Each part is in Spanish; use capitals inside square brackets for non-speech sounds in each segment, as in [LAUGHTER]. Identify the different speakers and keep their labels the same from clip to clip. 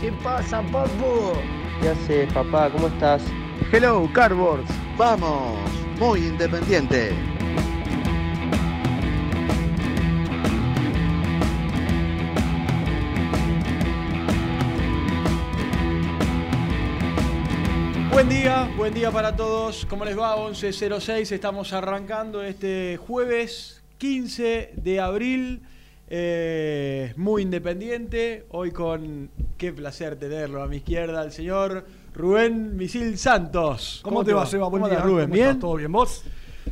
Speaker 1: ¿Qué
Speaker 2: pasa, papu?
Speaker 3: ¿Qué haces, papá? ¿Cómo estás?
Speaker 2: Hello, Cardboard.
Speaker 4: Vamos, muy independiente.
Speaker 1: Buen día, buen día para todos. ¿Cómo les va? 11.06, estamos arrancando este jueves 15 de abril. eh, muy independiente. Hoy con qué placer tenerlo a mi izquierda, el señor Rubén Misil Santos.
Speaker 5: ¿Cómo, te va, Seba? Buen
Speaker 1: ¿Cómo
Speaker 5: día.
Speaker 1: Rubén?
Speaker 5: ¿Cómo
Speaker 1: ¿Bien?
Speaker 5: estás? ¿Todo bien? ¿Vos?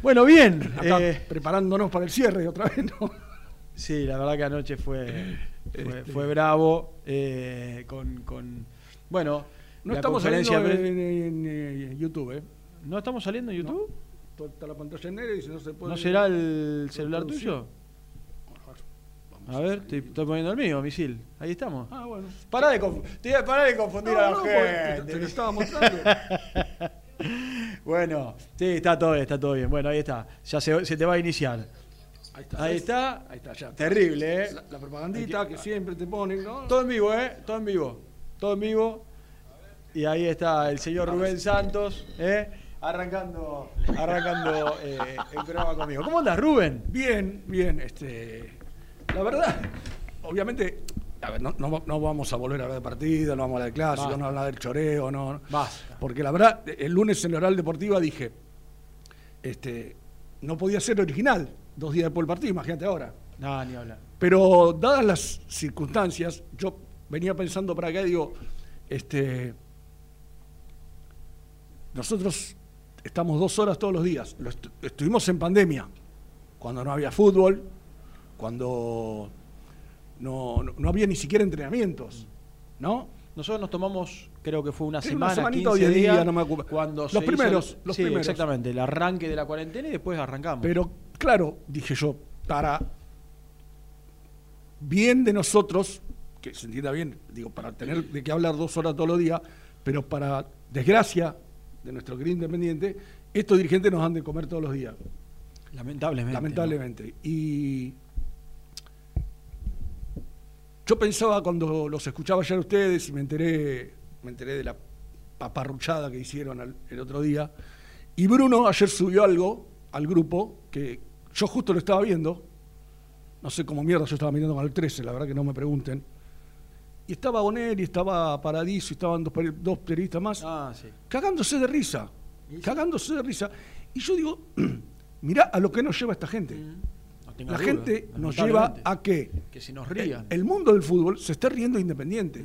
Speaker 1: Bueno, bien.
Speaker 5: Acá
Speaker 1: eh,
Speaker 5: preparándonos para el cierre otra vez, ¿no?
Speaker 1: Sí, la verdad que anoche fue, fue,
Speaker 5: Este-
Speaker 1: fue bravo. eh, con, con- Bueno,
Speaker 5: No
Speaker 1: la
Speaker 5: estamos saliendo en, en- en YouTube, ¿eh?
Speaker 1: ¿No estamos saliendo en YouTube?
Speaker 5: Está la pantalla negra y si no se puede...
Speaker 1: ¿No será el celular tuyo? A ver,
Speaker 5: salir.
Speaker 1: estoy, poniendo el mío, misil. Ahí estamos.
Speaker 5: Ah, bueno.
Speaker 1: Pará de, conf- te- pará de confundir a la
Speaker 5: No, te,
Speaker 1: gente.
Speaker 5: te lo estaba mostrando. [LAUGHS]
Speaker 1: bueno, sí, está todo bien, está todo bien. Bueno, ahí está. Ya se, se te va a iniciar.
Speaker 5: Ahí está.
Speaker 1: Ahí está.
Speaker 5: Ahí está, ya.
Speaker 1: Terrible, ¿eh?
Speaker 5: La, la propagandita que siempre te ponen, ¿no?
Speaker 1: Todo en vivo, ¿eh? Todo en vivo. Todo en vivo. Y ahí está el señor Rubén Santos, ¿eh? Arrancando, arrancando eh, el programa conmigo. ¿Cómo andas, Rubén?
Speaker 5: Bien, bien. Este, la verdad, obviamente, a ver, no, no- no vamos a volver a hablar de partido, no vamos a hablar de clásico, no vamos a hablar del choreo, no.
Speaker 1: Basta.
Speaker 5: Porque la verdad, el lunes en la oral deportiva dije, este, no podía ser original dos días después del partido, imagínate ahora.
Speaker 1: No, ni hablar.
Speaker 5: Pero dadas las circunstancias, yo venía pensando para acá y digo, este, nosotros estamos dos horas todos los días. Lo estu- estuvimos en pandemia, cuando no había fútbol, cuando no, no- no había ni siquiera entrenamientos, ¿no?
Speaker 1: Nosotros nos tomamos, creo que fue una
Speaker 5: una
Speaker 1: semana,
Speaker 5: semanita
Speaker 1: 15
Speaker 5: o 10 días,
Speaker 1: días,
Speaker 5: no me.
Speaker 1: Cuando
Speaker 5: Los
Speaker 1: se
Speaker 5: primeros, los
Speaker 1: sí,
Speaker 5: primeros.
Speaker 1: exactamente, el arranque de la cuarentena y después arrancamos.
Speaker 5: Pero claro, dije yo, para bien de nosotros, que se entienda bien, digo, para tener de qué hablar dos horas todos los días, pero para desgracia de nuestro querido independiente, estos dirigentes nos han de comer todos los días,
Speaker 1: lamentablemente.
Speaker 5: lamentablemente. Y yo pensaba cuando los escuchaba ayer ustedes y me enteré, me enteré de la paparruchada que hicieron al- el otro día, y Bruno ayer subió algo al grupo que yo justo lo estaba viendo, no sé cómo mierda yo estaba mirando con el 13, la verdad que no me pregunten. Y estaba Bonelli, estaba Paradiso, y estaban dos, dos periodistas más,
Speaker 1: Ah, sí.
Speaker 5: cagándose de risa, cagándose de risa. Y yo digo, [CLEARS THROAT] mirá a lo que nos lleva esta gente.
Speaker 1: No
Speaker 5: La
Speaker 1: duda,
Speaker 5: gente nos lleva a que
Speaker 1: Que se nos
Speaker 5: el,
Speaker 1: rían.
Speaker 5: el mundo del fútbol se esté riendo de independiente.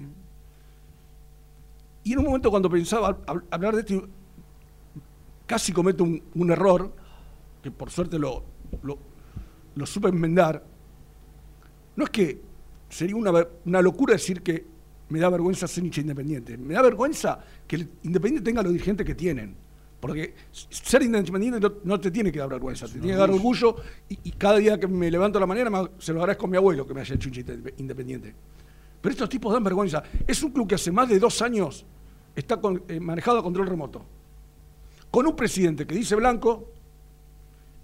Speaker 5: Y en un momento cuando pensaba hab- hablar de esto, casi cometo un, un error, que por suerte lo, lo, lo supe enmendar. No es que sería una locura decir que me da vergüenza ser hincha independiente. Me da vergüenza que el Independiente tenga los dirigentes que tienen. Porque ser independiente no, te tiene que dar vergüenza, te tiene que dar orgullo. Y, y cada día que me levanto a la mañana me- se lo agradezco a mi abuelo que me haya hecho independiente. Pero estos tipos dan vergüenza. Es un club que hace más de dos años está con- eh, manejado a control remoto. Con un presidente que dice blanco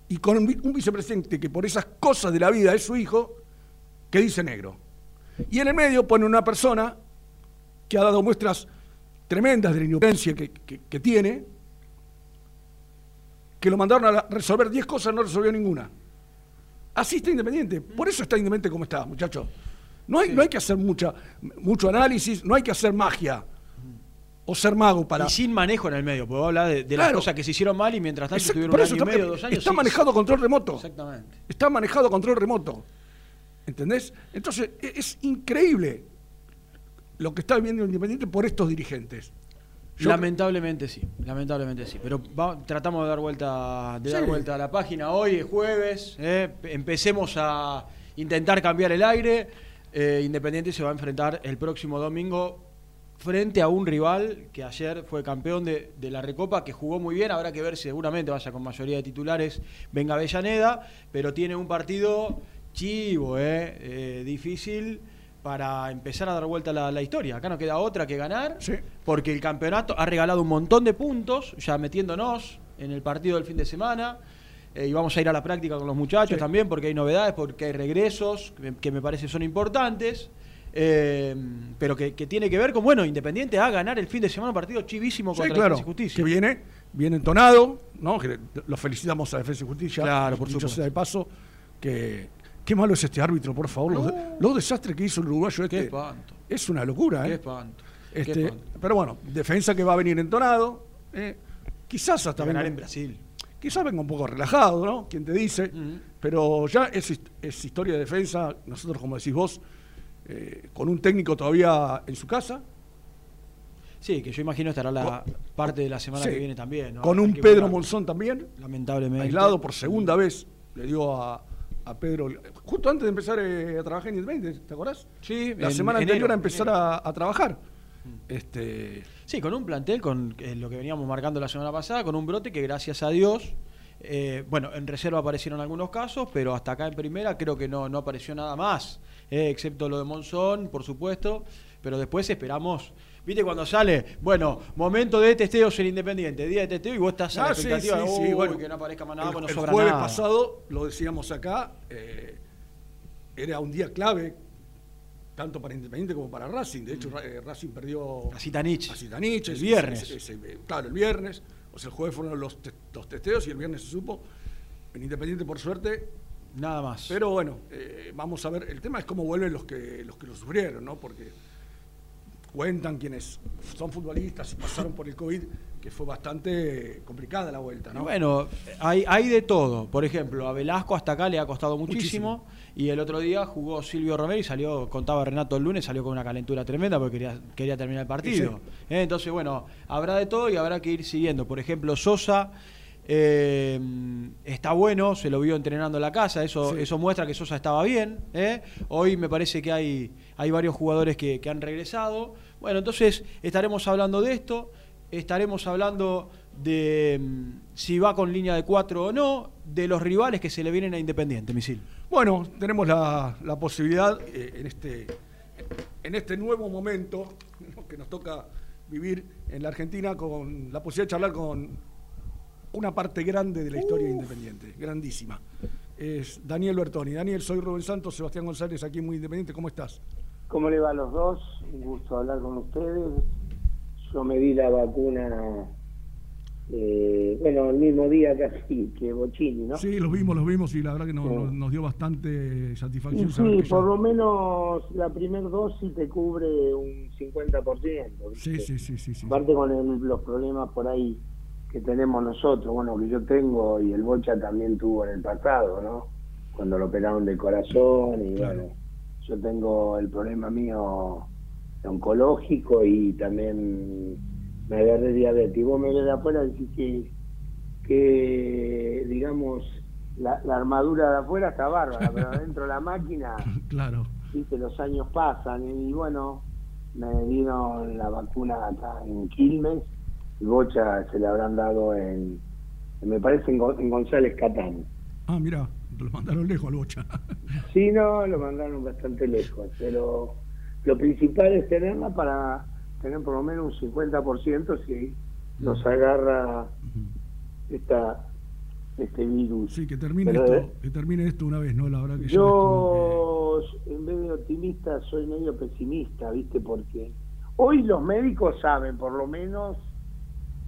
Speaker 5: y con un, vi- un vicepresidente que por esas cosas de la vida es su hijo, que dice negro. Y en el medio pone una persona que ha dado muestras tremendas de la inocencia que, que- que tiene, que lo mandaron a resolver 10 cosas, no resolvió ninguna. Así está Independiente. Por eso está Independiente como está, muchachos. No hay, no hay que hacer mucha, mucho análisis, no hay que hacer magia o ser mago para...
Speaker 1: Y sin manejo en el medio, porque va a hablar de, de las cosas que se hicieron mal y mientras tanto
Speaker 5: por
Speaker 1: un año y
Speaker 5: está,
Speaker 1: medio, dos años.
Speaker 5: está
Speaker 1: sí.
Speaker 5: manejado control remoto.
Speaker 1: Exactamente.
Speaker 5: Está manejado control remoto. ¿Entendés? Entonces, e- es increíble lo que está viviendo Independiente por estos dirigentes. Yo-
Speaker 1: lamentablemente sí, lamentablemente sí. Pero va- tratamos de dar vuelta, de dar vuelta a la página. Hoy es jueves, eh, empecemos a intentar cambiar el aire. Eh, Independiente se va a enfrentar el próximo domingo frente a un rival que ayer fue campeón de, de la Recopa, que jugó muy bien. Habrá que ver, seguramente vaya con mayoría de titulares, venga Avellaneda, pero tiene un partido chivo, eh, difícil para empezar a dar vuelta la, la historia. Acá no queda otra que ganar,
Speaker 5: Sí.
Speaker 1: porque el campeonato ha regalado un montón de puntos, ya metiéndonos en el partido del fin de semana. Eh, y vamos a ir a la práctica con los muchachos
Speaker 5: Sí.
Speaker 1: también, porque hay novedades, porque hay regresos que, que me parece son importantes. eh, pero que, que tiene que ver con, bueno, Independiente a ganar el fin de semana un partido chivísimo
Speaker 5: Sí,
Speaker 1: contra
Speaker 5: claro,
Speaker 1: Defensa y Justicia.
Speaker 5: que viene, viene entonado, ¿no? Que lo felicitamos a Defensa y Justicia.
Speaker 1: Claro, por supuesto.
Speaker 5: de paso, que qué malo es este árbitro, por favor. Los, los desastres que hizo el uruguayo
Speaker 1: Qué
Speaker 5: este.
Speaker 1: espanto.
Speaker 5: Es una locura,
Speaker 1: Qué
Speaker 5: ¿eh?
Speaker 1: espanto. qué
Speaker 5: Este,
Speaker 1: espanto.
Speaker 5: pero bueno, defensa que va a venir entonado. ¿eh? Quizás hasta venga-
Speaker 1: en Brasil.
Speaker 5: Quizás venga un poco relajado, ¿no? Quien te dice. Pero ya es, hist- es historia de defensa. Nosotros, como decís vos, eh, con un técnico todavía en su casa,
Speaker 1: Sí, que yo imagino estará la parte de la semana
Speaker 5: Sí.
Speaker 1: que viene también. ¿no?
Speaker 5: con un Pedro Monzón también,
Speaker 1: Lamentablemente.
Speaker 5: aislado por segunda vez. Le dio a, a Pedro, justo antes de empezar eh, a trabajar en Independiente, ¿te acordás?
Speaker 1: Sí,
Speaker 5: La
Speaker 1: en
Speaker 5: semana
Speaker 1: enero,
Speaker 5: anterior a empezar a, a trabajar. Este,
Speaker 1: Sí, con un plantel, con eh, lo que veníamos marcando la semana pasada, con un brote que gracias a Dios, eh, bueno, en reserva aparecieron algunos casos, pero hasta acá en primera creo que no, no apareció nada más, excepto lo de Monzón, por supuesto, pero después esperamos. ¿Viste cuando sale? Bueno, momento de testeos en Independiente, día de testeo y vos estás a la
Speaker 5: Ah, sí,
Speaker 1: expectativa
Speaker 5: sí,
Speaker 1: de
Speaker 5: sí,
Speaker 1: "Uy,
Speaker 5: bueno,
Speaker 1: que no aparezca más nada,
Speaker 5: el,
Speaker 1: pues no
Speaker 5: el jueves
Speaker 1: nada.
Speaker 5: pasado, lo decíamos acá, eh, era un día clave, tanto para Independiente como para Racing. De hecho, Ra- eh, Racing perdió
Speaker 1: A Zitanich.
Speaker 5: a Zitanich,
Speaker 1: El
Speaker 5: ese-
Speaker 1: viernes.
Speaker 5: ese- ese- claro, el viernes. O sea, el jueves fueron los, te- los testeos y el viernes se supo. En Independiente, por suerte.
Speaker 1: Nada más.
Speaker 5: Pero bueno, eh, vamos a ver. El tema es cómo vuelven los que, los que lo sufrieron, ¿no? Porque cuentan quienes son futbolistas y pasaron por el COVID, que fue bastante complicada la vuelta, ¿no?
Speaker 1: Bueno, hay, hay de todo. Por ejemplo, a Velasco hasta acá le ha costado muchísimo, Y el otro día jugó Silvio Romero y salió, contaba Renato el lunes, salió con una calentura tremenda porque quería, quería terminar el partido. Eh, Entonces, bueno, habrá de todo y habrá que ir siguiendo. Por ejemplo, Sosa. eh, está bueno, se lo vio entrenando en la casa, eso,
Speaker 5: Sí.
Speaker 1: eso muestra que Sosa estaba bien. ¿eh? Hoy me parece que hay, hay varios jugadores que, que han regresado. Bueno, entonces estaremos hablando de esto, estaremos hablando de mm, si va con línea de cuatro o no, de los rivales que se le vienen a Independiente, Misil.
Speaker 5: Bueno, tenemos la, la posibilidad eh, en, este, en este nuevo momento ¿no? que nos toca vivir en la Argentina con la posibilidad de charlar con una parte grande de la historia de Independiente, grandísima. Es Daniel Bertoni. Daniel, soy Rubén Santos, Sebastián González, aquí en Muy Independiente. ¿Cómo estás?
Speaker 2: ¿Cómo le va a los dos? Un gusto hablar con ustedes. Yo me di la vacuna, eh, bueno, el mismo día casi que Bochini, ¿no?
Speaker 5: Sí, los vimos, los vimos y la verdad que nos,
Speaker 2: Sí.
Speaker 5: nos- nos dio bastante satisfacción saber
Speaker 2: sí,
Speaker 5: que ya-
Speaker 2: por lo menos la primera dosis te cubre un 50%.
Speaker 5: Sí, sí, sí, sí, sí.
Speaker 2: Aparte con el- los problemas por ahí que tenemos nosotros, bueno, que yo tengo y el Bocha también tuvo en el pasado, ¿no? Cuando lo operaron del corazón y
Speaker 5: Claro.
Speaker 2: bueno, yo tengo el problema mío oncológico y también me agarré diabetes. Y vos me ves de afuera y decís que, que digamos, la, la armadura de afuera está bárbara, pero [LAUGHS] adentro de la máquina [LAUGHS]
Speaker 5: Claro.
Speaker 2: viste, los años pasan y bueno, me vino la vacuna acá en Quilmes, y Bocha se le habrán dado en, me parece en González Catán.
Speaker 5: Ah, mira, lo mandaron lejos al bocha.
Speaker 2: Sí, no, lo mandaron bastante lejos, pero lo principal es tenerla para, tener por lo menos un 50% si nos agarra esta este virus.
Speaker 5: Sí, que termine,
Speaker 2: Pero,
Speaker 5: esto,
Speaker 2: eh,
Speaker 5: que termine esto una vez, ¿no? La verdad que
Speaker 2: Yo, en vez de optimista, soy medio pesimista, ¿viste? Porque hoy los médicos saben, por lo menos,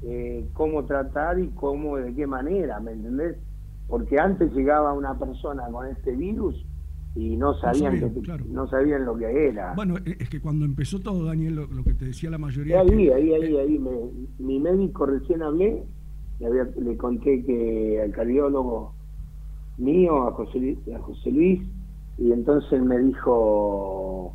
Speaker 2: eh, cómo tratar y cómo, de qué manera, ¿me entendés? Porque antes llegaba una persona con este virus y no sabían,
Speaker 5: sabían,
Speaker 2: que-
Speaker 5: claro.
Speaker 2: no sabían lo que era.
Speaker 5: Bueno, es que cuando empezó todo, Daniel, lo, lo que te decía la mayoría...
Speaker 2: ahí,
Speaker 5: que-
Speaker 2: ahí, ahí, ahí, me- mi médico recién hablé, le, había- le conté que al cardiólogo mío, a José, Luis- a José Luis, y entonces él me dijo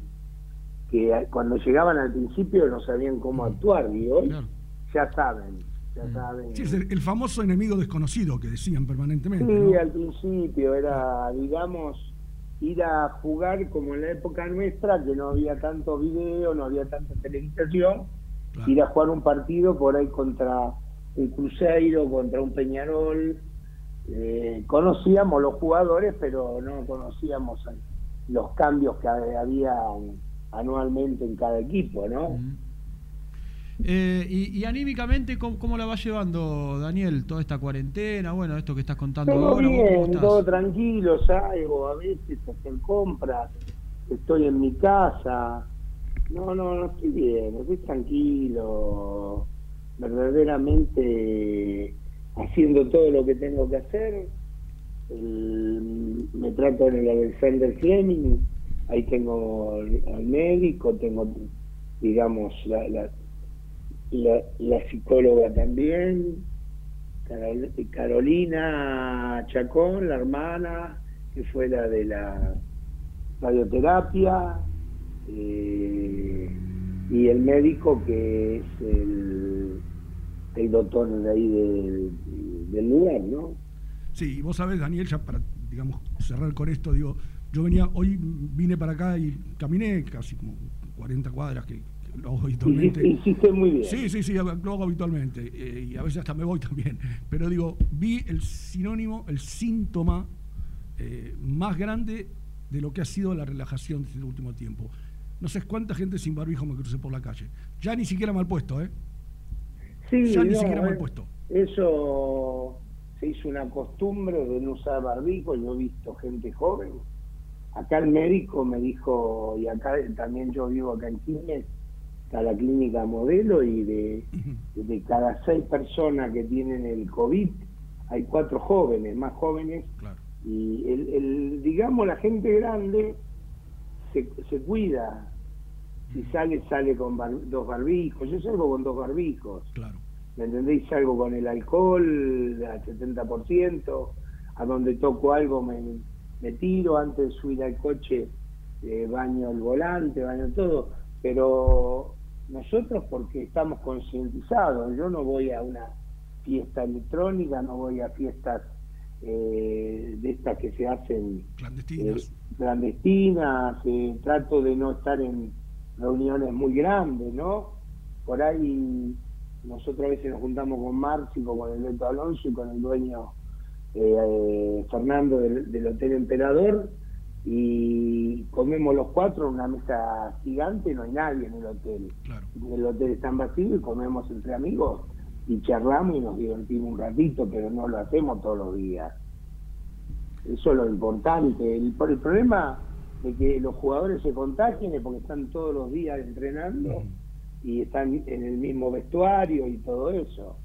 Speaker 2: que cuando llegaban al principio no sabían cómo actuar, y hoy
Speaker 5: Claro.
Speaker 2: ya saben, ya saben.
Speaker 5: Sí, es el, el famoso enemigo desconocido que decían permanentemente.
Speaker 2: Sí,
Speaker 5: ¿no?
Speaker 2: al principio era, digamos, ir a jugar como en la época nuestra, que no había tanto video, no había tanta televisación,
Speaker 5: Claro.
Speaker 2: ir a jugar un partido por ahí contra un Cruzeiro, contra un Peñarol. Eh, conocíamos los jugadores, pero no conocíamos los cambios que había anualmente en cada equipo, ¿no?
Speaker 1: Eh, y, y anímicamente, ¿cómo, cómo la va llevando, Daniel, toda esta cuarentena? Bueno, esto que estás contando
Speaker 2: Todo
Speaker 1: ahora. ¿vos cómo
Speaker 2: bien,
Speaker 1: estás?
Speaker 2: todo tranquilo, salgo a veces a hacer compras, estoy en mi casa. No, no, no estoy bien, estoy tranquilo, verdaderamente haciendo todo lo que tengo que hacer. El- me trato en el Alexander Fleming, ahí tengo al al médico, tengo, digamos, la, la, la, la psicóloga también, Carol- Carolina Chacón, la hermana, que fue la de la radioterapia, eh, y el médico que es el, el doctor de ahí del, lugar, ¿no?
Speaker 5: Sí, vos sabés, Daniel, ya para, digamos, cerrar con esto, digo, yo venía, hoy vine para acá y caminé casi como 40 cuadras, que lo [LAUGHS] hago habitualmente.
Speaker 2: Hiciste, hiciste muy bien.
Speaker 5: Sí, sí, sí, lo hago habitualmente. eh, y a veces hasta me voy también. Pero digo, vi el sinónimo, el síntoma eh, más grande de lo que ha sido la relajación de este último tiempo. No sé cuánta gente sin barbijo me crucé por la calle. Ya ni siquiera mal puesto, ¿eh?
Speaker 2: Sí,
Speaker 5: ya ni
Speaker 2: no,
Speaker 5: siquiera mal
Speaker 2: eh,
Speaker 5: puesto.
Speaker 2: Eso se hizo una costumbre de no usar barbijo. Yo he visto gente joven. Acá el médico me dijo, y acá también yo vivo acá en Quilmes, está la clínica modelo y de, de cada seis personas que tienen el COVID, hay cuatro jóvenes, más jóvenes.
Speaker 5: Claro.
Speaker 2: Y el, el digamos, la gente grande se, se cuida. Si sale, sale con bar- dos barbijos. Yo salgo con dos barbijos.
Speaker 5: Claro.
Speaker 2: ¿Me entendéis? Salgo con el alcohol al 70%, a donde toco algo me, me tiro, antes de subir al coche eh, baño el volante, baño todo, pero nosotros porque estamos concientizados, yo no voy a una fiesta electrónica, no voy a fiestas eh, de estas que se hacen
Speaker 5: Clandestinas.
Speaker 2: eh, clandestinas, eh, trato de no estar en reuniones muy grandes, ¿no? Por ahí nosotros a veces nos juntamos con Márcico, con el Beto Alonso y con el dueño eh, eh, Fernando del, del Hotel Emperador y comemos los cuatro en una mesa gigante, no hay nadie en el hotel.
Speaker 5: Claro.
Speaker 2: El hotel está vacío y comemos entre amigos y charlamos y nos divertimos un ratito, pero no lo hacemos todos los días. Eso es lo importante. El, el problema de que los jugadores se contagien es porque están todos los días entrenando y están en el mismo vestuario y todo eso.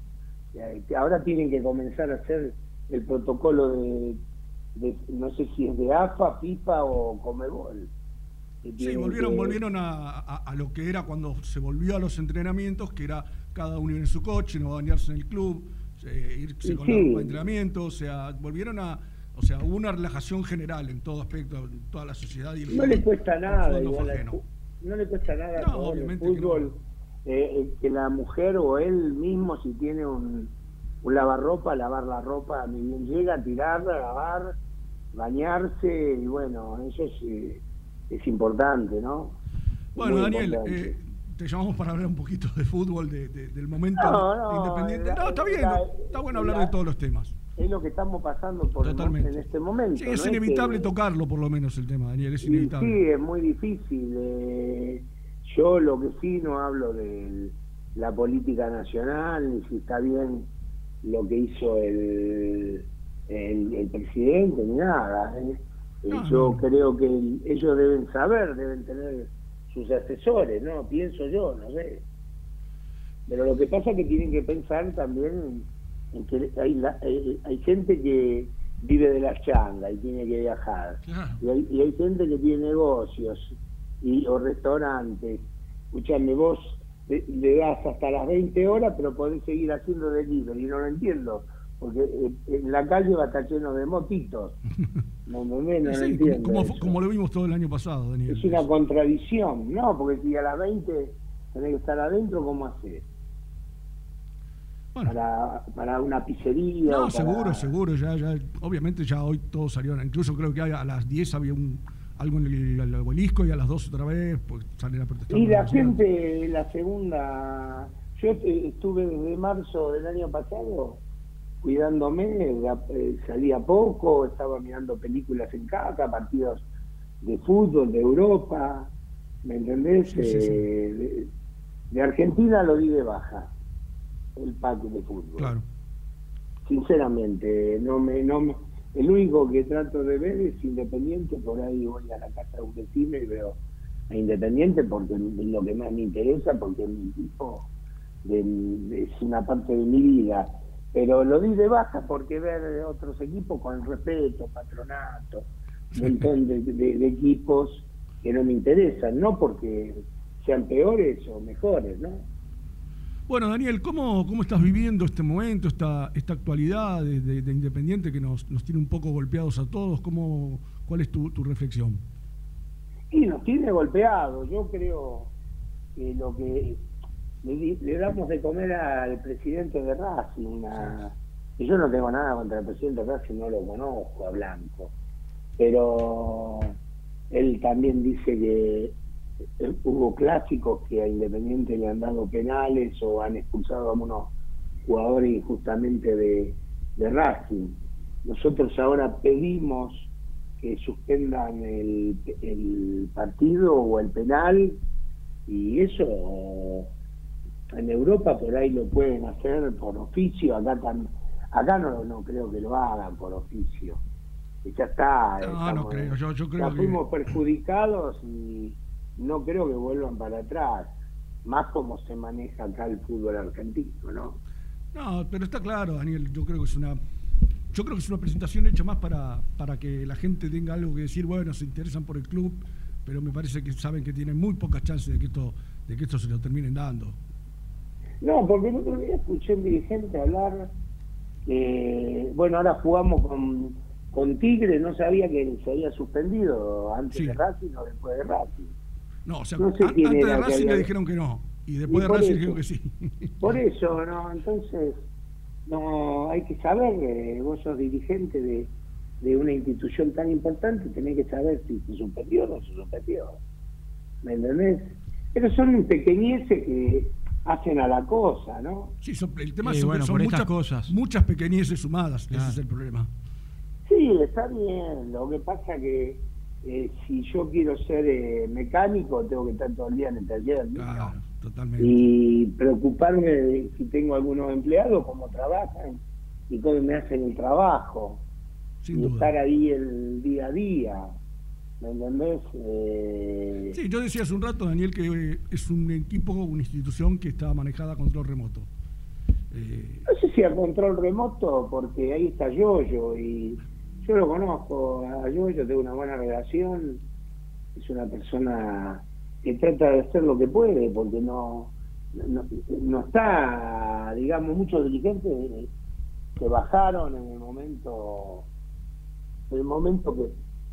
Speaker 2: Ahora tienen que comenzar a hacer el protocolo de, de- no sé si es de AFA, FIFA o Comebol. que
Speaker 5: Sí, volvieron,
Speaker 2: que-
Speaker 5: volvieron a, a- a lo que era cuando se volvió a los entrenamientos, que era cada uno en su coche, no bañarse en el club, eh, irse con
Speaker 2: sí.
Speaker 5: la ropa de entrenamiento, o sea, volvieron a, o sea, hubo una relajación general en todo aspecto, en toda la sociedad y el
Speaker 2: No le cuesta
Speaker 5: el
Speaker 2: nada,
Speaker 5: no
Speaker 2: igual le cuesta nada
Speaker 5: No, obviamente que
Speaker 2: fútbol eh, eh, que la mujer o él mismo si tiene un, un lavarropa, lavar la ropa, ni bien llega, tirarla, lavar, bañarse y bueno, eso es, eh, es importante, ¿no?
Speaker 5: Bueno,
Speaker 2: Muy
Speaker 5: Daniel, eh, te llamamos para hablar un poquito de fútbol, de- de- del momento
Speaker 2: No, no,
Speaker 5: independiente.
Speaker 2: la-
Speaker 5: No, está bien,
Speaker 2: la-
Speaker 5: está bueno hablar
Speaker 2: la-
Speaker 5: de todos los temas.
Speaker 2: Es lo que estamos pasando por
Speaker 5: Totalmente.
Speaker 2: en este momento.
Speaker 5: Sí, es inevitable tocarlo por lo menos el tema, Daniel, es inevitable.
Speaker 2: Sí, es muy difícil. eh, Yo lo que sí no hablo de la política nacional, ni si está bien lo que hizo el, el, el presidente, ni nada. ¿eh? Eh,
Speaker 5: No,
Speaker 2: yo creo que el- ellos deben saber, deben tener sus asesores, ¿no? Pienso yo, no sé. Pero lo que pasa es que tienen que pensar también en, que hay, la- hay, hay gente que vive de la changa y tiene que viajar.
Speaker 5: Claro.
Speaker 2: Y hay, y hay gente que tiene negocios y, o restaurantes. Escúchame, vos le, das hasta las 20 horas, pero podés seguir haciendo delivery. Y no lo entiendo, porque eh, en la calle va a estar lleno de motitos. [LAUGHS] No, no, no, no lo
Speaker 5: Sí, como,
Speaker 2: entiendo.
Speaker 5: como,
Speaker 2: eso.
Speaker 5: como lo vimos todo el año pasado, Daniel.
Speaker 2: Es una contradicción, ¿no? Porque si a las 20 tenés que estar adentro, ¿cómo haces?
Speaker 5: Bueno.
Speaker 2: Para, para una pizzería.
Speaker 5: No,
Speaker 2: para-
Speaker 5: seguro, seguro, ya, ya, obviamente ya hoy todos salieron, incluso creo que a las 10 había un algo en el, el obelisco y a las 2 otra vez, pues salen a protestar.
Speaker 2: Y la
Speaker 5: ciudad.
Speaker 2: gente, la segunda, yo estuve desde marzo del año pasado cuidándome, eh, salía poco, estaba mirando películas en casa, partidos de fútbol, de Europa, ¿me entendés?
Speaker 5: Sí, sí, sí.
Speaker 2: Eh, de, de Argentina lo di de baja, el pack de fútbol.
Speaker 5: Claro.
Speaker 2: Sinceramente, no me, no me- el único que trato de ver es Independiente, por ahí voy a la casa de un vecino y veo a Independiente porque es lo que más me interesa, porque es mi equipo, de- es una parte de mi vida. Pero lo di de baja porque ver otros equipos con respeto, patronato, un montón de, de- de equipos que no me interesan, no porque sean peores o mejores, ¿no?
Speaker 5: Bueno, Daniel, ¿cómo, cómo estás viviendo este momento, esta, esta actualidad de, de- de Independiente que nos, nos tiene un poco golpeados a todos? ¿Cómo, ¿Cuál es tu, tu reflexión?
Speaker 2: Y nos tiene golpeados. Yo creo que lo que le, le damos de comer al presidente de Racing, a- y yo no tengo nada contra el presidente de Racing, no lo conozco a Blanco, pero él también dice que eh, hubo clásicos que a Independiente le han dado penales o han expulsado a unos jugadores injustamente de, de Racing. Nosotros ahora pedimos que suspendan el, el partido o el penal y eso en Europa por ahí lo pueden hacer por oficio, acá tam- acá no, no creo que lo hagan por oficio. Y ya está.
Speaker 5: No,
Speaker 2: estamos-
Speaker 5: no creo, yo, yo creo
Speaker 2: ya
Speaker 5: que...
Speaker 2: fuimos perjudicados y no creo que vuelvan para atrás, más como se maneja acá el fútbol argentino, ¿no?
Speaker 5: No, pero está claro, Daniel, yo creo que es una... Yo creo que es una presentación hecha más para, para que la gente tenga algo que decir, bueno, se interesan por el club, pero me parece que saben que tienen muy pocas chances de que esto, de que esto se lo terminen dando.
Speaker 2: No, porque el otro día escuché un dirigente hablar que, bueno, ahora jugamos con, con Tigre, no sabía que se había suspendido antes
Speaker 5: Sí.
Speaker 2: de Racing o después de Racing.
Speaker 5: No, o sea,
Speaker 2: No sé
Speaker 5: antes de Racing
Speaker 2: había-
Speaker 5: le dijeron que no, y después
Speaker 2: Y
Speaker 5: de Racing
Speaker 2: eso.
Speaker 5: dijeron que sí.
Speaker 2: Por eso, ¿no? Entonces, no hay que saber, eh, vos sos dirigente de, de una institución tan importante, tenés que saber si se suspendió o no se suspendió. ¿Me entendés? Pero son pequeñeces que hacen a la cosa, ¿no?
Speaker 5: Sí, son- el tema es
Speaker 1: bueno,
Speaker 5: son
Speaker 1: por estas
Speaker 5: muchas,
Speaker 1: cosas.
Speaker 5: muchas pequeñeces sumadas,
Speaker 1: Claro.
Speaker 5: ese es el problema.
Speaker 2: Sí, está bien. Lo que pasa que eh, si yo quiero ser eh, mecánico, tengo que estar todo el día en el taller.
Speaker 5: Claro, totalmente.
Speaker 2: Y preocuparme de si tengo algunos empleados, cómo trabajan y cómo me hacen el trabajo.
Speaker 5: Sin
Speaker 2: y
Speaker 5: duda.
Speaker 2: estar ahí el día a día. ¿Me entendés? Eh,
Speaker 5: Sí, yo decía hace un rato, Daniel, que es un equipo, una institución que está manejada a control remoto. Eh,
Speaker 2: No sé si a control remoto, porque ahí está Yoyo y yo lo conozco a Yoyo, tengo una buena relación, es una persona que trata de hacer lo que puede, porque no, no, no está, digamos, muchos dirigentes que bajaron en el momento, en el momento que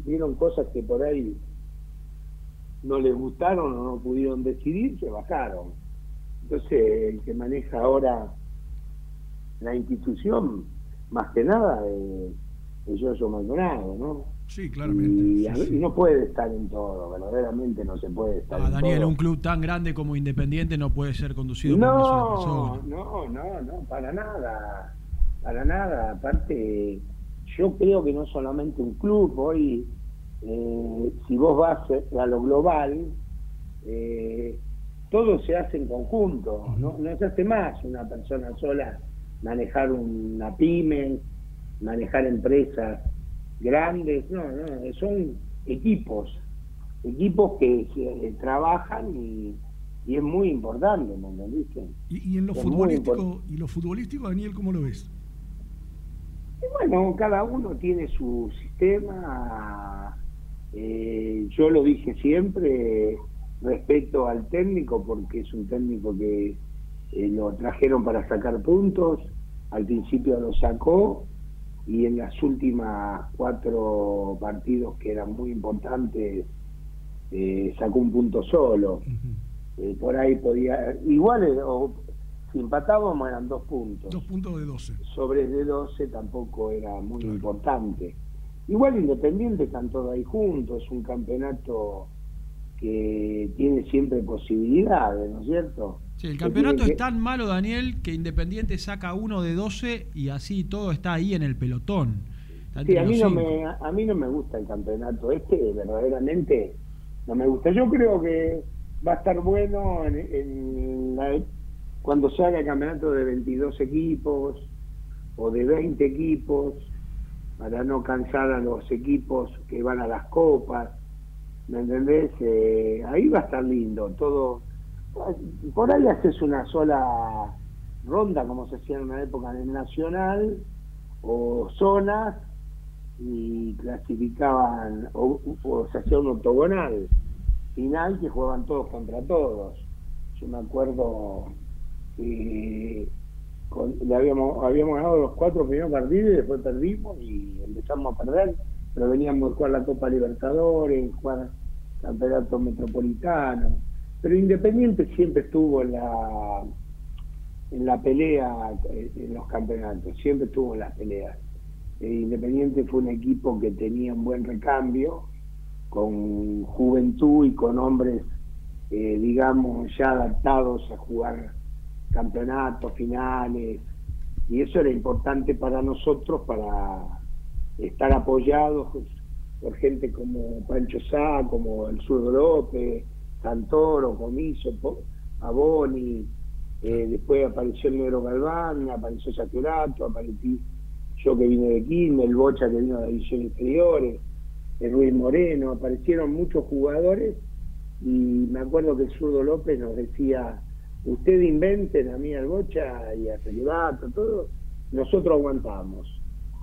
Speaker 2: vieron cosas que por ahí no les gustaron o no pudieron decidir, se bajaron. Entonces, el que maneja ahora la institución, más que nada, eh, es Yoyo Maldonado, ¿no?
Speaker 5: sí, claramente.
Speaker 2: Y,
Speaker 5: sí,
Speaker 2: a-
Speaker 5: sí.
Speaker 2: y no puede estar en todo, verdaderamente no se puede estar
Speaker 1: Ah,
Speaker 2: en
Speaker 1: Daniel,
Speaker 2: todo.
Speaker 1: un club tan grande como Independiente no puede ser conducido por una sola
Speaker 2: No,
Speaker 1: persona.
Speaker 2: no, no, no, para nada, para nada. Aparte, yo creo que no solamente un club, hoy, eh, si vos vas a lo global, eh, todo se hace en conjunto, no, no se hace más una persona sola manejar una pyme, manejar empresas grandes, no, no, son equipos, equipos que se- trabajan y, y es muy importante, ¿me entendiste?
Speaker 5: Y, y en lo
Speaker 2: Es
Speaker 5: futbolístico, y lo futbolístico, Daniel, ¿cómo lo ves?
Speaker 2: Y bueno, cada uno tiene su sistema. Eh, yo lo dije siempre, respeto al técnico porque es un técnico que eh, lo trajeron para sacar puntos. Al principio lo sacó y en las últimas cuatro partidos que eran muy importantes eh, sacó un punto solo. Eh, por ahí podía, igual o, si empatábamos eran dos puntos
Speaker 5: Dos puntos de 12.
Speaker 2: sobre el de 12 tampoco era muy importante. Igual Independiente están todos ahí juntos, es un campeonato que tiene siempre posibilidades, ¿no es cierto?
Speaker 1: Sí, el campeonato es tan malo, Daniel, que Independiente saca uno de 12 y así todo está ahí en el pelotón.
Speaker 2: Sí, a mí, no me, a mí no me gusta el campeonato este, verdaderamente no me gusta. Yo creo que va a estar bueno en, en la- cuando se haga el campeonato de 22 equipos o de 20 equipos, para no cansar a los equipos que van a las copas, ¿me entendés? Eh, ahí va a estar lindo, todo. Por ahí haces una sola ronda, como se hacía en una época en el Nacional, o zonas, y clasificaban, o, o se hacía un octogonal final que jugaban todos contra todos. Yo me acuerdo habíamos, habíamos ganado los cuatro primeros partidos y después perdimos y empezamos a perder, pero veníamos a jugar la Copa Libertadores, jugar Campeonato Metropolitano. Pero Independiente siempre estuvo en la en la pelea eh, en los campeonatos, siempre estuvo en las peleas. Eh, Independiente fue un equipo que tenía un buen recambio, con juventud y con hombres, eh, digamos, ya adaptados a jugar campeonatos, finales, y eso era importante para nosotros para estar apoyados por gente como Pancho Sá, como el Zurdo López, Santoro, Comiso, Aboni, eh, después apareció el Negro Galván, apareció Saquerato, aparecí yo que vine de Quilmes, el Bocha que vino de la división inferiores, el Ruiz Moreno, aparecieron muchos jugadores y me acuerdo que el Zurdo López nos decía, usted inventen a mí al Bocha y a Saquerato, todo, nosotros aguantamos.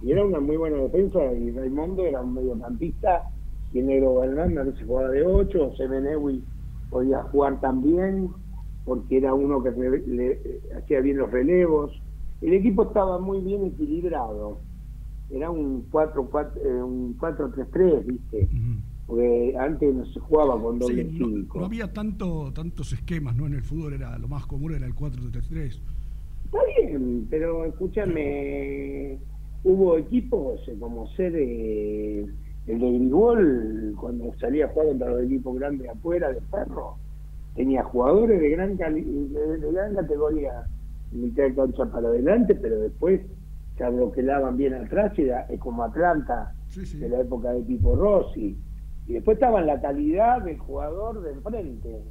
Speaker 2: Y era una muy buena defensa y Raimundo era un mediocampista y Negro Galván a veces jugaba de 8, Semenewi podía jugar también porque era uno que re- le- hacía bien los relevos. El equipo estaba muy bien equilibrado. Era un 4-4, eh, un 4-3-3, ¿viste? Porque antes no se jugaba con doble
Speaker 5: Sí, no,
Speaker 2: 5.
Speaker 5: no había tanto, tantos esquemas, ¿no? En el fútbol era lo más común era el 4-3-3.
Speaker 2: Está bien, pero escúchame, hubo equipos eh, como ser eh, el de Grigol, cuando salía a jugar contra los equipos grandes afuera de Ferro, tenía jugadores de gran cali- de, de gran categoría en mitad de cancha para adelante, pero después se abroquelaban bien atrás, era, es como Atlanta de la época de Pipo Rossi. Y después estaba en la calidad del jugador de enfrente.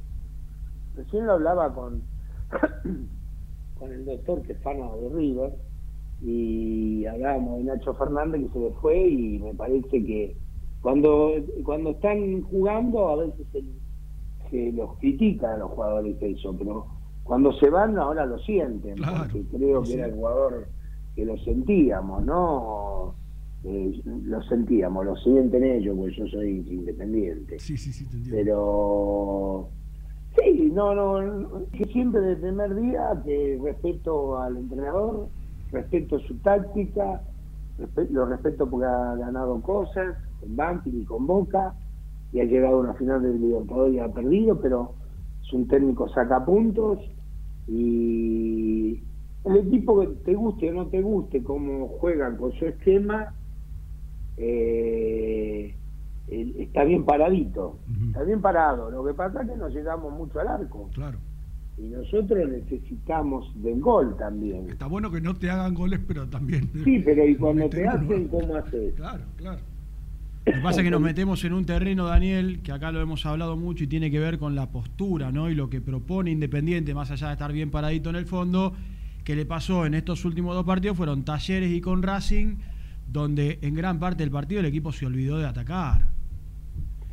Speaker 2: Recién lo hablaba con, [CLEARS THROAT] con el doctor que es fan de River y hablábamos de Nacho Fernández que se le fue y me parece que cuando cuando están jugando a veces se, se los critica a los jugadores eso, pero cuando se van ahora lo sienten, porque creo que era el jugador que lo sentíamos, ¿no? Eh, lo sentíamos, lo sienten ellos, porque yo soy independiente.
Speaker 5: Sí, sí, sí, te.
Speaker 2: Pero sí, no, no, siempre desde el primer día que respeto al entrenador, respeto su táctica, lo respeto porque ha ganado cosas con Banfield y con Boca y ha llegado a una final del Libertadores y ha perdido, pero es un técnico saca puntos y el equipo que te guste o no te guste cómo juegan con su esquema eh, está bien paradito, está bien parado. Lo que pasa es que no llegamos mucho al arco.
Speaker 5: Claro.
Speaker 2: Y nosotros necesitamos del gol también.
Speaker 5: Está bueno que no te hagan goles, pero también.
Speaker 2: Sí, pero y [LAUGHS] cuando te hacen, ¿cómo haces?
Speaker 5: Claro, claro. [LAUGHS]
Speaker 1: Lo que pasa es que nos metemos en un terreno, Daniel, que acá lo hemos hablado mucho y tiene que ver con la postura, ¿no? Y lo que propone Independiente, más allá de estar bien paradito en el fondo, que le pasó en estos últimos dos partidos fueron Talleres y con Racing, donde en gran parte del partido el equipo se olvidó de atacar.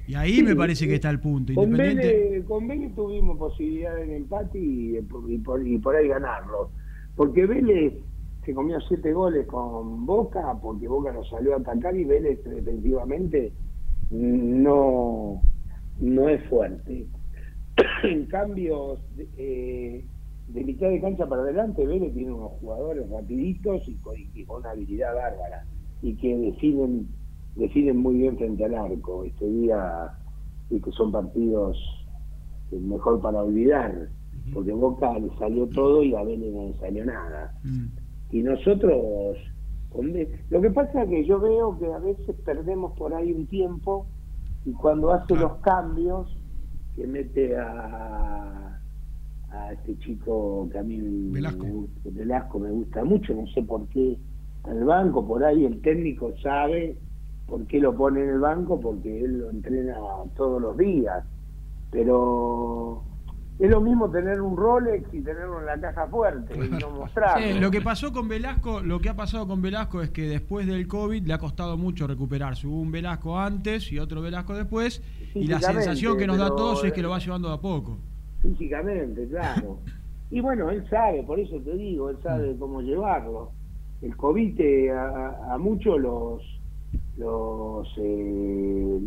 Speaker 1: Y ahí
Speaker 2: Sí,
Speaker 1: me parece que
Speaker 2: eh,
Speaker 1: está el punto.
Speaker 2: Con
Speaker 1: Independiente.
Speaker 2: Vélez, con Vélez tuvimos posibilidad de empate y, y por, y por ahí ganarlo. Porque Vélez se comió siete goles con Boca, porque Boca nos salió a atacar y Vélez defensivamente no, no es fuerte. [CLEARS THROAT] en cambio, eh, de mitad de cancha para adelante, Vélez tiene unos jugadores rapiditos y con, y con una habilidad bárbara y que definen definen muy bien frente al arco. Este día y que son partidos mejor para olvidar, porque Boca le salió todo y a Vélez no le salió nada.
Speaker 1: Mm.
Speaker 2: Y nosotros, lo que pasa es que yo veo que a veces perdemos por ahí un tiempo y cuando hace los cambios, que mete a, a este chico que a mí
Speaker 5: Velasco.
Speaker 2: me gusta, Velasco me gusta mucho, no sé por qué al banco, por ahí el técnico sabe por qué lo pone en el banco, porque él lo entrena todos los días. Pero es lo mismo tener un Rolex y tenerlo en la caja fuerte y no mostrarlo.
Speaker 1: Sí, lo que pasó con Velasco, lo que ha pasado con Velasco es que después del COVID le ha costado mucho recuperarse. Hubo un Velasco antes y otro Velasco después, y la sensación que nos da a todos es que
Speaker 2: eh,
Speaker 1: lo va llevando de a poco.
Speaker 2: físicamente, claro. Y bueno, él sabe, por eso te digo, él
Speaker 1: Mm.
Speaker 2: sabe cómo llevarlo. El COVID a, a- a muchos los los eh,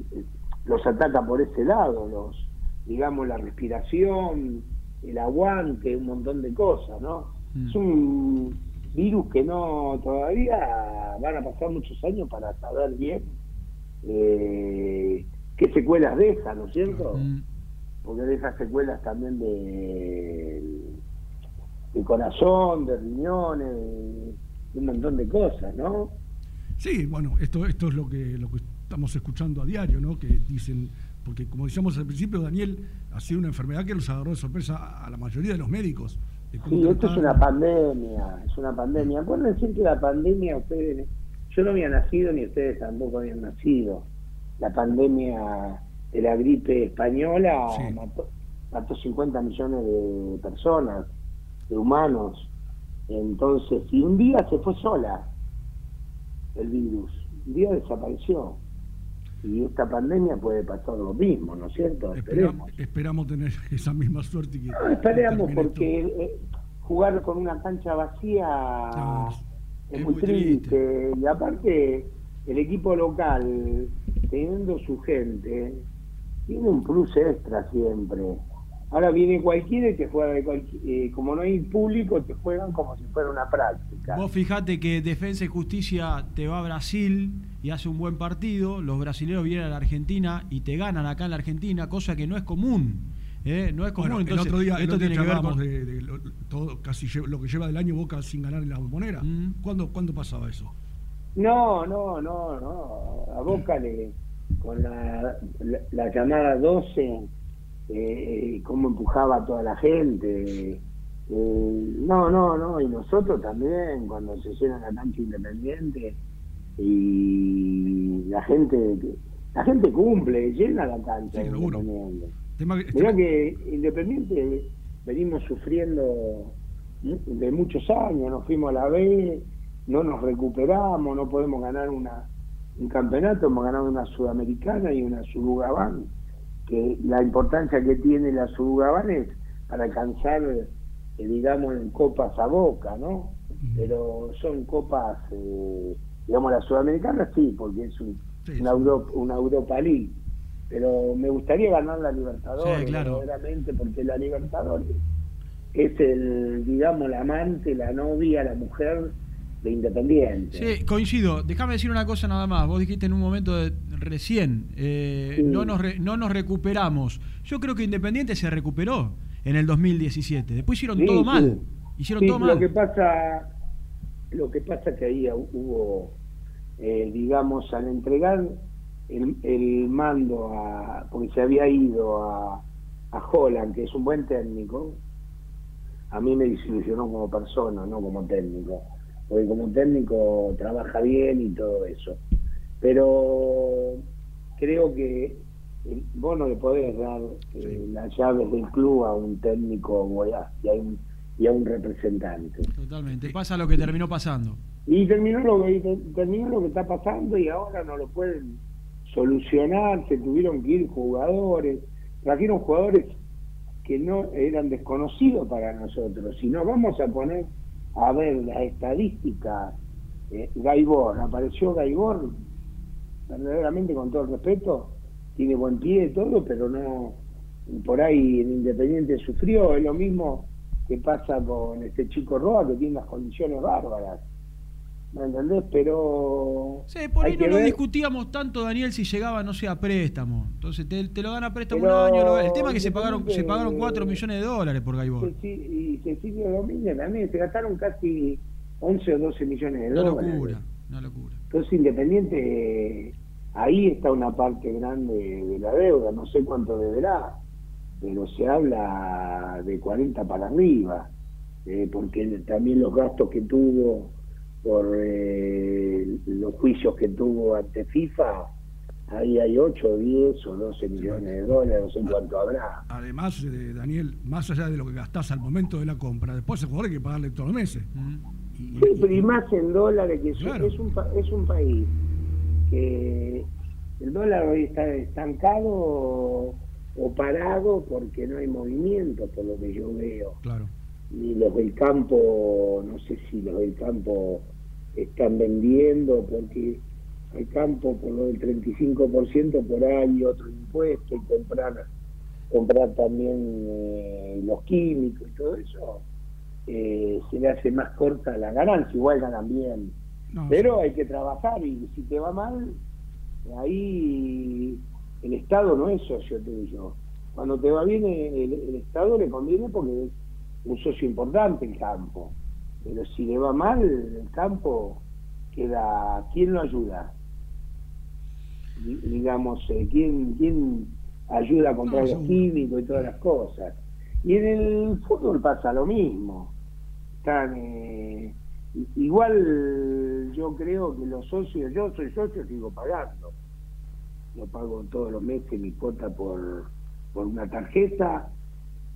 Speaker 2: los ataca por ese lado, los digamos la respiración, el aguante, un montón de cosas, ¿no?
Speaker 1: Mm.
Speaker 2: Es un virus que no todavía van a pasar muchos años para saber bien eh, qué secuelas deja, ¿no es cierto?
Speaker 1: Mm.
Speaker 2: porque deja secuelas también de, de corazón, de riñones, de un montón de cosas, ¿no?
Speaker 5: Sí, bueno, esto, esto es lo que, lo que estamos escuchando a diario, ¿no? Que dicen, porque como decíamos al principio, Daniel, ha sido una enfermedad que nos agarró de sorpresa a, la mayoría de los médicos. de
Speaker 2: Sí, esto es una pandemia, es una pandemia. Acuérdense que la pandemia, ustedes, yo no había nacido ni ustedes tampoco habían nacido. La pandemia de la gripe española
Speaker 5: Sí.
Speaker 2: mató, mató 50 millones de personas, de humanos. Entonces, y un día se fue sola el virus, un día desapareció. Y esta pandemia puede pasar lo mismo, ¿no es cierto?
Speaker 5: Esperamos,
Speaker 2: Esperemos.
Speaker 5: esperamos tener [LAUGHS] esa misma suerte que.
Speaker 2: No,
Speaker 5: termine
Speaker 2: porque eh, jugar con una cancha vacía
Speaker 5: No,
Speaker 2: es,
Speaker 1: es
Speaker 2: muy
Speaker 1: muy
Speaker 2: triste. Y aparte, el equipo local, teniendo su gente, tiene un plus extra siempre. Ahora viene cualquiera y te juega de cualquier, eh, como no hay público, te juegan como si fuera una práctica.
Speaker 1: Vos fijate que Defensa y Justicia te va a Brasil y hace un buen partido, los brasileños vienen a la Argentina y te ganan acá en la Argentina, cosa que no es común. ¿eh? No es común.
Speaker 5: Bueno,
Speaker 1: Entonces,
Speaker 5: el otro día, el
Speaker 1: esto
Speaker 5: otro día
Speaker 1: tiene que ver con.
Speaker 5: de, de lo, todo, casi lo que lleva del año Boca sin ganar en la bombonera.
Speaker 1: Mm.
Speaker 5: ¿Cuándo, ¿Cuándo pasaba eso?
Speaker 2: No, no, no, no. A Boca le, con la, la, la llamada 12, eh, cómo empujaba a toda la gente. Eh, no, no, no. Y nosotros también, cuando se llena la cancha independiente y la gente la gente cumple, llena la cancha
Speaker 5: Sí,
Speaker 2: independiente.
Speaker 5: Tema que-
Speaker 2: Mirá que Independiente venimos sufriendo de muchos años, nos fuimos a la B, no nos recuperamos, no podemos ganar una un campeonato, hemos ganado una sudamericana y una Surugabán, que la importancia que tiene la Surugabán es para alcanzar, eh, digamos, en copas a boca, ¿no? Pero son copas, eh, digamos, la sudamericana sí, porque es un,
Speaker 5: Sí,
Speaker 2: una. Europa, una Europa League. Pero me gustaría ganar la Libertadores,
Speaker 1: Sí, claro.
Speaker 2: porque la Libertadores es el, digamos, la amante, la novia, la mujer de Independiente.
Speaker 1: Sí, coincido. Déjame decir una cosa nada más. Vos dijiste en un momento de, recién, eh,
Speaker 2: Sí.
Speaker 1: no, nos re- no nos recuperamos. Yo creo que Independiente se recuperó en el 2017. Después hicieron
Speaker 2: Sí,
Speaker 1: todo
Speaker 2: sí.
Speaker 1: mal. Hicieron todo
Speaker 2: Lo
Speaker 1: mal.
Speaker 2: que pasa, lo que pasa que ahí hubo, eh, digamos, al entregar el, el mando a, porque se había ido a, a Holland, que es un buen técnico, a mí me desilusionó como persona, no como técnico, porque como técnico trabaja bien y todo eso. Pero creo que eh, vos no le podés dar eh, las llaves del club a un técnico y, a un, y a un representante.
Speaker 1: Totalmente. Pasa lo que terminó pasando.
Speaker 2: Y terminó lo que, terminó lo que está pasando y ahora no lo pueden solucionar, se tuvieron que ir jugadores, trajeron jugadores que no eran desconocidos para nosotros. Si nos vamos a poner a ver las estadísticas, eh, Gaibor, apareció Gaibor, verdaderamente con todo el respeto, tiene buen pie y todo, pero no, por ahí en Independiente sufrió, es lo mismo que pasa con este chico Roa que tiene unas condiciones bárbaras. ¿Me entendés? Pero.
Speaker 1: Sí, por ahí no lo
Speaker 2: ver-
Speaker 1: discutíamos tanto, Daniel, si llegaba, no sé, a préstamo. Entonces te, te lo dan a préstamo
Speaker 2: Pero
Speaker 1: un año. lo- El tema es que se pagaron, se pagaron 4 millones de dólares por Gaibor.
Speaker 2: Y Cecilio Domínguez también se gastaron casi 11 o 12 millones de
Speaker 1: Una
Speaker 2: dólares.
Speaker 1: locura, una locura.
Speaker 2: Entonces Independiente, ahí está una parte grande de la deuda, no sé cuánto deberá, pero se habla de 40 para arriba, eh, porque también los gastos que tuvo por eh, los juicios que tuvo ante FIFA, ahí hay 8, 10 o 12 millones de dólares, no sé cuánto habrá.
Speaker 5: Además, eh, Daniel, más allá de lo que gastás al momento de la compra, después el jugador hay que pagarle todos los meses.
Speaker 1: Mm.
Speaker 5: Y-
Speaker 2: Sí, pero y más en dólares, que es,
Speaker 5: Claro.
Speaker 2: es un, pa- es un país que el dólar hoy está estancado o, o parado porque no hay movimiento, por lo que yo veo.
Speaker 5: Claro.
Speaker 2: Ni los del campo, no sé si los del campo están vendiendo, porque al campo por lo del 35% por ahí otro impuesto y comprar comprar también eh, los químicos y todo eso, eh, se le hace más corta la ganancia, igual ganan bien.
Speaker 5: No,
Speaker 2: Pero hay que trabajar y si te va mal, ahí el Estado no es socio tuyo. Cuando te va bien, el, el Estado le conviene porque es un socio importante el campo. Pero si le va mal, el campo queda. ¿Quién lo ayuda? Di- Digamos, eh, ¿quién, ¿quién ayuda a comprar
Speaker 5: No,
Speaker 2: los químicos y todas las cosas? Y en el fútbol pasa lo mismo. Están. eh, igual yo creo que los socios, yo soy socio, sigo pagando. Yo pago todos los meses mi cuota por, por una tarjeta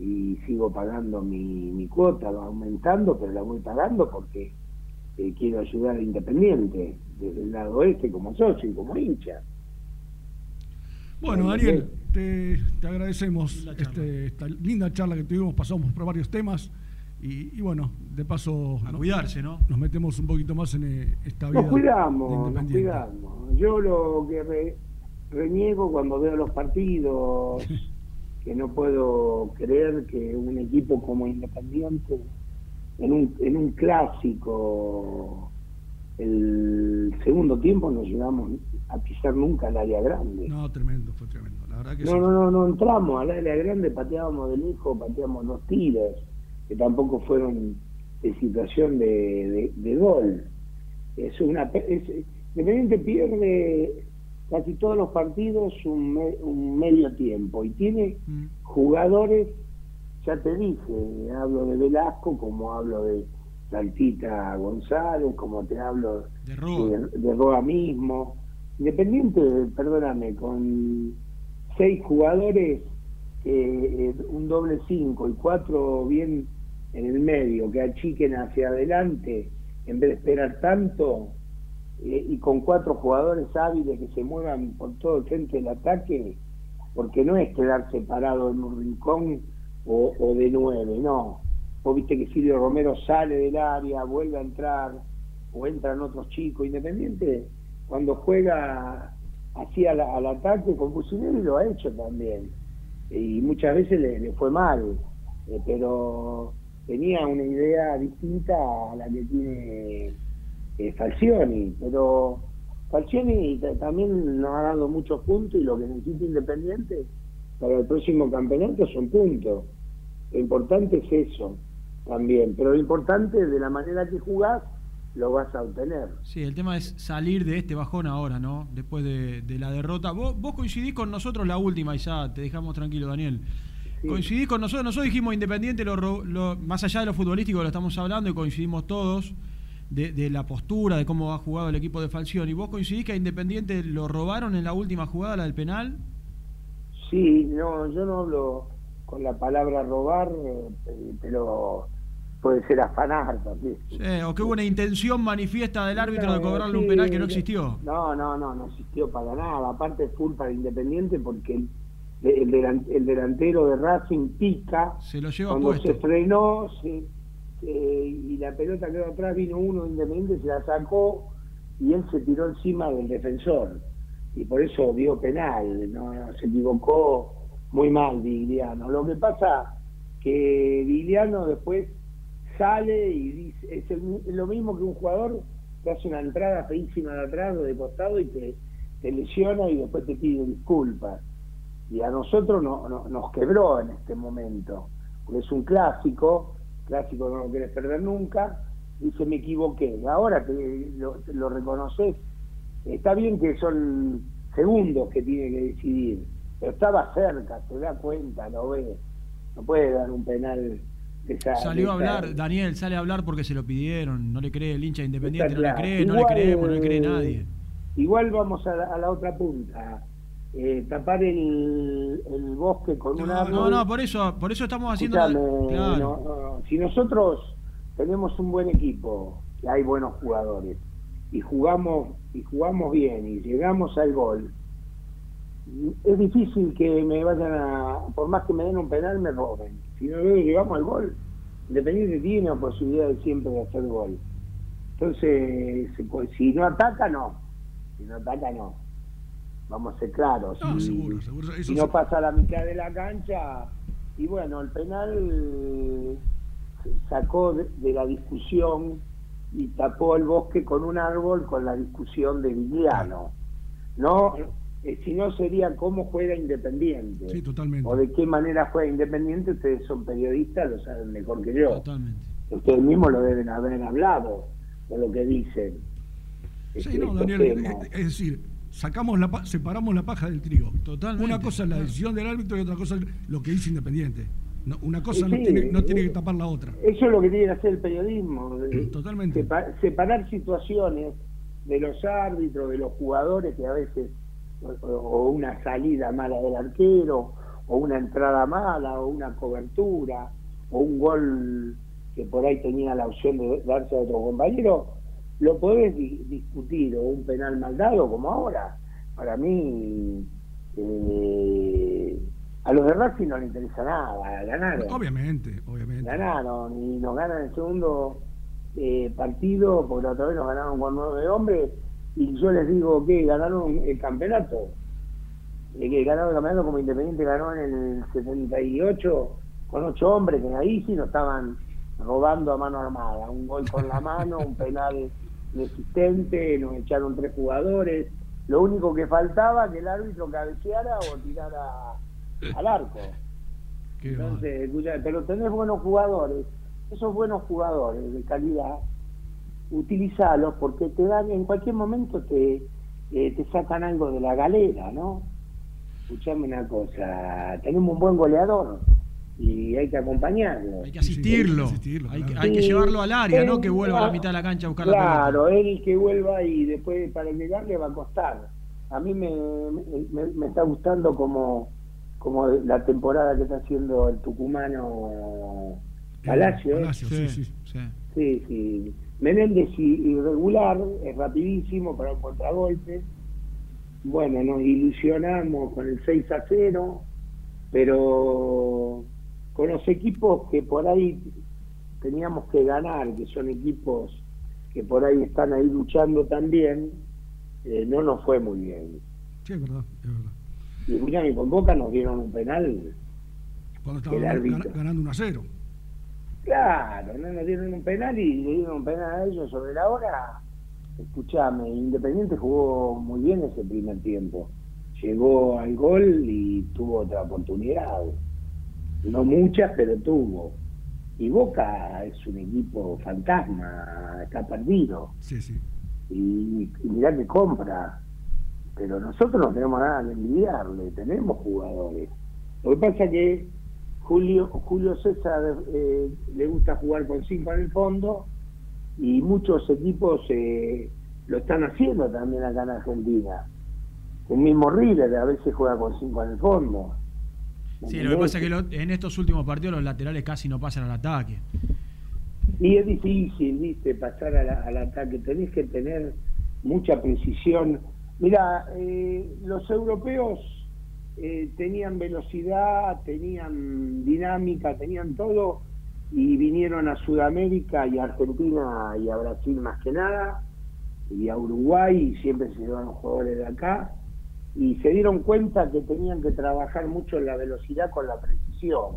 Speaker 2: y sigo pagando mi, mi cuota, va aumentando, pero la voy pagando porque eh, quiero ayudar a Independiente desde el lado este como socio y como hincha.
Speaker 5: Bueno, Daniel, te, te agradecemos
Speaker 1: Linda
Speaker 5: este, esta linda charla que tuvimos, pasamos por varios temas y, y bueno, de paso
Speaker 1: A cuidarse, ¿no?
Speaker 5: nos metemos un poquito más en eh, esta vida.
Speaker 2: Nos
Speaker 5: de
Speaker 2: cuidamos, nos cuidamos. Yo lo que re- reniego cuando veo los partidos, [LAUGHS] que no puedo creer que un equipo como Independiente, en un, en un clásico, el segundo tiempo no llegamos a pisar nunca al área grande.
Speaker 5: No, tremendo, fue tremendo. La verdad que sí.
Speaker 2: No, no, no, no entramos al área grande, pateábamos de lejos, pateamos los tiros, que tampoco fueron de situación de, de, de gol. Es una, es, Independiente pierde casi todos los partidos un, me- un medio tiempo y tiene
Speaker 1: Mm.
Speaker 2: jugadores, ya te dije, hablo de Velasco como hablo de Saltita González, como te hablo
Speaker 1: De robo.
Speaker 2: de, de Roa mismo. Independiente, perdóname, con seis jugadores, eh, un doble cinco y cuatro bien en el medio, que achiquen hacia adelante en vez de esperar tanto, eh, y con cuatro jugadores hábiles que se muevan por todo el frente del ataque, porque no es quedarse parado en un rincón o, de nueve, no. Vos viste que Silvio Romero sale del área, vuelve a entrar, o entran otros chicos. Independiente, cuando juega así al, al ataque con Fusinelli lo ha hecho también. Y muchas veces le, le fue mal, eh, pero tenía una idea distinta a la que tiene eh, Falcioni. Pero Falcioni ta- también nos ha dado muchos puntos y lo que necesita Independiente para el próximo campeonato son puntos. Lo importante es eso también, pero lo importante de la manera que jugás lo vas a obtener.
Speaker 1: Sí, el tema es salir de este bajón ahora, ¿no? Después de, de la derrota. Vos, vos coincidís con nosotros la última y ya te dejamos tranquilo, Daniel.
Speaker 2: Sí.
Speaker 1: Coincidís con nosotros, nosotros dijimos Independiente, lo, lo- más allá de lo futbolístico lo estamos hablando y coincidimos todos, de, de la postura, de cómo ha jugado el equipo de Falcioni. ¿Vos coincidís que a Independiente lo robaron en la última jugada, la del penal?
Speaker 2: Sí, no, yo no hablo con la palabra robar, eh, pero puede ser afanar también.
Speaker 1: Sí, o que hubo una intención manifiesta del árbitro de cobrarle
Speaker 2: sí,
Speaker 1: un penal que no existió.
Speaker 2: No, no, no, no existió para nada. Aparte es culpa de Independiente porque el, el delan- el delantero de Racing pica.
Speaker 1: Se lo lleva
Speaker 2: Cuando
Speaker 1: puesto.
Speaker 2: se frenó se- eh, y la pelota quedó atrás, vino uno de Independiente, se la sacó y él se tiró encima del defensor. Y por eso dio penal. No, se equivocó muy mal Vigliano. Lo que pasa que Vigliano después sale y dice, es lo mismo que un jugador que hace una entrada feísima de atrás o de costado y te, te lesiona y después te pide disculpas. Y a nosotros no, no- nos quebró en este momento, porque es un clásico, clásico no lo querés perder nunca, dice me equivoqué. Ahora que lo, lo reconoces, está bien que son segundos que tiene que decidir, pero estaba cerca, se da cuenta, lo ve, no puede dar un penal esa-
Speaker 1: Salió a
Speaker 2: esa-
Speaker 1: hablar, Daniel sale a hablar porque se lo pidieron, no le cree el hincha independiente, no le cree, no le creemos, no le cree nadie.
Speaker 2: Igual vamos a la, a la otra punta. Eh, tapar el, el bosque con un
Speaker 1: No,
Speaker 2: árbol.
Speaker 1: no, no, por eso, por eso estamos haciendo. la-
Speaker 2: Escuchame,
Speaker 1: claro.
Speaker 2: no, no, si nosotros tenemos un buen equipo, y hay buenos jugadores, y jugamos, y jugamos bien, y llegamos al gol, es difícil que me vayan a, por más que me den un penal, me roben. Si no llegamos al gol, Independiente tiene la posibilidad de siempre de hacer gol. Entonces, si no ataca, no. Si no ataca, no. Vamos a ser claros.
Speaker 5: No,
Speaker 2: si,
Speaker 5: seguro, seguro. Eso
Speaker 2: si no pasa a la mitad de la cancha, y bueno, el penal eh, sacó de, de la discusión y tapó el bosque con un árbol con la discusión de Vigliano. No, eh, si no sería cómo juega Independiente.
Speaker 5: Sí, totalmente.
Speaker 2: O de qué manera juega Independiente, ustedes son periodistas, lo saben mejor que yo.
Speaker 1: Totalmente.
Speaker 2: Ustedes mismos lo deben haber hablado de lo que dicen.
Speaker 5: Sí,
Speaker 2: Este,
Speaker 5: no,
Speaker 2: estos
Speaker 5: Daniel, es decir, sacamos la pa- separamos la paja del trigo.
Speaker 1: Totalmente.
Speaker 5: Una cosa es la decisión del árbitro y otra cosa es lo que dice Independiente. No, una cosa
Speaker 2: Sí,
Speaker 5: no, tiene, no tiene que tapar la otra.
Speaker 2: Eso es lo que tiene que hacer el periodismo. de-
Speaker 5: Totalmente.
Speaker 2: sepa- separar situaciones de los árbitros, de los jugadores que a veces, o, o una salida mala del arquero, o una entrada mala, o una cobertura, o un gol que por ahí tenía la opción de darse a otro compañero, lo podés di- discutir, o un penal mal dado como ahora. Para mí, eh, a los de Racing no les interesa nada, ganaron
Speaker 5: Obviamente, obviamente.
Speaker 2: ganaron y nos ganan el segundo eh, partido porque la otra vez nos ganaron con nueve hombres y yo les digo que ganaron el campeonato Eh, que ganaron el campeonato como Independiente ganó en el 78 con ocho hombres que ahí sí nos estaban robando a mano armada un gol con la mano un penal inexistente nos echaron tres jugadores. Lo único que faltaba que el árbitro cabeceara o tirara al arco.
Speaker 5: Qué
Speaker 2: entonces, pero tenés buenos jugadores, esos buenos jugadores de calidad, utilizalos porque te dan, en cualquier momento te, eh, te sacan algo de la galera, ¿no? Escuchame una cosa, tenemos un buen goleador y hay que acompañarlo.
Speaker 1: Hay que
Speaker 5: sí,
Speaker 1: asistirlo.
Speaker 5: hay que asistirlo,
Speaker 1: hay, que,
Speaker 5: claro.
Speaker 1: hay que
Speaker 2: Sí,
Speaker 1: llevarlo al área, no que vuelva a la mitad de la cancha a buscar la
Speaker 2: Claro,
Speaker 1: pelota.
Speaker 2: él que vuelva y después para llegar le va a costar. A mí me, me, me está gustando como, como la temporada que está haciendo el tucumano Palacio. ¿eh?
Speaker 5: Palacio, sí, sí.
Speaker 1: sí.
Speaker 2: Sí, sí. Menéndez irregular, es rapidísimo para un contragolpe. Bueno, nos ilusionamos con el 6 a 0, pero con los equipos que por ahí teníamos que ganar, que son equipos que por ahí están ahí luchando también, eh, no nos fue muy bien.
Speaker 5: Sí, es verdad, es verdad.
Speaker 2: Y escuchame, con Boca nos dieron un penal
Speaker 5: Cuando gana- ganando 1 a 0.
Speaker 2: Claro, no nos dieron un penal y le dieron un penal a ellos sobre la hora. Escuchame, Independiente jugó muy bien ese primer tiempo. Llegó al gol y tuvo otra oportunidad. No muchas, pero tuvo. Y Boca es un equipo fantasma, está perdido.
Speaker 5: Sí, sí.
Speaker 2: Y, y mirá que compra. Pero nosotros no tenemos nada que envidiarle, tenemos jugadores. Lo que pasa es que Julio, Julio César eh, le gusta jugar con cinco en el fondo y muchos equipos eh, lo están haciendo también acá en Argentina. El mismo River a veces juega con cinco en el fondo.
Speaker 1: Sí, lo que pasa es que lo- en estos últimos partidos los laterales casi no pasan al ataque.
Speaker 2: Y es difícil, viste, pasar a la- al ataque. Tenés que tener mucha precisión. Mira, eh, los europeos eh, tenían velocidad, tenían dinámica, tenían todo, y vinieron a Sudamérica y a Argentina y a Brasil más que nada, y a Uruguay, y siempre se llevaron jugadores de acá, y se dieron cuenta que tenían que trabajar mucho la velocidad con la precisión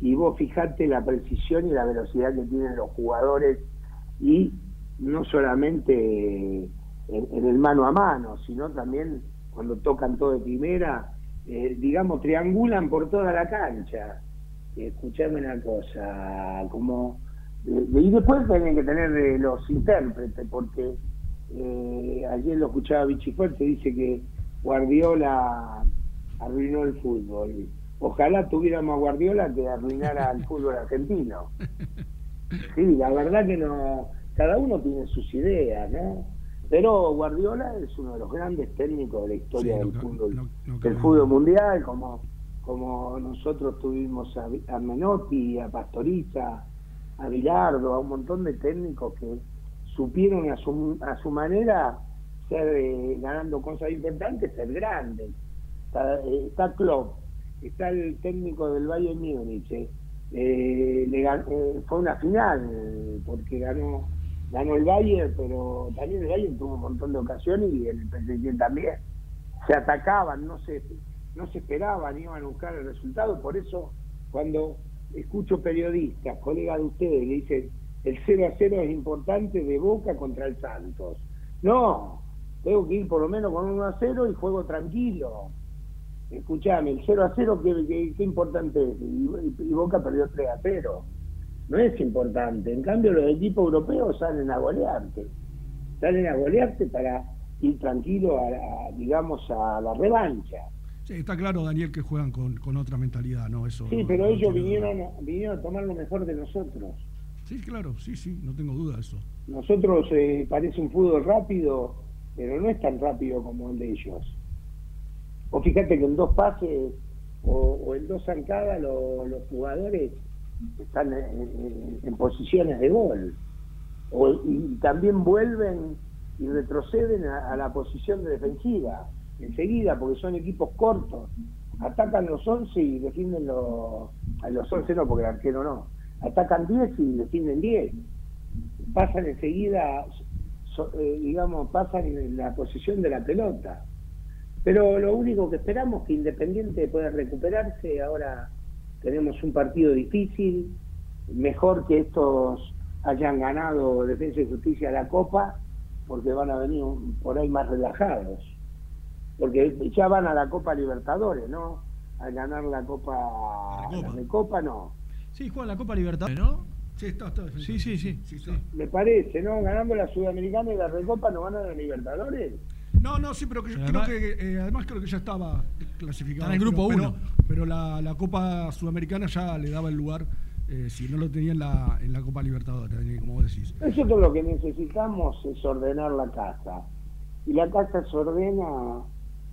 Speaker 2: y vos fijate la precisión y la velocidad que tienen los jugadores y no solamente en, el mano a mano, sino también cuando tocan todo de primera, eh, digamos, triangulan por toda la cancha. Escuchame una cosa, como... eh, y después tienen que tener eh, los intérpretes, porque eh, ayer lo escuchaba Vichy Fuerte, dice que Guardiola arruinó el fútbol. Ojalá tuviéramos a Guardiola que arruinara el fútbol argentino. Sí, la verdad que no, cada uno tiene sus ideas, ¿no? Pero Guardiola es uno de los grandes técnicos de la historia
Speaker 5: Sí,
Speaker 2: del fútbol,
Speaker 5: no- no
Speaker 2: del fútbol mundial, como como nosotros tuvimos a, a Menotti, a Pastoriza, a Bilardo, a un montón de técnicos que supieron a su, a su manera ser ganando cosas importantes, ser grandes. Está, Klopp, está el técnico del Bayern Múnich, eh, eh, le eh, fue una final porque ganó ganó el Bayern, pero también el Bayern tuvo un montón de ocasiones y el PSG también. Se atacaban, no se no se esperaban, iban a buscar el resultado, por eso cuando escucho periodistas, colegas de ustedes, le dicen el 0 a 0 es importante de Boca contra el Santos. No, tengo que ir por lo menos con 1 a 0 y juego tranquilo. Escuchame, el 0 a 0, ¿qué, qué- qué importante es? Y, y Boca perdió 3 a 0. No es importante. En cambio, los equipos europeos salen a golearte. Salen a golearte para ir tranquilo, a, la- digamos, a la revancha.
Speaker 5: Sí, está claro, Daniel, que juegan con, con otra mentalidad, ¿no? Eso.
Speaker 2: Sí,
Speaker 5: no-
Speaker 2: pero
Speaker 5: no
Speaker 2: ellos vinieron, a- vinieron a tomar lo mejor de nosotros.
Speaker 5: Sí, claro, sí, sí, no tengo duda de eso.
Speaker 2: Nosotros eh, parece un fútbol rápido, pero no es tan rápido como el de ellos. O fíjate que en dos pases o, en dos zancadas lo- los jugadores están en, posiciones de gol. Y también vuelven y retroceden a, la posición de defensiva enseguida, porque son equipos cortos. Atacan los 11 y defienden los... A los 11 no, porque el arquero no. Atacan 10 y defienden 10 pasan enseguida, so- eh, digamos, pasan en la posición de la pelota. Pero lo único que esperamos es que Independiente pueda recuperarse. Ahora tenemos un partido difícil, mejor que estos hayan ganado Defensa y Justicia la Copa, porque van a venir por ahí más relajados. Porque ya van a la Copa Libertadores, ¿no? Al ganar la Copa,
Speaker 5: La Copa.
Speaker 2: la Recopa, no.
Speaker 1: Sí, juega la Copa Libertadores, ¿no?
Speaker 5: Sí, está, está.
Speaker 1: Sí, sí, sí.
Speaker 5: sí, está.
Speaker 2: Me parece, ¿no? Ganando la Sudamericana y la Recopa, ¿no van a la Libertadores?
Speaker 5: No, no, sí, pero que-
Speaker 1: Pero
Speaker 5: creo
Speaker 1: además-
Speaker 5: que eh, además creo que ya estaba clasificado.
Speaker 1: En el grupo
Speaker 5: pero,
Speaker 1: uno.
Speaker 5: Pero, pero la, la Copa Sudamericana ya le daba el lugar, eh, si no lo tenía en la, en la Copa Libertadores, Daniel, como vos decís.
Speaker 2: Nosotros lo que necesitamos es ordenar la casa. Y la casa se ordena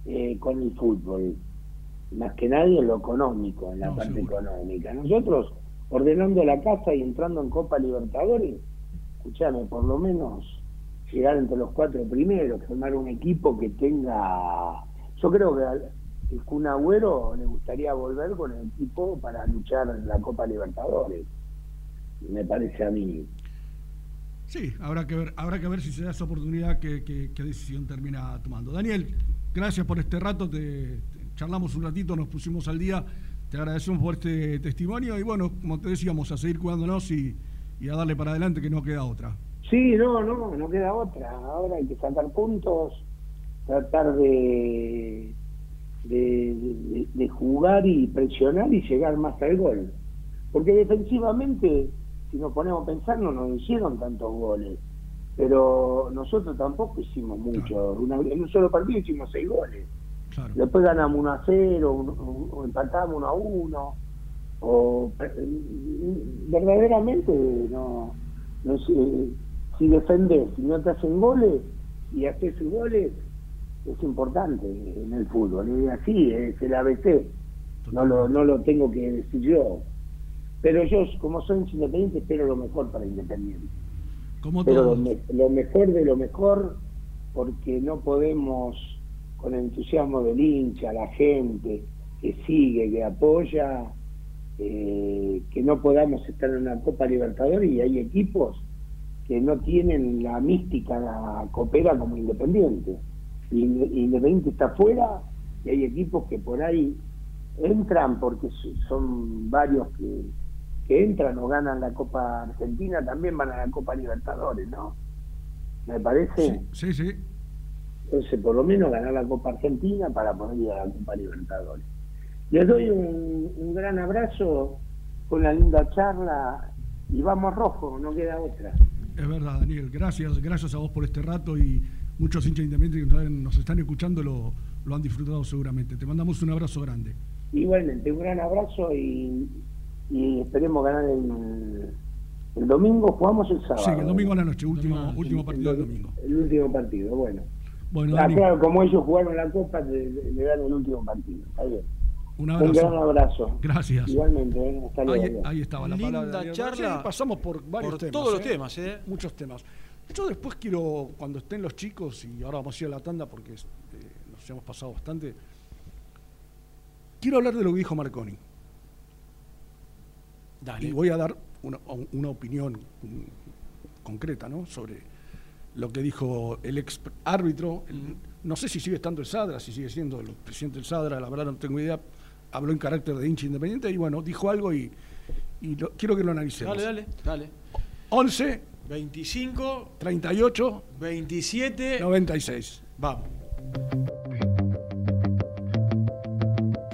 Speaker 2: eh, con el fútbol. Más que nadie en lo económico, en la
Speaker 5: No,
Speaker 2: parte
Speaker 5: seguro.
Speaker 2: económica. Nosotros, ordenando la casa y entrando en Copa Libertadores, escuchame, por lo menos llegar entre los cuatro primeros, formar un equipo que tenga... Yo creo que al el Kun Agüero le gustaría volver con el equipo para luchar en la Copa Libertadores. Me parece a mí.
Speaker 5: Sí, habrá que ver, habrá que ver si se da esa oportunidad qué, qué- qué decisión termina tomando. Daniel, gracias por este rato, te- charlamos un ratito, nos pusimos al día, te agradecemos por este testimonio y bueno, como te decíamos, a seguir cuidándonos y, y a darle para adelante que no queda otra.
Speaker 2: Sí, no, no, no queda otra. Ahora hay que sacar puntos, tratar de, de, de- de jugar y presionar y llegar más al gol. Porque defensivamente, si nos ponemos a pensar, no nos hicieron tantos goles. Pero nosotros tampoco hicimos mucho. Una- en un solo partido hicimos seis goles.
Speaker 5: Claro.
Speaker 2: Después ganamos 1 a 0, un- un- o empatamos 1 a 1. O, eh, verdaderamente no, no sé, si defendés y no te hacen goles y haces goles, es importante en el fútbol. Y así, es el ABC. No lo, no lo tengo que decir yo. Pero yo, como soy independiente, espero lo mejor para Independiente.
Speaker 5: Como
Speaker 2: Pero lo, lo mejor de lo mejor, porque no podemos, con el entusiasmo del hincha, la gente que sigue, que apoya, eh, que no podamos estar en una Copa Libertadores y hay equipos que no tienen la mística la copera como Independiente. Y Inde- Independiente está afuera y hay equipos que por ahí entran porque so- son varios que, que entran o ganan la Copa Argentina, también van a la Copa Libertadores, ¿no? Me parece.
Speaker 5: Sí, sí.
Speaker 2: Entonces, por lo menos ganar la Copa Argentina para poder ir a la Copa Libertadores. Les doy un, un gran abrazo con la linda charla y vamos rojo, no queda otra.
Speaker 5: Es verdad, Daniel. Gracias, gracias a vos por este rato y muchos hinchas independientes que nos están- nos están escuchando lo, lo han disfrutado seguramente. Te mandamos un abrazo grande.
Speaker 2: Igualmente, un gran abrazo y, y esperemos ganar el, el domingo. Jugamos el sábado.
Speaker 5: Sí, el domingo a la noche, último,
Speaker 1: Domingo.
Speaker 5: último
Speaker 2: El-
Speaker 5: partido del
Speaker 2: el-
Speaker 5: domingo.
Speaker 2: El último partido, bueno.
Speaker 5: Bueno,
Speaker 2: Ah, claro, como ellos jugaron la Copa, le, le dan el último partido. Está bien.
Speaker 5: un
Speaker 2: Un gran
Speaker 5: abrazo. Gracias.
Speaker 2: Igualmente, ¿eh? hasta luego.
Speaker 5: Ahí, ahí estaba la
Speaker 1: Linda
Speaker 5: palabra.
Speaker 1: charla
Speaker 5: Sí, pasamos por varios
Speaker 1: por
Speaker 5: temas.
Speaker 1: todos los
Speaker 5: ¿eh?
Speaker 1: temas, ¿eh?
Speaker 5: Muchos temas. Yo después quiero, cuando estén los chicos, y ahora vamos a ir a la tanda porque eh, nos hemos pasado bastante, quiero hablar de lo que dijo Marconi.
Speaker 1: Dale.
Speaker 5: Y voy a dar una, una opinión concreta ¿no? sobre lo que dijo el ex árbitro. el- no sé si sigue estando el Sadra, si sigue siendo el presidente del Sadra, la verdad no tengo idea. Habló en carácter de hincha independiente y bueno, dijo algo y, y lo- quiero que lo analicemos.
Speaker 1: Dale, dale, dale.
Speaker 5: 11,
Speaker 1: 25,
Speaker 5: 38,
Speaker 1: 27.
Speaker 5: 96.
Speaker 1: Vamos.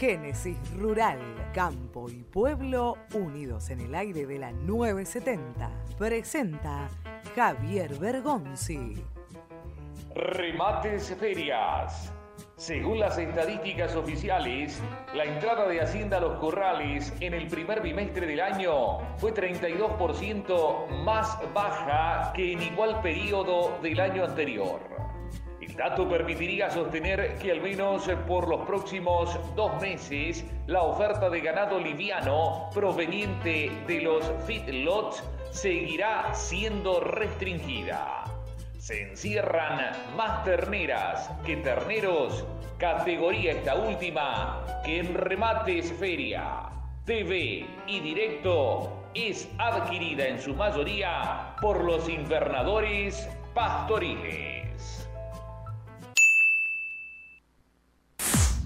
Speaker 6: Génesis Rural, Campo y Pueblo unidos en el aire de la 970. Presenta Javier Bergonzi.
Speaker 7: Remates Ferias. Según las estadísticas oficiales, la entrada de Hacienda a los corrales en el primer bimestre del año fue 32% más baja que en igual periodo del año anterior. Dato permitiría sostener que al menos por los próximos dos meses la oferta de ganado liviano proveniente de los feedlots seguirá siendo restringida. Se encierran más terneras que terneros, categoría esta última que en remates feria, TV y directo es adquirida en su mayoría por los invernadores pastoriles.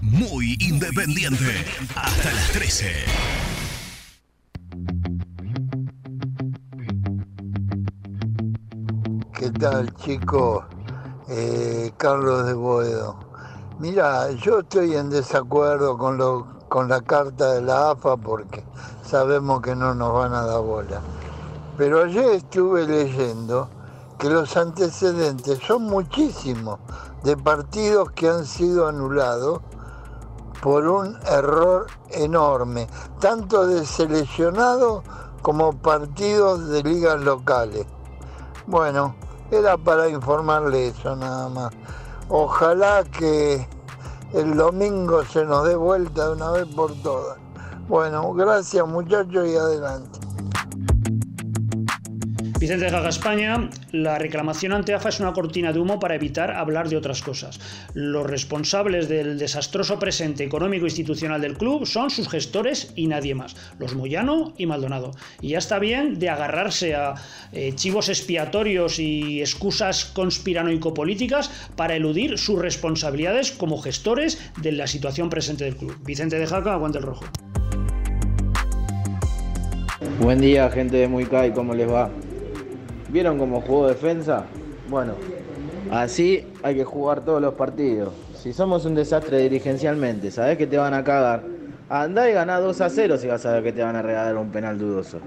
Speaker 8: Muy independiente. Hasta las 13.
Speaker 9: ¿qué tal chico? Eh, Carlos de Boedo. Mira, yo estoy en desacuerdo con, lo, con la carta de la AFA porque sabemos que no nos van a dar bola. Pero ayer estuve leyendo que los antecedentes son muchísimos de partidos que han sido anulados por un error enorme, tanto de seleccionados como partidos de ligas locales. Bueno, era para informarle eso nada más. Ojalá que el domingo se nos dé vuelta de una vez por todas. Bueno, gracias muchachos y adelante.
Speaker 10: Vicente Jaca España, la reclamación ante AFA es una cortina de humo para evitar hablar de otras cosas. Los responsables del desastroso presente económico institucional del club son sus gestores y nadie más, los Moyano y Maldonado. Y ya está bien de agarrarse a eh, chivos expiatorios y excusas conspiranoico-políticas para eludir sus responsabilidades como gestores de la situación presente del club. Vicente de Jaca, aguante el rojo.
Speaker 11: Buen día, gente de Muicay, ¿cómo les va? ¿Vieron cómo jugó defensa? Bueno, así hay que jugar todos los partidos. Si somos un desastre dirigencialmente, sabés que te van a cagar. Andá y ganá 2 a 0 si vas a ver que te van a regalar un penal dudoso.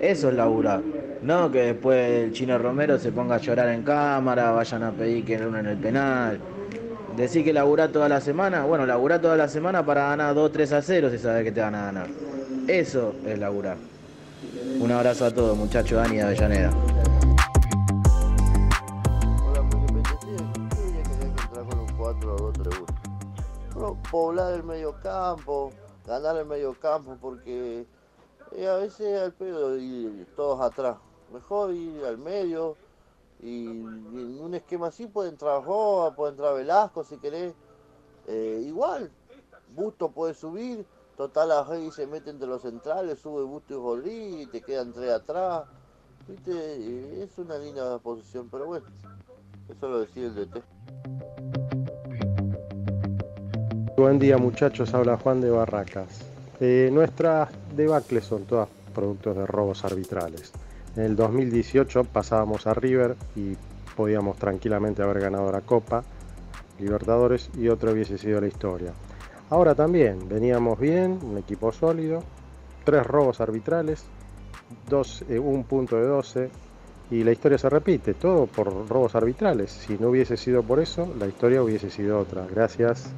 Speaker 11: Eso es laburar. No que después el chino Romero se ponga a llorar en cámara, vayan a pedir que en el penal. Decir que laburá toda la semana, bueno, laburá toda la semana para ganar 2 3 a 0 si sabés que te van a ganar. Eso es laburar. Un abrazo a todos, muchachos Dani de Avellaneda.
Speaker 12: Poblar el medio campo, ganar el medio campo, porque eh, a veces al pedo y todos atrás. Mejor ir al medio y, en un esquema así puede entrar Joa, puede entrar Velasco si querés. Eh, igual, Busto puede subir, total ahí se mete entre los centrales, sube Busto y Rodríguez y te quedan tres atrás. Eh, es una linda posición, pero bueno, eso lo decide el DT.
Speaker 13: Buen día muchachos, habla Juan de Barracas. Eh, nuestras debacles son todas productos de robos arbitrales. En el 2018 pasábamos a River y podíamos tranquilamente haber ganado la Copa, Libertadores y otro hubiese sido la historia. Ahora también, veníamos bien, un equipo sólido, tres robos arbitrales, eh, un punto de 12 y la historia se repite, todo por robos arbitrales. Si no hubiese sido por eso, la historia hubiese sido otra. Gracias.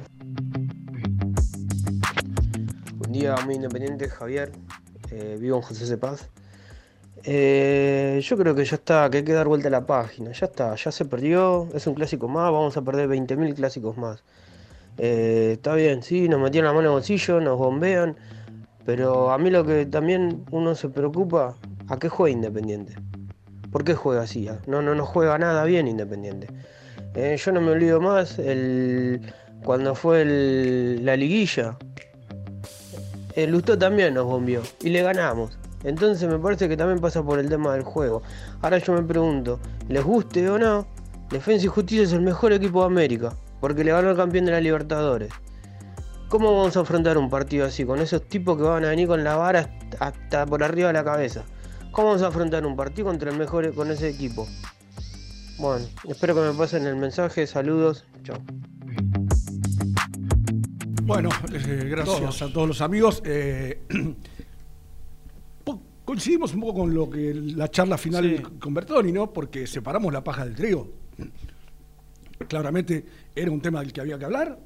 Speaker 14: Día, muy independiente, Javier. Eh, vivo en José C. Eh, yo creo que ya está, que hay que dar vuelta a la página. Ya está, ya se perdió. Es un clásico más, vamos a perder 20.000 clásicos más. Eh, está bien, sí, nos metieron la mano en el bolsillo, nos bombean. Pero a mí lo que también uno se preocupa, ¿a qué juega Independiente? ¿Por qué juega así? Ah? No, no, no juega nada bien Independiente. yo no me olvido más el, cuando fue la liguilla, el Lustó también nos bombió y le ganamos. Entonces me parece que también pasa por el tema del juego. Ahora yo me pregunto, ¿les guste o no? Defensa y Justicia es el mejor equipo de América, porque le ganó al campeón de la Libertadores. ¿Cómo vamos a afrontar un partido así, con esos tipos que van a venir con la vara hasta por arriba de la cabeza? ¿Cómo vamos a afrontar un partido contra el mejor con ese equipo? Bueno, espero que me pasen el mensaje. Saludos. Chao.
Speaker 5: Bueno, eh, gracias a todos los amigos. Eh, [CLEARS THROAT] coincidimos un poco con lo que la charla final con Bertoni, ¿no? Porque separamos la paja del trigo. Claramente era un tema del que había que hablar,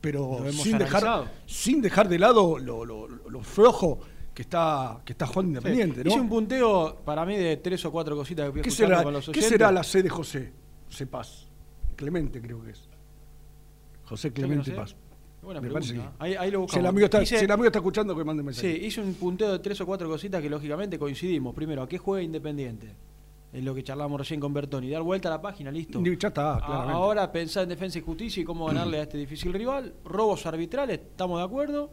Speaker 5: pero sin dejar, sin dejar de lado lo, lo, flojo que está, que está Juan Independiente, ¿no?
Speaker 1: Hice un punteo para mí de tres o cuatro cositas que
Speaker 5: ¿Qué será, con los ¿Qué será la C de José? José Paz. Clemente creo que es. José Clemente Paz.
Speaker 1: Buena pregunta. Ahí, ahí, lo
Speaker 5: si, el amigo está, si el amigo está escuchando, que mande mensaje.
Speaker 1: Sí, hice un punteo de tres o cuatro cositas que lógicamente coincidimos. Primero, ¿a qué juega Independiente? Es lo que charlamos recién con Bertoni. Dar vuelta a la página, listo.
Speaker 5: Ya está, claramente.
Speaker 1: Ahora pensar en defensa y justicia y cómo ganarle a este difícil rival. Robos arbitrales, estamos de acuerdo.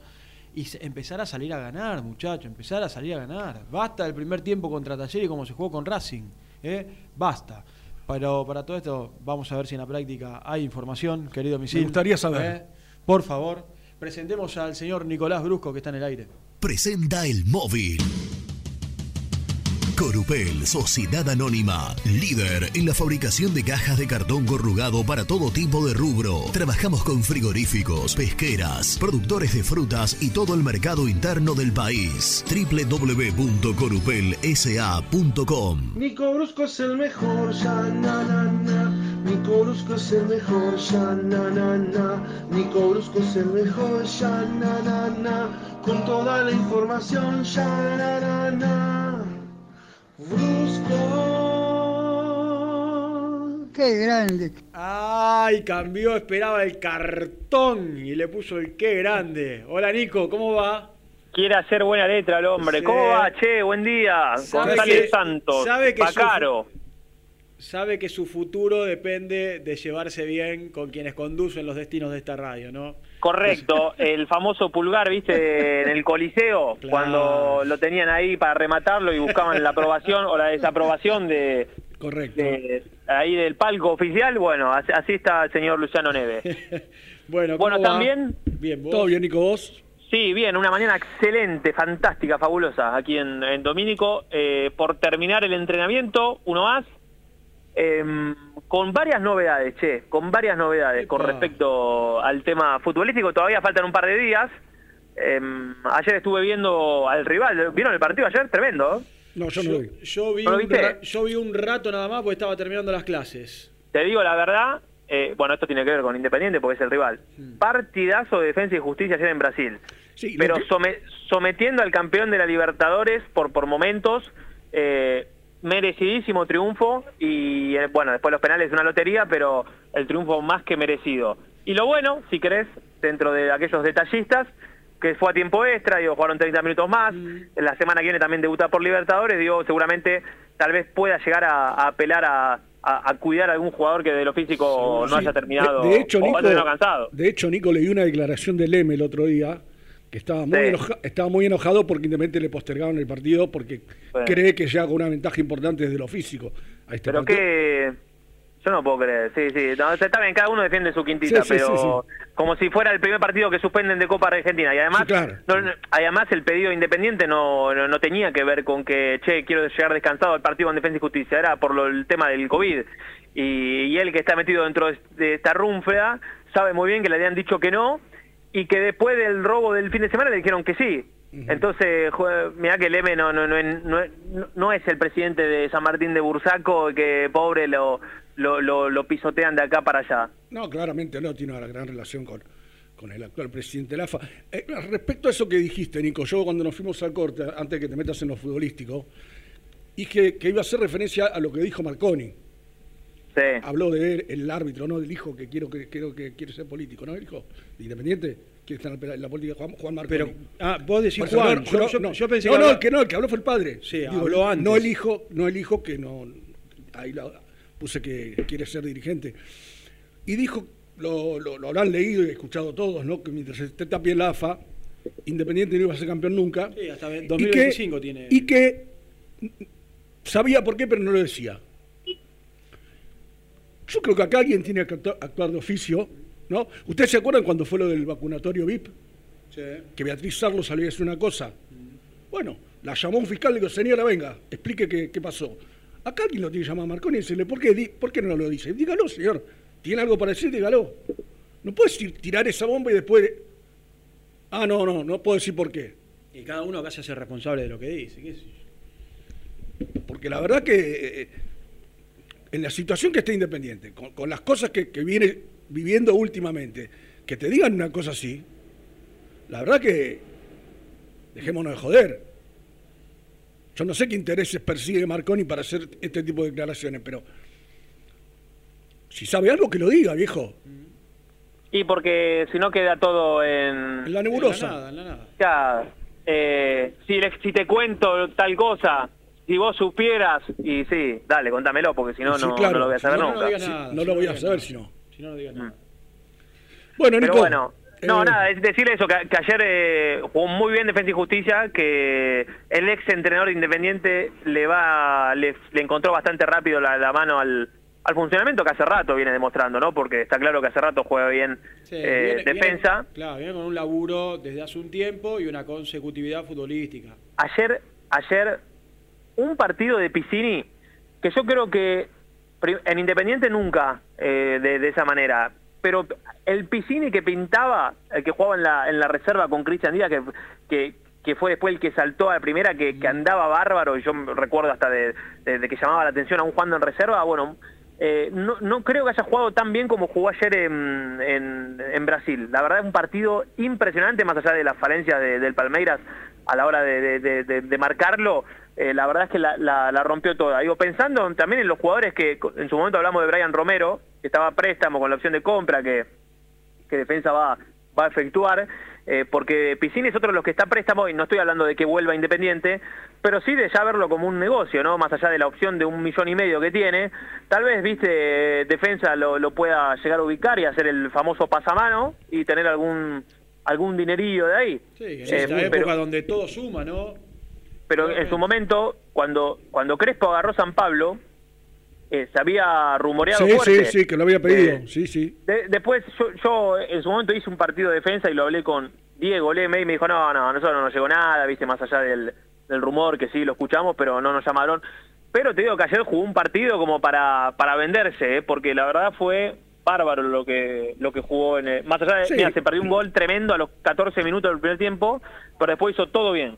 Speaker 1: Y empezar a salir a ganar, muchachos. Empezar a salir a ganar. Basta el primer tiempo contra Talleres como se jugó con Racing. ¿eh? Basta. Pero para todo esto, vamos a ver si en la práctica hay información, querido Misil.
Speaker 5: Me gustaría saber. ¿eh?
Speaker 1: Por favor, presentemos al señor Nicolás Brusco que está en el aire.
Speaker 8: Presenta el móvil. Corupel, Sociedad Anónima, líder en la fabricación de cajas de cartón corrugado para todo tipo de rubro. Trabajamos con frigoríficos, pesqueras, productores de frutas y todo el mercado interno del país. www.corupelsa.com
Speaker 15: Nico Brusco es el mejor, ya na na na. Nico Brusco es el mejor, ya na na na. Nico Brusco es el mejor, ya na na na. Con toda la información, ya na na na. Brusco.
Speaker 1: ¡Qué grande! ¡Ay! Cambió, esperaba el cartón y le puso el qué grande. Hola Nico, ¿cómo va?
Speaker 16: Quiere hacer buena letra el hombre.
Speaker 1: Sí.
Speaker 16: ¿Cómo va, che? Buen día. González
Speaker 1: que-
Speaker 16: Santos.
Speaker 1: sabe que
Speaker 16: Bacaro.
Speaker 1: Sabe que su futuro depende de llevarse bien con quienes conducen los destinos de esta radio, ¿no?
Speaker 16: Correcto. [LAUGHS] El famoso pulgar, ¿viste? En el Coliseo,
Speaker 1: Claro.
Speaker 16: cuando lo tenían ahí para rematarlo y buscaban la aprobación o la desaprobación de,
Speaker 5: Correcto.
Speaker 16: de- ahí del palco oficial. Bueno, así, así está el señor Luciano Neves. [LAUGHS]
Speaker 1: Bueno,
Speaker 16: Bueno, también.
Speaker 1: Bien, vos.
Speaker 5: ¿Todo bien, Nico, vos?
Speaker 16: Sí, bien, una mañana excelente, fantástica, fabulosa aquí en, en Domínico. eh, por terminar el entrenamiento, uno más, em, con varias novedades, che, con varias novedades con respecto al tema futbolístico. Todavía faltan un par de días. Em, ayer estuve viendo al rival, ¿vieron el partido ayer? Tremendo.
Speaker 5: No, yo no lo vi.
Speaker 1: yo vi
Speaker 16: ¿No lo
Speaker 1: un
Speaker 16: viste?
Speaker 1: yo vi un rato nada más porque estaba terminando las clases.
Speaker 16: Te digo la verdad, eh, bueno, esto tiene que ver con Independiente porque es el rival. Partidazo de Defensa y Justicia ayer en Brasil.
Speaker 5: Sí, lo
Speaker 16: Pero
Speaker 5: que-
Speaker 16: sometiendo al campeón de la Libertadores por, por momentos, eh, merecidísimo triunfo y eh, bueno, después los penales una lotería, pero el triunfo más que merecido. Y lo bueno, si querés, dentro de aquellos detallistas, que fue a tiempo extra, digo, jugaron 30 minutos más, la semana que viene también debuta por Libertadores, digo, seguramente tal vez pueda llegar a, a apelar a, a- a cuidar a algún jugador que de lo físico no
Speaker 5: Sí.
Speaker 16: haya terminado
Speaker 5: De, de hecho,
Speaker 16: o
Speaker 5: Nico,
Speaker 16: terminado cansado.
Speaker 5: de hecho, Nico, leí una declaración de Leme el otro día que estaba muy,
Speaker 16: Sí.
Speaker 5: enoja- estaba muy enojado porque Independiente le postergaron el partido porque cree que llega con una ventaja importante desde lo físico. A este
Speaker 16: Pero
Speaker 5: partido.
Speaker 16: que yo no puedo creer, sí, sí, no, está bien, cada uno defiende su quintita,
Speaker 5: Sí,
Speaker 16: pero
Speaker 5: sí,
Speaker 16: como si fuera el primer partido que suspenden de Copa Argentina y además,
Speaker 5: claro.
Speaker 16: no- además el pedido independiente no, no, no tenía que ver con que, che, quiero llegar descansado al partido con Defensa y Justicia, era por lo- el tema del COVID y, y él que está metido dentro de- esta runfrea sabe muy bien que le habían dicho que no y que después del robo del fin de semana le dijeron que sí. Entonces, mira que el M no, no, no, no, no es el presidente de San Martín de Bursaco que pobre lo, lo, lo, lo pisotean de acá para allá.
Speaker 5: No, claramente no, tiene una gran relación con, con el actual presidente de la AFA. Eh, respecto a eso que dijiste, Nico, yo cuando nos fuimos al corte, antes de que te metas en lo futbolístico, dije que iba a hacer referencia a lo que dijo Marconi.
Speaker 16: Sí.
Speaker 5: Habló de él, el árbitro, ¿no? Del hijo que quiero que quiero que quiere ser político, ¿no? El hijo de Independiente, quiere estar en la- política, Juan, Juan Marconi.
Speaker 1: Pero, ah, vos decís
Speaker 5: eso,
Speaker 1: Juan,
Speaker 5: no,
Speaker 1: yo,
Speaker 5: no,
Speaker 1: yo-
Speaker 5: no.
Speaker 1: yo pensé
Speaker 5: no,
Speaker 1: que
Speaker 5: no, el que no, el que habló fue el padre.
Speaker 1: Sí, habló
Speaker 5: No
Speaker 1: antes.
Speaker 5: el hijo, no el hijo que no, ahí la- puse que quiere ser dirigente. Y dijo, lo, lo, lo habrán leído y escuchado todos, ¿no? Que mientras esté también la AFA, Independiente no iba a ser campeón nunca.
Speaker 1: Sí, hasta
Speaker 5: Y que-
Speaker 1: 2025 tiene.
Speaker 5: Y que sabía por qué, pero no lo decía. Yo creo que acá alguien tiene que actu- actuar de oficio, ¿no? ¿Ustedes se acuerdan cuando fue lo del vacunatorio VIP? Que Beatriz Sarlo salió a decir una cosa. Bueno, la llamó un fiscal y le dijo, señora, venga, explique qué, qué pasó. Acá alguien lo tiene que llamar a Marconi y decirle, ¿por qué, di- ¿por qué no lo dice? Dígalo, señor. ¿Tiene algo para decir? Dígalo. No puedes ir- tirar esa bomba y después... Ah, no, no, no puedo decir por qué.
Speaker 1: Y cada uno acá se hace responsable de lo que dice. qué.
Speaker 5: Porque la verdad que eh, en la situación que está Independiente, con, con las cosas que, que viene viviendo últimamente, que te digan una cosa así, la verdad que dejémonos de joder. Yo no sé qué intereses persigue Marconi para hacer este tipo de declaraciones, pero si sabe algo que lo diga, viejo.
Speaker 16: Y porque si no queda todo en...
Speaker 5: En la nebulosa.
Speaker 1: En la nada, en la nada.
Speaker 16: Ya, eh, si, le- si te cuento tal cosa, si vos supieras, y sí, dale, contámelo, porque si no,
Speaker 5: Sí,
Speaker 16: no,
Speaker 5: claro.
Speaker 16: no lo voy a saber
Speaker 5: no, no
Speaker 16: nunca.
Speaker 5: nada, no lo voy a saber si no.
Speaker 1: Si no, no digas nada.
Speaker 5: Bueno,
Speaker 16: Pero
Speaker 5: Nico.
Speaker 16: bueno, no,
Speaker 5: eh,
Speaker 16: nada, es decirle eso, que, que ayer eh, jugó muy bien Defensa y Justicia, que el ex entrenador de Independiente le va le, le encontró bastante rápido la, la mano al, al funcionamiento que hace rato viene demostrando, ¿no? Porque está claro que hace rato juega bien
Speaker 1: Sí,
Speaker 16: eh,
Speaker 1: viene-
Speaker 16: defensa.
Speaker 1: viene- claro, viene con un laburo desde hace un tiempo y una consecutividad futbolística.
Speaker 16: Ayer, ayer un partido de Piscini que yo creo que en Independiente nunca eh, de, de esa manera. Pero el Piscini que pintaba, el que jugaba en la, en la reserva con Cristian Díaz, que, que, que fue después el que saltó a la primera, que, que andaba bárbaro, y yo recuerdo hasta de, de- de que llamaba la atención aún jugando en reserva, bueno, eh, no, no creo que haya jugado tan bien como jugó ayer en, en, en Brasil. La verdad es un partido impresionante, más allá de las falencias de- del Palmeiras a la hora de, marcarlo. eh, la verdad es que la, la- la rompió toda. Digo, pensando también en los jugadores que en su momento hablamos de Brian Romero, que estaba a préstamo con la opción de compra, que, que defensa va, va a efectuar, eh, porque Piscini es otro de los que está a préstamo, y no estoy hablando de que vuelva Independiente, pero sí de ya verlo como un negocio, ¿no? Más allá de la opción de un millón y medio que tiene, tal vez, viste, defensa lo, lo pueda llegar a ubicar y hacer el famoso pasamano y tener algún algún dinerillo de ahí.
Speaker 1: Sí, en
Speaker 16: Eh,
Speaker 1: esta
Speaker 16: pero-
Speaker 1: época donde todo suma, ¿no?
Speaker 16: pero en su momento, cuando cuando Crespo agarró San Pablo, eh, se había rumoreado
Speaker 5: Sí,
Speaker 16: fuerte.
Speaker 5: sí, sí, que lo había pedido.
Speaker 16: Eh,
Speaker 5: sí, sí.
Speaker 16: de- después yo, yo en su momento hice un partido de defensa y lo hablé con Diego Leme y me dijo, no, no, a nosotros no nos llegó nada, viste, más allá del, del rumor que sí lo escuchamos, pero no nos llamaron. Pero te digo que ayer jugó un partido como para, para venderse, ¿eh? porque la verdad fue bárbaro lo que lo que jugó en el- más allá de
Speaker 5: Sí.
Speaker 16: mira, se perdió un gol tremendo a los 14 minutos del primer tiempo pero después hizo todo bien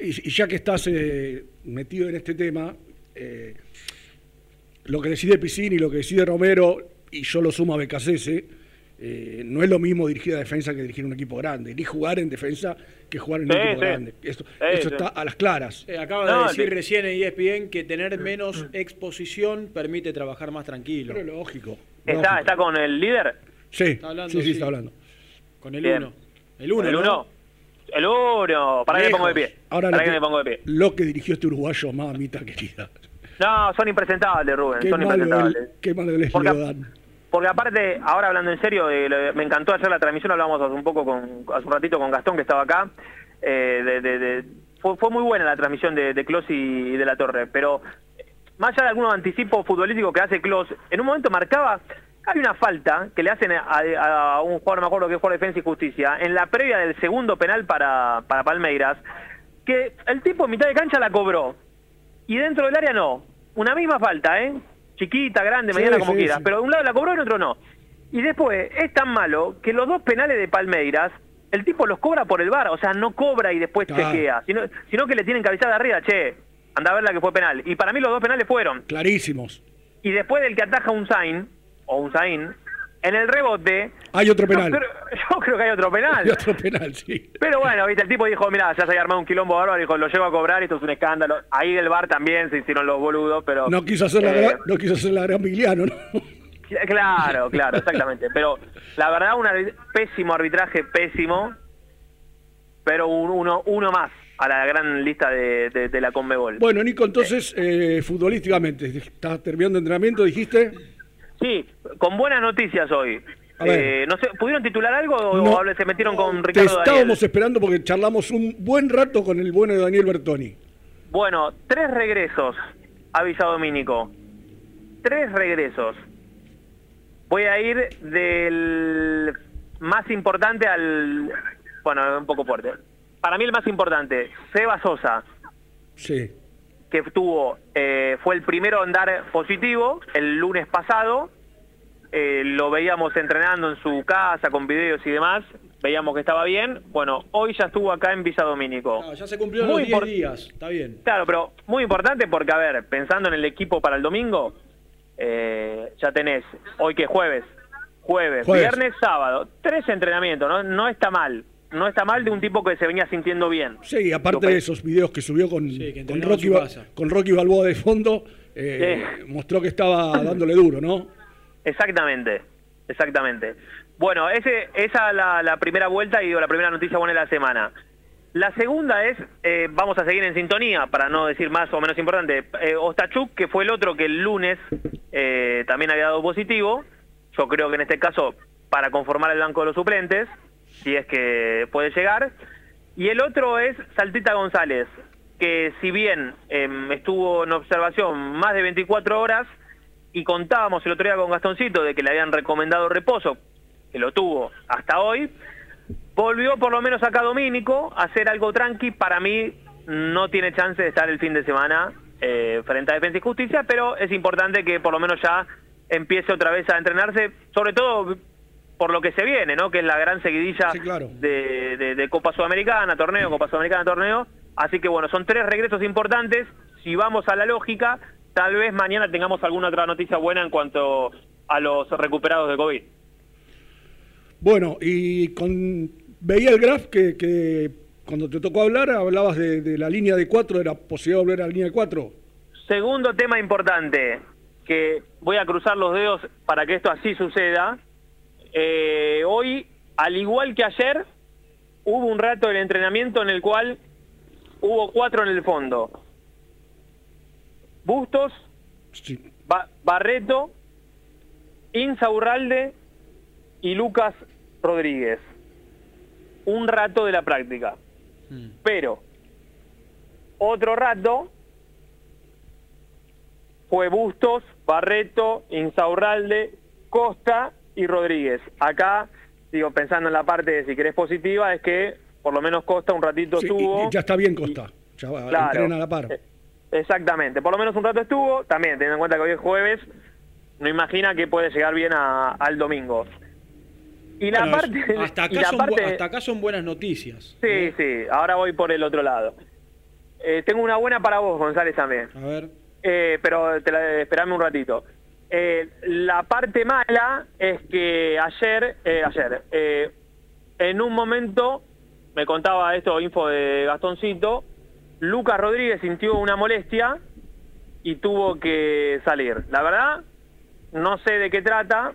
Speaker 5: Y, y ya que estás eh, metido en este tema, eh, lo que decide Piscini, lo que decide Romero, y yo lo sumo a Becasese, eh, no es lo mismo dirigir a defensa que dirigir un equipo grande, ni jugar en defensa que jugar en un
Speaker 16: Sí,
Speaker 5: equipo
Speaker 16: sí.
Speaker 5: grande. Esto,
Speaker 16: Sí,
Speaker 5: esto
Speaker 16: sí.
Speaker 5: está a las claras.
Speaker 1: Eh, acaba
Speaker 16: No,
Speaker 1: de decir recién en ESPN que tener menos exposición permite trabajar más tranquilo.
Speaker 5: Pero lógico.
Speaker 16: Está está con el líder
Speaker 5: Sí,
Speaker 1: Está hablando,
Speaker 5: sí, sí,
Speaker 1: sí.
Speaker 5: está hablando.
Speaker 1: Con el
Speaker 16: Bien.
Speaker 1: 1. El 1,
Speaker 16: el uno el uno para que me pongo de pie
Speaker 5: Ahora
Speaker 16: para
Speaker 5: lo
Speaker 16: que
Speaker 5: que,
Speaker 16: me pongo de pie
Speaker 5: lo que dirigió este uruguayo, mamita querida.
Speaker 16: no son impresentables Rubén
Speaker 5: Qué
Speaker 16: son
Speaker 5: malo,
Speaker 16: impresentables
Speaker 5: el- qué malo les
Speaker 16: Porque-
Speaker 5: lo dan.
Speaker 16: Porque aparte, ahora hablando en serio, eh, me encantó hacer la transmisión, hablamos hace un poco con, hace un ratito con Gastón que estaba acá. eh, de- de- de- fue, fue muy buena la transmisión de, de y, de la Torre, pero más allá de algunos anticipos futbolísticos que hace Klos, en un momento marcaba, hay una falta que le hacen a, a un jugador, no me acuerdo que es jugador de Defensa y Justicia, en la previa del segundo penal para, para Palmeiras, que el tipo en mitad de cancha la cobró y dentro del área no. Una misma falta, ¿eh? Chiquita, grande,
Speaker 5: Sí,
Speaker 16: mediana, como
Speaker 5: sí,
Speaker 16: quieras.
Speaker 5: sí.
Speaker 16: Pero de un lado la cobró y en otro no. Y después, es tan malo que los dos penales de Palmeiras, el tipo los cobra por el bar. O sea, no cobra y después chequea. Sino, sino que le tienen que avisar de arriba, che, anda a ver la que fue penal. Y para mí los dos penales fueron.
Speaker 5: Clarísimos.
Speaker 16: Y después del que ataja un Zain, o un Zain, en el rebote...
Speaker 5: Hay otro penal.
Speaker 16: Yo creo, [LAUGHS] yo creo que hay otro penal.
Speaker 5: Hay otro penal, sí.
Speaker 16: Pero bueno, viste, el tipo dijo, mira, ya se había armado un quilombo bárbaro, dijo, lo llevo a cobrar, esto es un escándalo. Ahí del bar también se hicieron los boludos, pero...
Speaker 5: No quiso hacer la,
Speaker 16: eh,
Speaker 5: gran, no quiso hacer la gran Miliano, ¿no? [LAUGHS]
Speaker 16: Claro, claro, exactamente. Pero la verdad, un arbit- pésimo arbitraje, pésimo, pero un- uno, uno más a la gran lista de, de- de la Conmebol.
Speaker 5: Bueno, Nico, entonces, eh, futbolísticamente, ¿estás terminando entrenamiento, dijiste?
Speaker 16: Sí, con buenas noticias hoy. Eh, no sé, ¿pudieron titular algo o
Speaker 5: No.
Speaker 16: se metieron con
Speaker 5: Te
Speaker 16: Ricardo Daniel?
Speaker 5: estábamos esperando porque charlamos un buen rato con el bueno de Daniel Bertoni.
Speaker 16: Bueno, tres regresos a Villa Domínico. Tres regresos. Voy a ir del más importante al... Bueno, un poco fuerte. Para mí el más importante, Seba Sosa,
Speaker 5: Sí.
Speaker 16: que tuvo, eh, fue el primero en dar positivo el lunes pasado. Eh, lo veíamos entrenando en su casa con videos y demás. Veíamos que estaba bien. Bueno, hoy ya estuvo acá en Villa Domínico.
Speaker 1: Ya se cumplió los 10
Speaker 16: impor-
Speaker 1: días. Está bien.
Speaker 16: Claro, pero muy importante porque, a ver, pensando en el equipo para el domingo, eh, ya tenés, hoy que es jueves, jueves,
Speaker 5: Jueves.
Speaker 16: viernes, sábado, tres entrenamientos, ¿no? No está mal. No está mal de un tipo que se venía sintiendo bien.
Speaker 5: Sí, aparte
Speaker 16: Lo-
Speaker 5: de esos videos que subió con,
Speaker 1: que
Speaker 5: con, Rocky, con Balboa de fondo, eh, mostró que estaba dándole duro, ¿no?
Speaker 16: Exactamente, exactamente. Bueno, ese, esa es la, la primera vuelta y digo, la primera noticia buena de la semana. La segunda es, eh, vamos a seguir en sintonía, para no decir más o menos importante, eh, Ostachuk, que fue el otro que el lunes eh, también había dado positivo, yo creo que en este caso para conformar el banco de los suplentes, si es que puede llegar, y el otro es Saltita González, que si bien em, estuvo en observación más de 24 horas, y contábamos el otro día con Gastoncito de que le habían recomendado reposo, que lo tuvo hasta hoy, volvió por lo menos acá Domínico a hacer algo tranqui, para mí no tiene chance de estar el fin de semana eh, frente a Defensa y Justicia, pero es importante que por lo menos ya empiece otra vez a entrenarse, sobre todo por lo que se viene, ¿no? Que es la gran seguidilla de, de- de Copa Sudamericana, torneo, Copa Sudamericana, torneo. Así que bueno, son tres regresos importantes. Si vamos a la lógica, tal vez mañana tengamos alguna otra noticia buena en cuanto a los recuperados de COVID.
Speaker 5: Bueno, y con veía el graph que, que cuando te tocó hablar hablabas de, de la línea de 4, de la posibilidad de volver a la línea de 4.
Speaker 16: Segundo tema importante, que voy a cruzar los dedos para que esto así suceda. Eh, hoy, al igual que ayer, hubo un rato del entrenamiento en el cual hubo cuatro en el fondo. Bustos, Ba- Barreto, Insaurralde y Lucas Rodríguez. Un rato de la práctica. Pero, otro rato fue Bustos, Barreto, Insaurralde, Costa y Rodríguez. Acá, digo, pensando en la parte de si querés positiva, es que por lo menos Costa un ratito
Speaker 5: Sí,
Speaker 16: estuvo.
Speaker 5: y ya está bien Costa, ya va,
Speaker 16: Claro.
Speaker 5: entrena a la par.
Speaker 16: Eh, Exactamente, por lo menos un rato estuvo, también teniendo en cuenta que hoy es jueves, no imagina que puede llegar bien a- al domingo. Y la
Speaker 1: Bueno,
Speaker 16: parte...
Speaker 1: es- hasta,
Speaker 16: y
Speaker 1: acá
Speaker 16: la
Speaker 1: son, bu-
Speaker 16: parte-
Speaker 1: hasta acá son buenas noticias.
Speaker 16: Sí, sí, ahora voy por el otro lado. Eh, tengo una buena para vos, González, también.
Speaker 1: A ver.
Speaker 16: Eh, pero te la, esperame un ratito. Eh, la parte mala es que ayer, eh, ayer, eh, en un momento, me contaba esto, info de Gastoncito, Lucas Rodríguez sintió una molestia y tuvo que salir. La verdad, no sé de qué trata,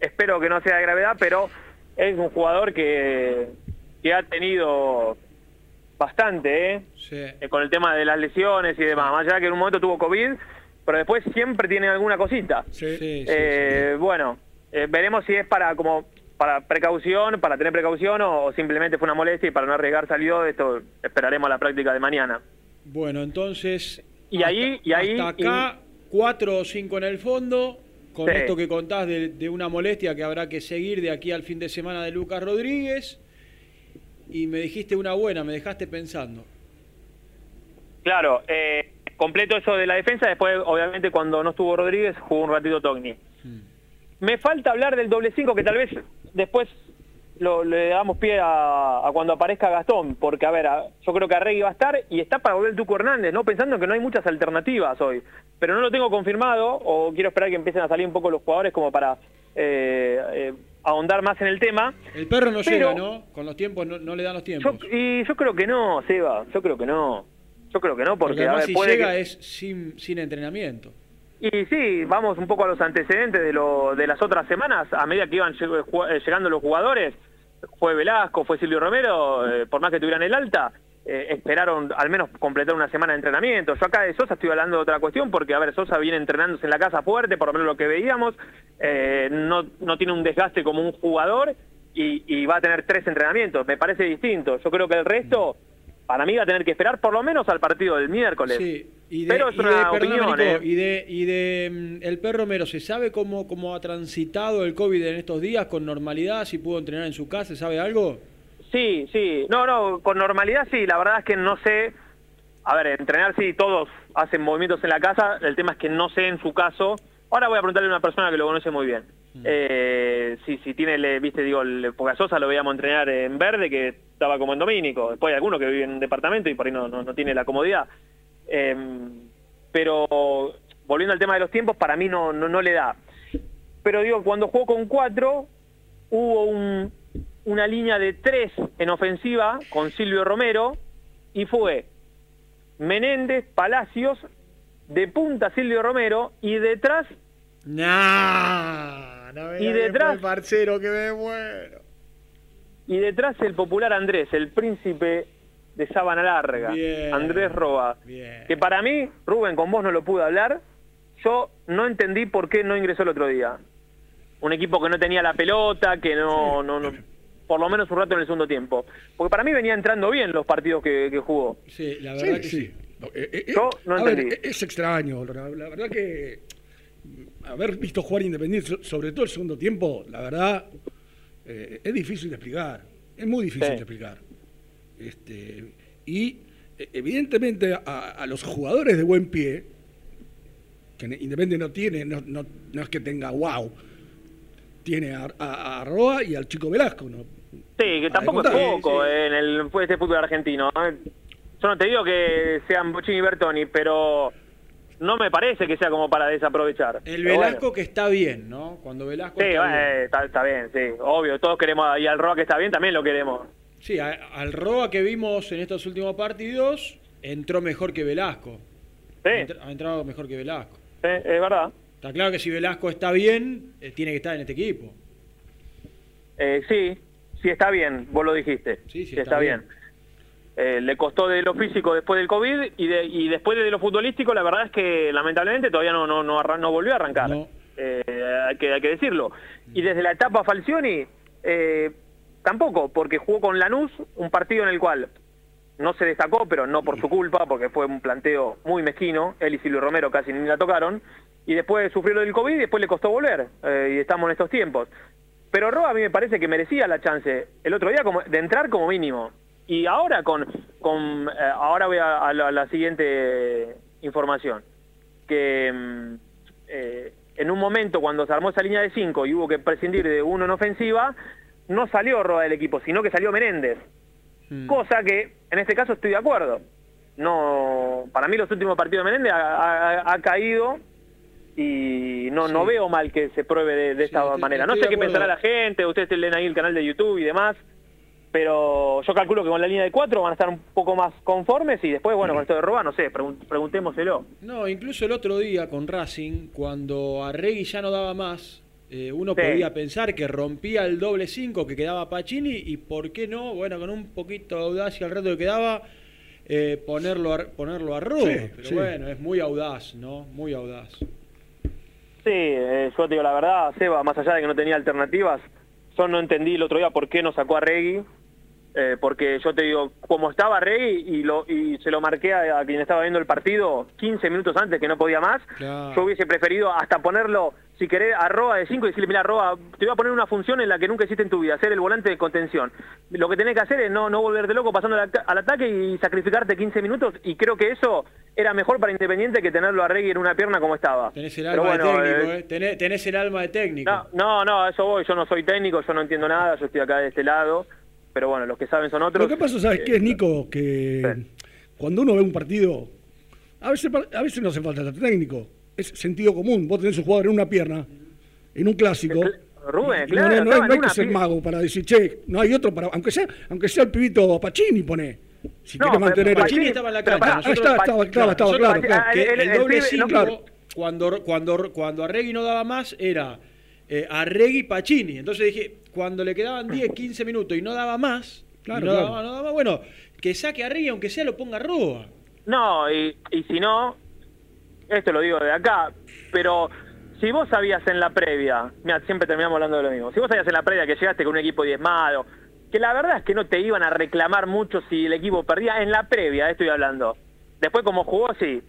Speaker 16: espero que no sea de gravedad, pero es un jugador que, que ha tenido bastante, con el tema de las lesiones y demás. Más allá que en un momento tuvo COVID, pero después siempre tiene alguna cosita. Eh, Bueno, eh, veremos si es para como para precaución, para tener precaución o, o simplemente fue una molestia y para no arriesgar salió. Esto esperaremos a la práctica de mañana.
Speaker 1: Bueno, entonces.
Speaker 16: Y ahí, y ahí,
Speaker 1: Hasta acá, cuatro o cinco en el fondo. Con
Speaker 16: Sí.
Speaker 1: esto que contás de, de una molestia que habrá que seguir de aquí al fin de semana de Lucas Rodríguez. Y me dijiste una buena, me dejaste pensando.
Speaker 16: Claro, eh, completo eso de la defensa. Después, obviamente, cuando no estuvo Rodríguez, jugó un ratito Togni. Me falta hablar del doble 5, que tal vez después lo, le damos pie a, a cuando aparezca Gastón, porque, a ver, a- yo creo que Arregui va a estar y está para volver el Tuco Hernández, ¿no? Pensando que no hay muchas alternativas hoy. Pero no lo tengo confirmado, o quiero esperar que empiecen a salir un poco los jugadores como para eh, eh, ahondar más en el tema.
Speaker 1: El perro no
Speaker 16: Pero-
Speaker 1: llega, ¿no? Con los tiempos no, no le dan los tiempos.
Speaker 16: Yo, y yo creo que no, Seba, yo creo que no. Yo creo que no, porque,
Speaker 1: Porque
Speaker 16: a
Speaker 1: además
Speaker 16: ver,
Speaker 1: si llega
Speaker 16: que-
Speaker 1: es sin, sin entrenamiento.
Speaker 16: Y sí, vamos un poco a los antecedentes de, lo, de las otras semanas, a medida que iban eh, llegando los jugadores, fue Velasco, fue Silvio Romero, eh, por más que tuvieran el alta, eh, esperaron al menos completar una semana de entrenamiento. Yo acá de Sosa estoy hablando de otra cuestión, porque a ver, Sosa viene entrenándose en la casa fuerte, por lo menos lo que veíamos, eh, no, no tiene un desgaste como un jugador y, y va a tener tres entrenamientos, me parece distinto. Yo creo que el resto, para mí va a tener que esperar por lo menos al partido del miércoles.
Speaker 1: Sí, y de,
Speaker 16: Pero es
Speaker 1: y
Speaker 16: una opinión, ¿eh?
Speaker 1: y de, y de mm, el perro Romero, ¿se sabe cómo, cómo ha transitado el COVID en estos días con normalidad? ¿Si pudo entrenar en su casa? ¿Se sabe algo?
Speaker 16: Sí, sí. No, no, con normalidad sí. La verdad es que no sé. A ver, entrenar sí, todos hacen movimientos en la casa. El tema es que no sé en su caso. Ahora voy a preguntarle a una persona que lo conoce muy bien. Eh, sí, si tiene, le- viste, digo, el, Sosa lo veíamos entrenar en verde, que estaba como en Domínico. Después hay alguno que vive en un departamento y por ahí no, no, no tiene la comodidad. Eh, pero volviendo al tema de los tiempos, para mí no, no, no le da. Pero digo, cuando jugó con cuatro, hubo un, una línea de tres en ofensiva con Silvio Romero y fue Menéndez, Palacios, de punta Silvio Romero y detrás
Speaker 1: Nah, no
Speaker 16: Y detrás-
Speaker 1: parcero, que me muero.
Speaker 16: y detrás el popular Andrés, el príncipe de sábana larga,
Speaker 1: Bien.
Speaker 16: Andrés Roa.
Speaker 1: Bien.
Speaker 16: Que para mí, Rubén, con vos no lo pude hablar, yo no entendí por qué no ingresó el otro día. Un equipo que no tenía la pelota, que no, no, no por lo menos un rato en el segundo tiempo. Porque para mí venía entrando bien los partidos que, que jugó.
Speaker 1: Sí, la
Speaker 5: Sí,
Speaker 1: verdad que
Speaker 5: sí.
Speaker 1: sí.
Speaker 5: No, eh, eh,
Speaker 16: Yo no
Speaker 5: a ver,
Speaker 16: entendí.
Speaker 5: eh, es extraño. La, la verdad que haber visto jugar Independiente, so- sobre todo el segundo tiempo, la verdad, eh, es difícil de explicar. Es muy difícil
Speaker 16: Sí.
Speaker 5: de explicar. Este, y e- evidentemente a, a los jugadores de buen pie, que Independiente no tiene, no, no, no es que tenga wow, tiene a, a, a Roa y al chico Velasco, ¿no?
Speaker 16: Sí, que tampoco es poco eh, en el fue este fútbol argentino. ¿eh? Yo no te digo que sean Bochini y Bertoni, pero no me parece que sea como para desaprovechar.
Speaker 1: El Velasco
Speaker 16: bueno.
Speaker 1: que está bien, ¿no? Cuando Velasco
Speaker 16: Sí,
Speaker 1: está
Speaker 16: bueno,
Speaker 1: bien.
Speaker 16: eh, está, está bien, sí, obvio. Todos queremos, y al Roa que está bien también lo queremos.
Speaker 1: Sí, a- al Roa que vimos en estos últimos partidos entró mejor que Velasco.
Speaker 16: Sí.
Speaker 1: Ha entr- Ha entrado mejor que Velasco.
Speaker 16: Sí, es verdad.
Speaker 1: Está claro que si Velasco está bien, eh, tiene que estar en este equipo.
Speaker 16: Eh, sí, sí está bien, vos lo dijiste.
Speaker 1: Sí, sí
Speaker 16: está,
Speaker 1: está
Speaker 16: bien. Eh, le costó de lo físico después del COVID y, de, y después de lo futbolístico, la verdad es que lamentablemente todavía no, no, no, arran- no volvió a arrancar. Eh, hay, que, hay que decirlo. Y desde la etapa Falcioni, eh, tampoco, porque jugó con Lanús, un partido en el cual no se destacó, pero no por su culpa, porque fue un planteo muy mezquino. Él y Silvio Romero casi ni la tocaron. Y después sufrió lo del COVID y después le costó volver. eh, y estamos en estos tiempos. Pero Roa a mí me parece que merecía la chance el otro día como, de entrar como mínimo. Y ahora con, con eh, ahora voy a, a la, a la siguiente información. Que mm, eh, en un momento cuando se armó esa línea de 5 y hubo que prescindir de uno en ofensiva, no salió Roa del equipo, sino que salió Menéndez. Cosa que en este caso estoy de acuerdo. No, para mí los últimos partidos de Menéndez ha, ha- ha caído y no, no veo mal que se pruebe de, de esta
Speaker 1: estoy-
Speaker 16: manera. No sé qué pensará la gente, ustedes leen ahí el canal de YouTube y demás, pero yo calculo que con la línea de 4 van a estar un poco más conformes y después, bueno, con esto de Roa, no sé, pregun- preguntémoselo.
Speaker 1: No, incluso el otro día con Racing, cuando Arregui ya no daba más, eh, uno
Speaker 16: Sí.
Speaker 1: podía pensar que rompía el doble 5 que quedaba Pacini y por qué no, bueno, con un poquito de audacia al rato que quedaba, eh, ponerlo, a, ponerlo a.
Speaker 5: Sí,
Speaker 1: Pero
Speaker 5: sí.
Speaker 1: bueno, es muy audaz, ¿no? Muy audaz.
Speaker 16: Sí, eh, yo te digo la verdad, Seba, más allá de que no tenía alternativas, yo no entendí el otro día por qué no sacó a Regui, eh, porque yo te digo, como estaba Regui y, lo, y se lo marqué a, a quien estaba viendo el partido 15 minutos antes que no podía más,
Speaker 1: Claro.
Speaker 16: yo hubiese preferido hasta ponerlo, si querés, a Roa de 5 y decirle, mira, Roa, te voy a poner una función en la que nunca hiciste en tu vida, ser el volante de contención. Lo que tenés que hacer es no, no volverte loco pasando al, at- al ataque y sacrificarte 15 minutos, y creo que eso era mejor para Independiente que tenerlo a Regui en una pierna como estaba.
Speaker 1: Tenés el alma
Speaker 16: bueno,
Speaker 1: de técnico,
Speaker 16: eh,
Speaker 1: ¿eh? Tenés, tenés el alma de técnico.
Speaker 16: no, no, no, a eso voy. Yo no soy técnico, yo no entiendo nada, yo estoy acá de este lado. Pero bueno, los que saben son otros.
Speaker 5: Lo que pasa, ¿sabes
Speaker 16: Eh,
Speaker 5: qué es, Nico? Que cuando uno ve un partido, a veces, a veces no hace falta estar técnico, es sentido común. Vos tenés un jugador en una pierna, en un clásico.
Speaker 16: Rubén, claro,
Speaker 5: no, no- no hay, no que ser mago para decir, che, no hay otro para. Aunque sea, aunque sea el pibito Pacini, pone. Si quiere mantener.
Speaker 1: Pacini estaba en la cancha. nosotros-
Speaker 5: estaba, estaba, estaba, estaba, claro, claro.
Speaker 16: el-
Speaker 1: doble
Speaker 16: pibe-
Speaker 1: 5,
Speaker 16: no,
Speaker 1: cuando, cuando, cuando Arregui no daba más, era eh, Arregui Pacini. Entonces dije, cuando le quedaban 10, 15 minutos y no daba más,
Speaker 5: Claro,
Speaker 1: no,
Speaker 5: claro.
Speaker 1: Daba, no daba más, bueno, que saque a Arregui, aunque sea lo ponga Roa.
Speaker 16: No, y, y si no, esto lo digo de acá, pero si vos sabías en la previa, mira, siempre terminamos hablando de lo mismo, si vos sabías en la previa que llegaste con un equipo diezmado, que la verdad es que no te iban a reclamar mucho si el equipo perdía, en la previa estoy hablando. Después como jugó, sí.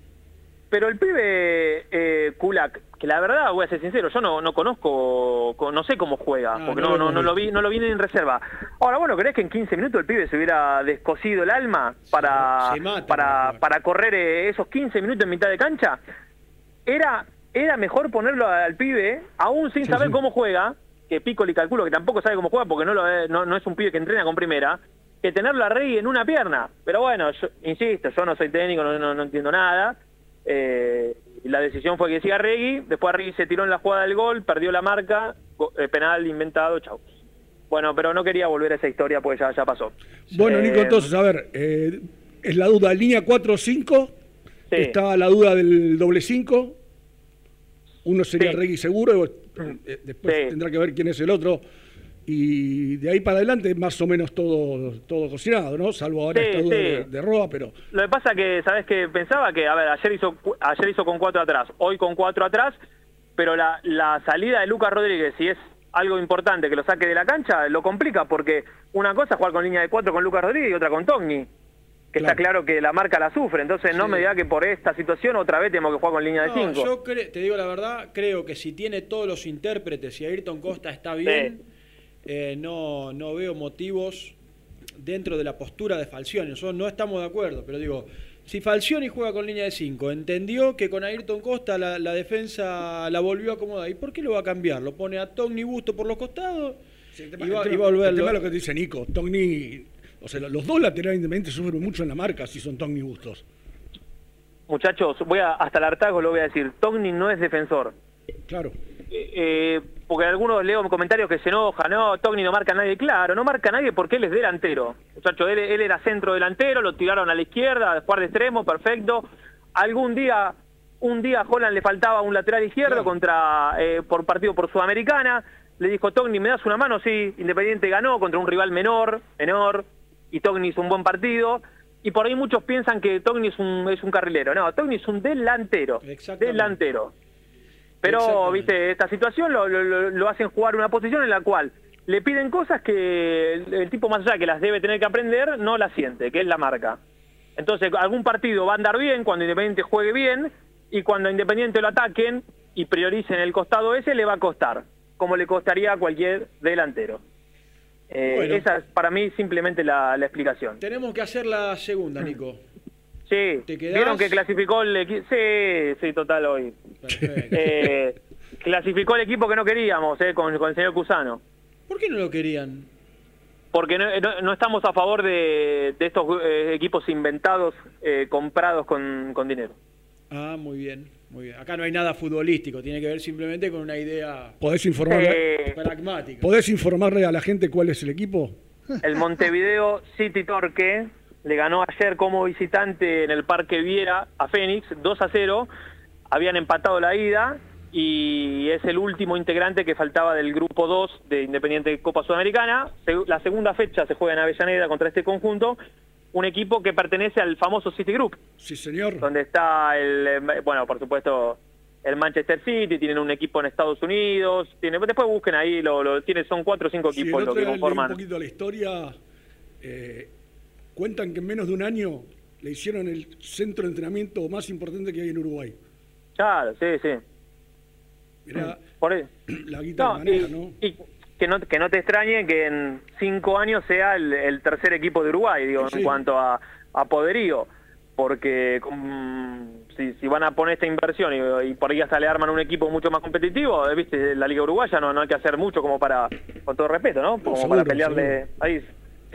Speaker 16: Pero el pibe eh, Kulak, que la verdad, voy a ser sincero, yo no, no conozco, co- no sé cómo juega,
Speaker 1: No,
Speaker 16: porque
Speaker 1: no
Speaker 16: no,
Speaker 1: lo
Speaker 16: no, lo vi, no lo vi ni en reserva. Ahora, bueno, ¿crees que en 15 minutos el pibe se hubiera descosido el alma para,
Speaker 1: se mata
Speaker 16: para, para correr eh, esos 15 minutos en mitad de cancha? Era, era mejor ponerlo al pibe, aún sin
Speaker 5: Sí,
Speaker 16: saber
Speaker 5: sí.
Speaker 16: cómo juega, que Piccoli calculo que tampoco sabe cómo juega porque no, lo, es- no, no es un pibe que entrena con primera, que tenerlo a Rey en una pierna. Pero bueno, yo, insisto, yo no soy técnico, no, no, no entiendo nada. Eh, la decisión fue que siga Regui, después Regui se tiró en la jugada del gol, perdió la marca, eh, penal inventado, chau. Bueno, pero no quería volver a esa historia porque ya, ya pasó.
Speaker 5: Bueno, Nico,
Speaker 16: Eh,
Speaker 5: entonces, a ver, es la duda, línea 4-5,
Speaker 16: Sí.
Speaker 5: está la duda del doble 5, uno sería
Speaker 16: Sí.
Speaker 5: Regui seguro, después
Speaker 16: Sí.
Speaker 5: tendrá que ver quién es el otro, y de ahí para adelante más o menos todo, todo cocinado, ¿no? Salvo ahora
Speaker 16: Sí,
Speaker 5: esta duda
Speaker 16: sí.
Speaker 5: de, de Roa, pero...
Speaker 16: Lo que pasa que, ¿sabes qué? Pensaba que, a ver, ayer hizo, ayer hizo con cuatro atrás, hoy con cuatro atrás, pero la, la salida de Lucas Rodríguez, si es algo importante que lo saque de la cancha, lo complica, porque una cosa es jugar con línea de cuatro con Lucas Rodríguez y otra con Togni, que está claro que la marca la sufre, entonces no me diga que por esta situación otra vez tenemos que jugar con línea de
Speaker 1: No,
Speaker 16: cinco.
Speaker 1: yo te digo la verdad, creo que si tiene todos los intérpretes y Ayrton Costa está bien, eh, no, no veo motivos dentro de la postura de Falcioni. Nosotros no estamos de acuerdo, pero digo, si Falcioni juega con línea de 5, entendió que con Ayrton Costa la, la defensa la volvió a acomodar. ¿Y por qué lo va a cambiar? ¿Lo pone a Togni Busto por los costados?
Speaker 5: El
Speaker 1: y va,
Speaker 5: el
Speaker 1: y
Speaker 5: tema-
Speaker 1: va a volverlo.
Speaker 5: el tema es lo que dice Nico. Togni, o sea, los dos laterales independientes sufren mucho en la marca si son Togni Bustos.
Speaker 16: Muchachos, voy a, hasta el hartazgo lo voy a decir. Togni no es defensor.
Speaker 5: Claro.
Speaker 16: Eh, porque algunos leo comentarios que se enojan, no, Togni no marca a nadie. Claro, no marca a nadie porque él es delantero. Muchachos, él, él era centro delantero, lo tiraron a la izquierda, jugar de extremo, perfecto. Algún día, un día a Holland le faltaba un lateral izquierdo contra eh, por partido por Sudamericana. Le dijo, Togni, ¿me das una mano? Sí, Independiente ganó contra un rival menor, menor, y Togni hizo un buen partido. Y por ahí muchos piensan que Togni es un, es un carrilero. No, Togni es un delantero. Delantero. Pero, viste, esta situación lo, lo- lo- lo hacen jugar una posición en la cual le piden cosas que el, el tipo más allá que las debe tener que aprender, no las siente, que es la marca. Entonces, algún partido va a andar bien cuando Independiente juegue bien y cuando Independiente lo ataquen y prioricen el costado ese, le va a costar, como le costaría a cualquier delantero. Eh,
Speaker 1: Bueno.
Speaker 16: Esa es para mí simplemente la, la explicación.
Speaker 1: Tenemos que hacer la segunda, Nico.
Speaker 16: Sí, vieron que clasificó el equipo. Sí, sí, total, hoy. Eh, clasificó el equipo que no queríamos, eh, con, con el señor Cusano.
Speaker 1: ¿Por qué no lo querían?
Speaker 16: Porque no, no- no estamos a favor de, de estos eh, equipos inventados, eh, comprados con, con dinero.
Speaker 1: Ah, muy bien, muy bien. Acá no hay nada futbolístico, tiene que ver simplemente con una idea
Speaker 5: ¿Podés informarle,
Speaker 16: Eh,
Speaker 1: pragmática.
Speaker 5: ¿Podés informarle a la gente cuál es el equipo?
Speaker 16: El Montevideo City Torque le ganó ayer como visitante en el Parque Viera a Fénix 2 a 0. Habían empatado la ida y es el último integrante que faltaba del grupo 2 de Independiente Copa Sudamericana. La segunda fecha se juega en Avellaneda contra este conjunto, un equipo que pertenece al famoso City Group.
Speaker 5: Sí, señor.
Speaker 16: Donde está el, eh, bueno, por supuesto, el Manchester City, tienen un equipo en Estados Unidos, tiene, después busquen ahí, lo, lo- tiene, son cuatro o cinco equipos
Speaker 5: otro
Speaker 16: los que conforman.
Speaker 5: un poquito la historia, eh, cuentan que en menos de un año le hicieron el centro de entrenamiento más importante que hay en Uruguay.
Speaker 16: Claro, sí, sí.
Speaker 5: Mirá
Speaker 16: Por ahí. [CLEARS THROAT]
Speaker 5: la guita
Speaker 16: No,
Speaker 5: maneja,
Speaker 16: y,
Speaker 5: ¿no?
Speaker 16: y que no que no te extrañe que en cinco años sea el, el tercer equipo de Uruguay, digo,
Speaker 5: Sí.
Speaker 16: en cuanto a, a poderío, porque si, si van a poner esta inversión y, y por ahí hasta le arman un equipo mucho más competitivo, eh, viste, la Liga Uruguaya no, no hay que hacer mucho como para, con todo respeto, ¿no? Como
Speaker 5: seguro,
Speaker 16: para pelearle.
Speaker 5: seguro.
Speaker 16: Ahí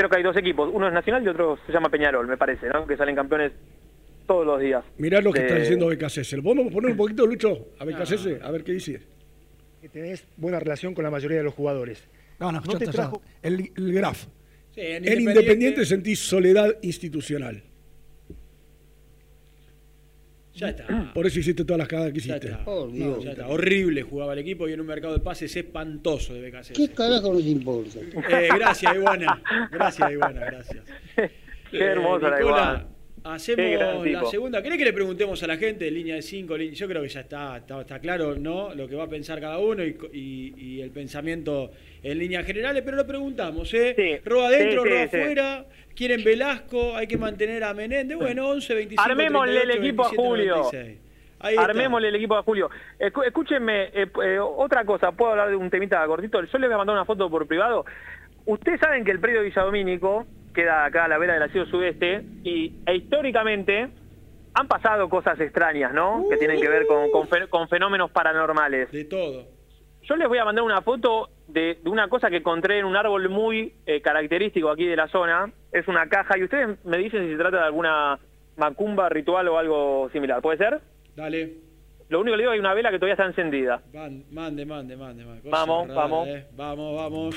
Speaker 16: creo que hay dos equipos, uno es Nacional y otro se llama Peñarol, me parece, ¿no? Que salen campeones todos los días.
Speaker 5: Mirá lo que
Speaker 16: de-
Speaker 5: está diciendo Becasese. ¿Lo podemos poner un poquito, Lucho, a Becasese? A ver qué dice.
Speaker 17: que tenés buena relación con la mayoría de los jugadores.
Speaker 5: No, no,
Speaker 17: No te trajo-.
Speaker 5: El, el graf.
Speaker 1: Sí, en
Speaker 5: En Independiente sentís soledad institucional.
Speaker 1: Ya está. [CLEARS THROAT]
Speaker 5: Por eso hiciste todas las cagadas que
Speaker 1: Ya
Speaker 5: hiciste.
Speaker 1: está.
Speaker 17: Oh,
Speaker 1: No, ya está. Horrible jugaba el equipo y en un mercado de pases espantoso de BKC.
Speaker 17: ¿Qué carajo nos importa?
Speaker 1: Eh, gracias, Iguana. Gracias, Iguana, gracias. [LAUGHS]
Speaker 16: Qué hermosa la
Speaker 1: Nicola,
Speaker 16: Iguana.
Speaker 1: Hacemos la segunda. ¿Querés que le preguntemos a la gente de línea de 5? Yo creo que ya está, está, está claro, ¿no? Lo que va a pensar cada uno y, y- y el pensamiento en líneas generales, pero lo preguntamos, ¿eh? Roba adentro,
Speaker 16: sí, sí,
Speaker 1: roba
Speaker 16: sí.
Speaker 1: afuera. Quieren Velasco, hay que mantener a Menéndez. Bueno, 11, 25,
Speaker 16: Armémosle
Speaker 1: 38,
Speaker 16: el equipo a
Speaker 1: 27,
Speaker 16: Julio.
Speaker 1: 96. Ahí está.
Speaker 16: Armémosle el equipo a Julio. Escúchenme, eh, eh, otra cosa, ¿puedo hablar de un temita cortito? Yo le voy a mandar una foto por privado. Ustedes saben que el predio Villadomínico queda acá a la vera del asilo sudeste y e históricamente han pasado cosas extrañas, ¿no? Que tienen que ver con, con fe- con fenómenos paranormales.
Speaker 1: De todo.
Speaker 16: Yo les voy a mandar una foto de, de una cosa que encontré en un árbol muy eh, característico aquí de la zona. Es una caja y ustedes me dicen si se trata de alguna macumba, ritual o algo similar. ¿Puede ser?
Speaker 1: Dale.
Speaker 16: Lo único que le digo hay una vela que todavía está encendida.
Speaker 1: Van- mande, mande, mande. mande. Cosa
Speaker 16: Vamos,
Speaker 1: rara,
Speaker 16: vamos.
Speaker 1: eh. Vamos, vamos.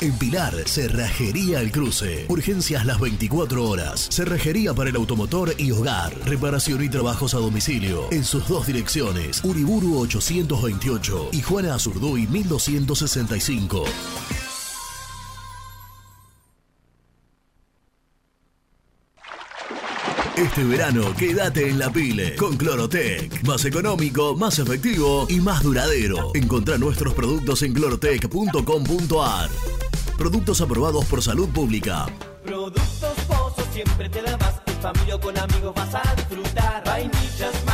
Speaker 8: En Pilar, Cerrajería El Cruce. Urgencias las 24 horas. Cerrajería para el automotor y hogar. Reparación y trabajos a domicilio. En sus dos direcciones. Uriburu 828 y Juana Azurduy 1265. Este verano quédate en la pile con Clorotec. Más económico, más efectivo y más duradero. Encontrá nuestros productos en clorotec.com.ar. Productos aprobados por salud pública.
Speaker 18: Productos Pozo siempre te da más. En familia o con amigos vas a disfrutar. Vainillas, magdalenas,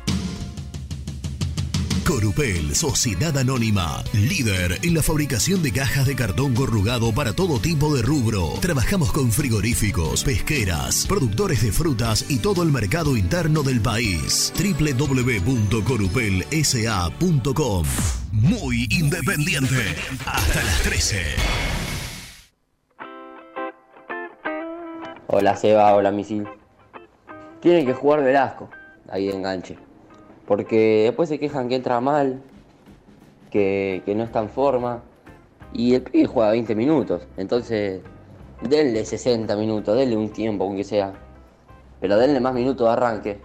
Speaker 8: Corupel, Sociedad Anónima, líder en la fabricación de cajas de cartón corrugado para todo tipo de rubro. Trabajamos con frigoríficos, pesqueras, productores de frutas y todo el mercado interno del país. www.corupelsa.com Muy independiente. Hasta las 13.
Speaker 19: Hola Seba, hola Misil. Tiene que jugar Velasco, ahí enganche. Porque después se quejan que entra mal, que, no está en forma. Y el pibe juega 20 minutos. Entonces, denle 60 minutos, denle un tiempo, aunque sea. Pero denle más minutos de arranque.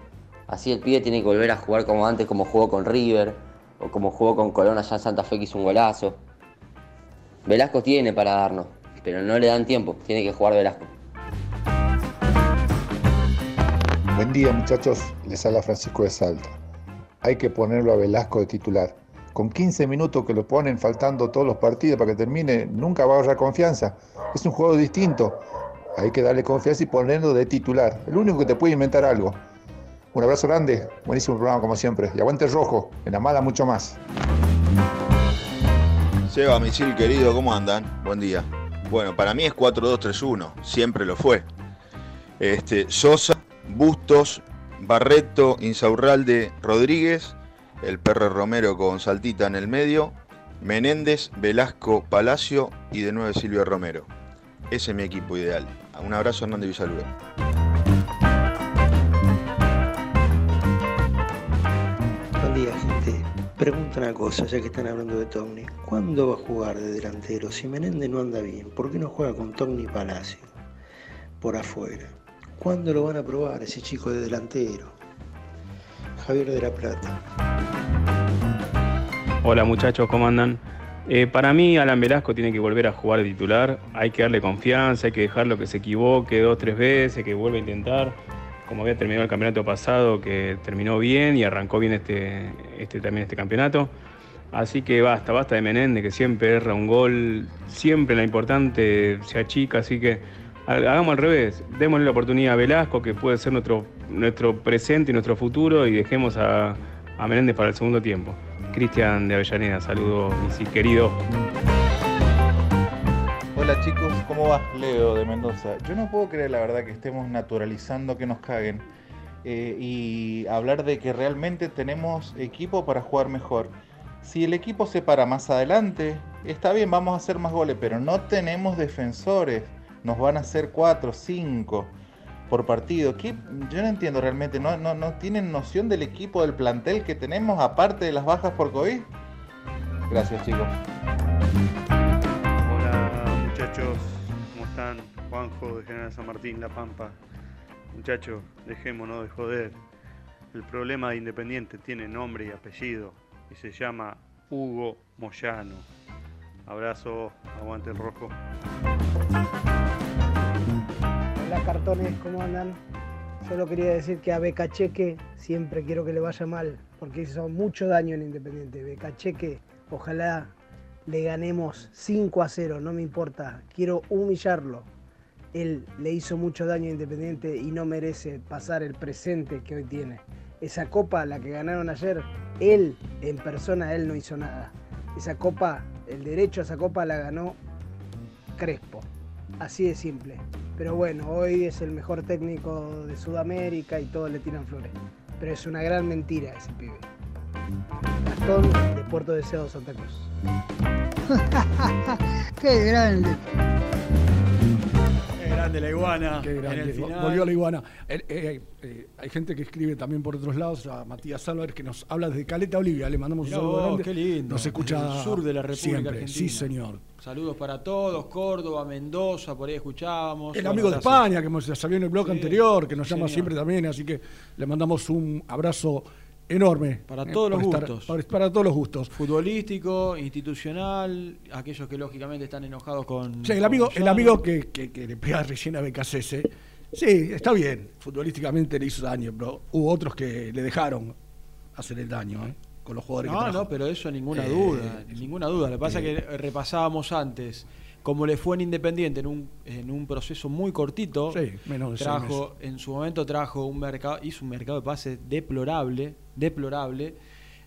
Speaker 19: Así el pibe tiene que volver a jugar como antes, como jugó con River, o como jugó con Colón allá en Santa Fe que hizo un golazo. Velasco tiene para darnos, pero no le dan tiempo, tiene que jugar Velasco.
Speaker 20: Buen día muchachos, les habla Francisco de Salta. Hay que ponerlo a Velasco de titular. Con 15 minutos que lo ponen faltando todos los partidos para que termine, nunca va a agarrar confianza. Es un juego distinto. Hay que darle confianza y ponerlo de titular. El único que te puede inventar algo. Un abrazo grande, buenísimo programa como siempre. Y aguante rojo, en la mala mucho más.
Speaker 21: Seba, misil querido, ¿cómo andan? Buen día. Bueno, para mí es 4-2-3-1, siempre lo fue. Este, Sosa, Bustos, Barreto, Insaurralde, Rodríguez, el perro Romero con Saltita en el medio, Menéndez, Velasco, Palacio y de nuevo Silvio Romero. Ese es mi equipo ideal. Un abrazo Hernández Villalube.
Speaker 22: Buen día, gente. Pregunta una cosa, ya que están hablando de Togni. ¿Cuándo va a jugar de delantero? Si Menéndez no anda bien, ¿por qué no juega con Togni Palacio? Por afuera. ¿Cuándo lo van a probar ese chico de delantero? Javier de la Plata.
Speaker 23: Hola muchachos, ¿cómo andan? Eh, para mí Alan Velasco tiene que volver a jugar de titular, hay que darle confianza, hay que dejarlo que se equivoque dos, tres veces, que vuelva a intentar, como había terminado el campeonato pasado, que terminó bien y arrancó bien este, este, también este campeonato. Así que basta, basta de Menéndez, que siempre erra un gol, siempre la importante se achica, así que hagamos al revés, démosle la oportunidad a Velasco, que puede ser nuestro, nuestro presente y nuestro futuro, y dejemos a, a Menéndez para el segundo tiempo. Cristian de Avellaneda, saludo, mi querido.
Speaker 24: Hola chicos, ¿cómo va? Leo de Mendoza. Yo no puedo creer la verdad que estemos naturalizando que nos caguen eh, y hablar de que realmente tenemos equipo para jugar mejor. Si el equipo se para más adelante, está bien, vamos a hacer más goles, pero no tenemos defensores. Nos van a hacer 4, 5 por partido. Yo no entiendo realmente, ¿No, no, ¿no tienen noción del equipo, del plantel que tenemos, aparte de las bajas por COVID? Gracias chicos.
Speaker 25: Hola muchachos, ¿cómo están? Juanjo de General San Martín, La Pampa. Muchachos, dejémonos de joder. El problema de Independiente tiene nombre y apellido y se llama Hugo Moyano. Abrazo, aguante el rojo.
Speaker 26: Hola cartones, ¿cómo andan? Solo quería decir que a Beca Cheque siempre quiero que le vaya mal, porque hizo mucho daño en Independiente. Beca Cheque, ojalá le ganemos 5 a 0, no me importa, quiero humillarlo. Él le hizo mucho daño a Independiente y no merece pasar el presente que hoy tiene. Esa copa, la que ganaron ayer, él en persona, él no hizo nada. Esa copa, el derecho a esa copa la ganó Crespo. Así de simple. Pero bueno, hoy es el mejor técnico de Sudamérica y todos le tiran flores. Pero es una gran mentira ese pibe. Gastón de Puerto Deseado, Santa Cruz. [LAUGHS]
Speaker 27: ¡Qué grande!
Speaker 1: Grande la iguana.
Speaker 5: Qué grande,
Speaker 1: En el final.
Speaker 5: volvió la iguana. Eh, eh, eh, hay gente que escribe también por otros lados, a Matías Álvarez, que nos habla desde Caleta, Olivia. Le mandamos
Speaker 1: Mirá
Speaker 5: un saludo
Speaker 1: vos,
Speaker 5: grande.
Speaker 1: qué lindo.
Speaker 5: Nos escucha
Speaker 1: Desde el sur de la República
Speaker 5: siempre.
Speaker 1: Argentina.
Speaker 5: Sí, señor.
Speaker 1: Saludos para todos, Córdoba, Mendoza, por ahí escuchábamos.
Speaker 5: El
Speaker 1: Bueno,
Speaker 5: amigo de. España, que salió en el blog
Speaker 1: Sí,
Speaker 5: anterior, que nos llama
Speaker 1: señor.
Speaker 5: siempre también, así que le mandamos un abrazo enorme.
Speaker 1: Para
Speaker 5: eh,
Speaker 1: todos los
Speaker 5: estar-
Speaker 1: gustos.
Speaker 5: para, para todos los gustos.
Speaker 1: Futbolístico, institucional, aquellos que lógicamente están enojados con.
Speaker 5: Sí, el amigo, el amigo que, que, que le pega recién a BKCS, sí, está bien. Futbolísticamente le hizo daño, pero hubo otros que le dejaron hacer el daño, ¿eh? Con los jugadores que
Speaker 1: No,
Speaker 5: trajo.
Speaker 1: no, pero eso ninguna
Speaker 5: Eh,
Speaker 1: duda, ninguna duda. Lo que pasa
Speaker 5: eh,
Speaker 1: es que repasábamos antes como le fue en Independiente en un, en un proceso muy cortito.
Speaker 5: Sí, menos
Speaker 1: trajo, en su momento trajo un mercado, hizo un mercado de pases deplorable, deplorable.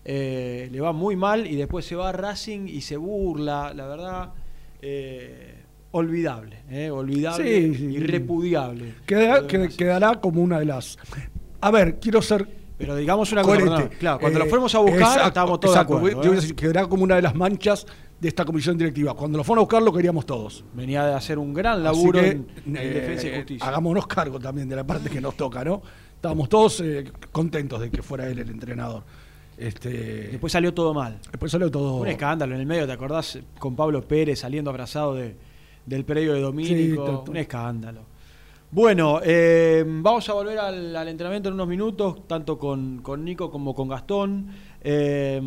Speaker 1: eh, le va muy mal y después se va a Racing y se burla, la verdad, eh, olvidable, eh, olvidable
Speaker 5: Sí, sí.
Speaker 1: y repudiable.
Speaker 5: Queda- que- quedará como una de las. A ver, quiero ser.
Speaker 1: Pero digamos una cosa,
Speaker 5: coherente.
Speaker 1: perdón, claro, cuando lo fuimos a buscar, estábamos todos de
Speaker 5: exacto,
Speaker 1: acuerdo, ¿eh?
Speaker 5: decir, quedará como una de las manchas de esta comisión directiva. Cuando lo fueron a buscar, lo queríamos todos.
Speaker 1: Venía de hacer un gran laburo
Speaker 5: que,
Speaker 1: en, en
Speaker 5: eh,
Speaker 1: defensa y justicia.
Speaker 5: Hagámonos cargo también de la parte que nos toca, ¿no? Estábamos todos eh, contentos de que fuera él el entrenador. Este,
Speaker 1: Después salió todo mal.
Speaker 5: Después salió todo.
Speaker 1: Un escándalo en el medio, ¿te acordás? Con Pablo Pérez saliendo abrazado de, del predio de Domínico.
Speaker 5: Sí,
Speaker 1: un escándalo. Bueno, eh, vamos a volver al, al entrenamiento en unos minutos, tanto con, con Nico como con Gastón. Eh,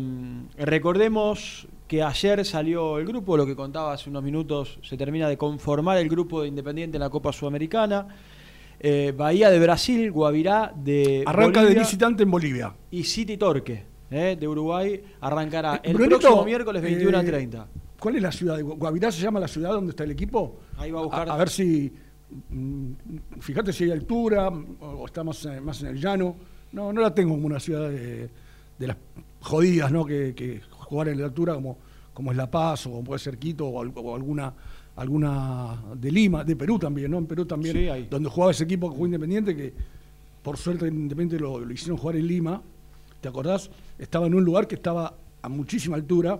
Speaker 1: recordemos que ayer salió el grupo, lo que contaba hace unos minutos, se termina de conformar el grupo de Independiente en la Copa Sudamericana. Eh, Bahía de Brasil, Guavirá de
Speaker 5: Arranca de visitante en Bolivia.
Speaker 1: y City Torque eh, de Uruguay arrancará el
Speaker 5: Brunito,
Speaker 1: próximo miércoles 21 a
Speaker 5: eh,
Speaker 1: 30.
Speaker 5: ¿Cuál es la ciudad? ¿Guavirá se llama la ciudad donde está el equipo?
Speaker 1: Ahí va a buscar.
Speaker 5: A, ver si. mm, Fíjate si hay altura o, está más, más en el llano. No, no la tengo como una ciudad de, de las jodidas, ¿no? Que, que jugar en la altura como, como es La Paz o como puede ser Quito o alguna alguna de Lima, de Perú también, ¿no? En Perú también,
Speaker 1: Sí, hay.
Speaker 5: donde jugaba ese equipo que jugó Independiente, que por suerte Independiente lo, lo hicieron jugar en Lima. ¿Te acordás? Estaba en un lugar que estaba a muchísima altura.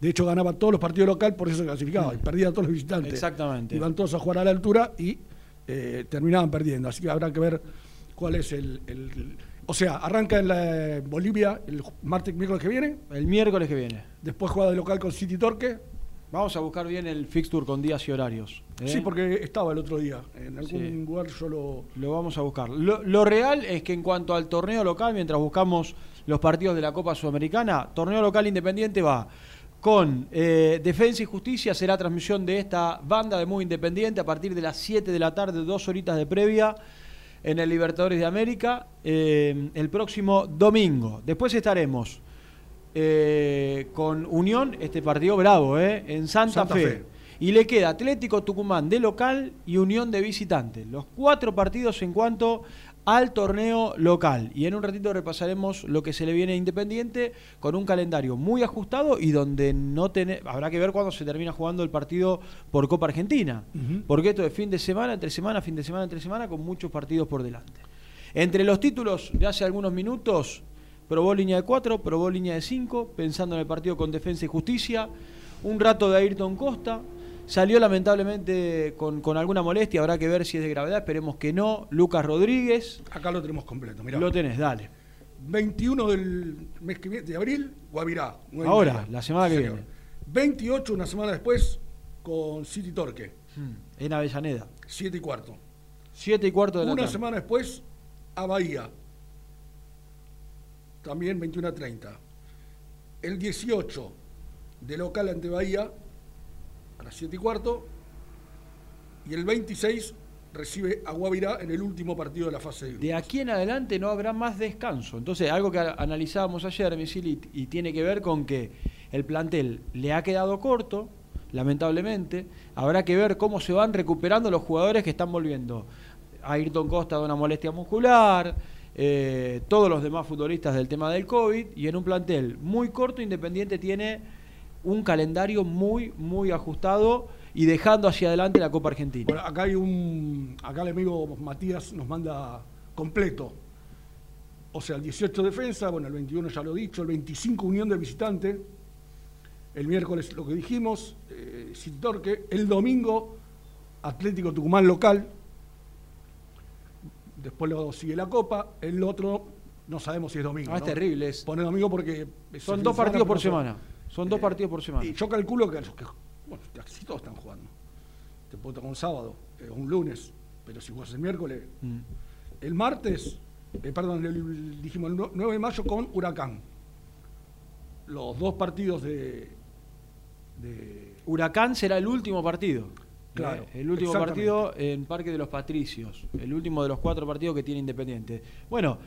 Speaker 5: De hecho, ganaba todos los partidos local, por eso se clasificaba. Y perdía a todos los visitantes.
Speaker 1: Exactamente.
Speaker 5: Iban todos a jugar a la altura y eh, terminaban perdiendo. Así que habrá que ver cuál es el. el- o sea, arranca en la, Bolivia el martes, miércoles que viene.
Speaker 1: El miércoles que viene.
Speaker 5: Después juega de local con City Torque.
Speaker 1: Vamos a buscar bien el fixture con días y horarios. ¿eh?
Speaker 5: Sí, porque estaba el otro día. En algún
Speaker 1: Sí.
Speaker 5: lugar yo lo.
Speaker 1: Lo vamos a buscar. Lo, lo real es que en cuanto al torneo local, mientras buscamos los partidos de la Copa Sudamericana, torneo local independiente va con eh, Defensa y Justicia, será transmisión de esta banda de Muy Independiente a partir de las 7 de la tarde, dos horitas de previa en el Libertadores de América, eh, el próximo domingo. Después estaremos eh, con Unión, este partido bravo, eh, en Santa,
Speaker 5: Santa
Speaker 1: Fe.
Speaker 5: Fe.
Speaker 1: Y le queda Atlético Tucumán de local y Unión de visitante. Los cuatro partidos en cuanto al torneo local. Y en un ratito repasaremos lo que se le viene a Independiente con un calendario muy ajustado y donde no tiene, habrá que ver cuándo se termina jugando el partido por Copa Argentina. Porque esto es fin de semana, entre semana, fin de semana, entre semana, con muchos partidos por delante. Entre los títulos de hace algunos minutos, probó línea de 4, probó línea de 5, pensando en el partido con Defensa y Justicia. Un rato de Ayrton Costa. Salió lamentablemente con, con alguna molestia, habrá que ver si es de gravedad, esperemos que no. Lucas Rodríguez.
Speaker 5: Acá lo tenemos completo. Mirá.
Speaker 1: Lo tenés, dale.
Speaker 5: 21 del mes que viene, de abril, Guavirá.
Speaker 1: Ahora,
Speaker 5: media.
Speaker 1: la semana que
Speaker 5: Señor.
Speaker 1: viene.
Speaker 5: 28, una semana después, con City Torque.
Speaker 1: En Avellaneda.
Speaker 5: 7 y cuarto.
Speaker 1: 7 y cuarto de la
Speaker 5: Una
Speaker 1: tarde.
Speaker 5: semana después, a Bahía. También 21 a 30. El 18, de local ante Bahía, a las 7 y cuarto. Y el 26 recibe a Guavirá en el último partido de la fase de grupos.
Speaker 1: De aquí en adelante no habrá más descanso. Entonces, algo que analizábamos ayer, Misili, y tiene que ver con que el plantel le ha quedado corto, lamentablemente. Habrá que ver cómo se van recuperando los jugadores que están volviendo. Ayrton Costa de una molestia muscular, eh, todos los demás futbolistas del tema del COVID, y en un plantel muy corto, Independiente tiene un calendario muy, muy ajustado y dejando hacia adelante la Copa Argentina.
Speaker 5: Bueno, acá hay un. Acá el amigo Matías nos manda completo. O sea, el 18 defensa, bueno, el 21 ya lo he dicho, el 25 unión de visitante, el miércoles lo que dijimos, eh, City Torque, el domingo Atlético Tucumán local, después lo sigue la Copa, el otro no sabemos si es domingo.
Speaker 1: Ah, es
Speaker 5: ¿no?
Speaker 1: terrible, es-
Speaker 5: Pone domingo porque...
Speaker 1: Son dos partidos por semana. Son dos partidos por semana.
Speaker 5: Y yo calculo que, que- bueno, casi todos están jugando. Te puedo tocar un sábado, eh, un lunes, pero si juegas el miércoles.
Speaker 1: Mm.
Speaker 5: El martes, eh, perdón, el- el- dijimos el nue- 9 de mayo con Huracán. Los dos partidos de. de
Speaker 1: Huracán será el último partido.
Speaker 5: Claro,
Speaker 1: ¿eh? El último partido en Parque de los Patricios. El último de los cuatro partidos que tiene Independiente. Bueno,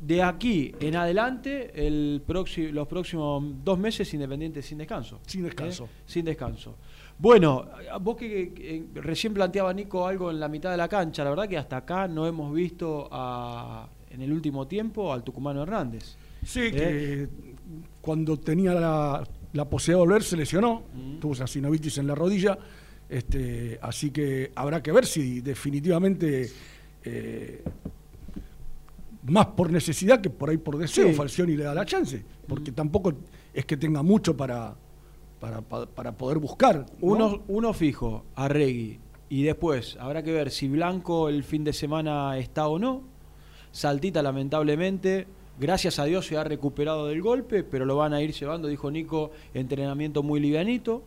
Speaker 1: de aquí en adelante, el próximo, los próximos dos meses Independiente sin descanso.
Speaker 5: Sin descanso.
Speaker 1: ¿eh? Sin descanso. Bueno, vos que, que- que recién planteaba Nico algo en la mitad de la cancha, la verdad que hasta acá no hemos visto a- en el último tiempo al tucumano Hernández.
Speaker 5: Sí,
Speaker 1: ¿eh?
Speaker 5: que cuando tenía la, la posibilidad de volver se lesionó, tuvo esa sinovitis en la rodilla, este, así que habrá que ver si definitivamente, eh, más por necesidad que por ahí por deseo,
Speaker 1: Sí.
Speaker 5: Falcioni le da la chance, porque tampoco es que tenga mucho para, para, pa- para poder buscar. ¿no?
Speaker 1: Uno, uno fijo, Arregui. Y después habrá que ver si Blanco el fin de semana está o no. Saltita, lamentablemente, gracias a Dios se ha recuperado del golpe, pero lo van a ir llevando, dijo Nico, entrenamiento muy livianito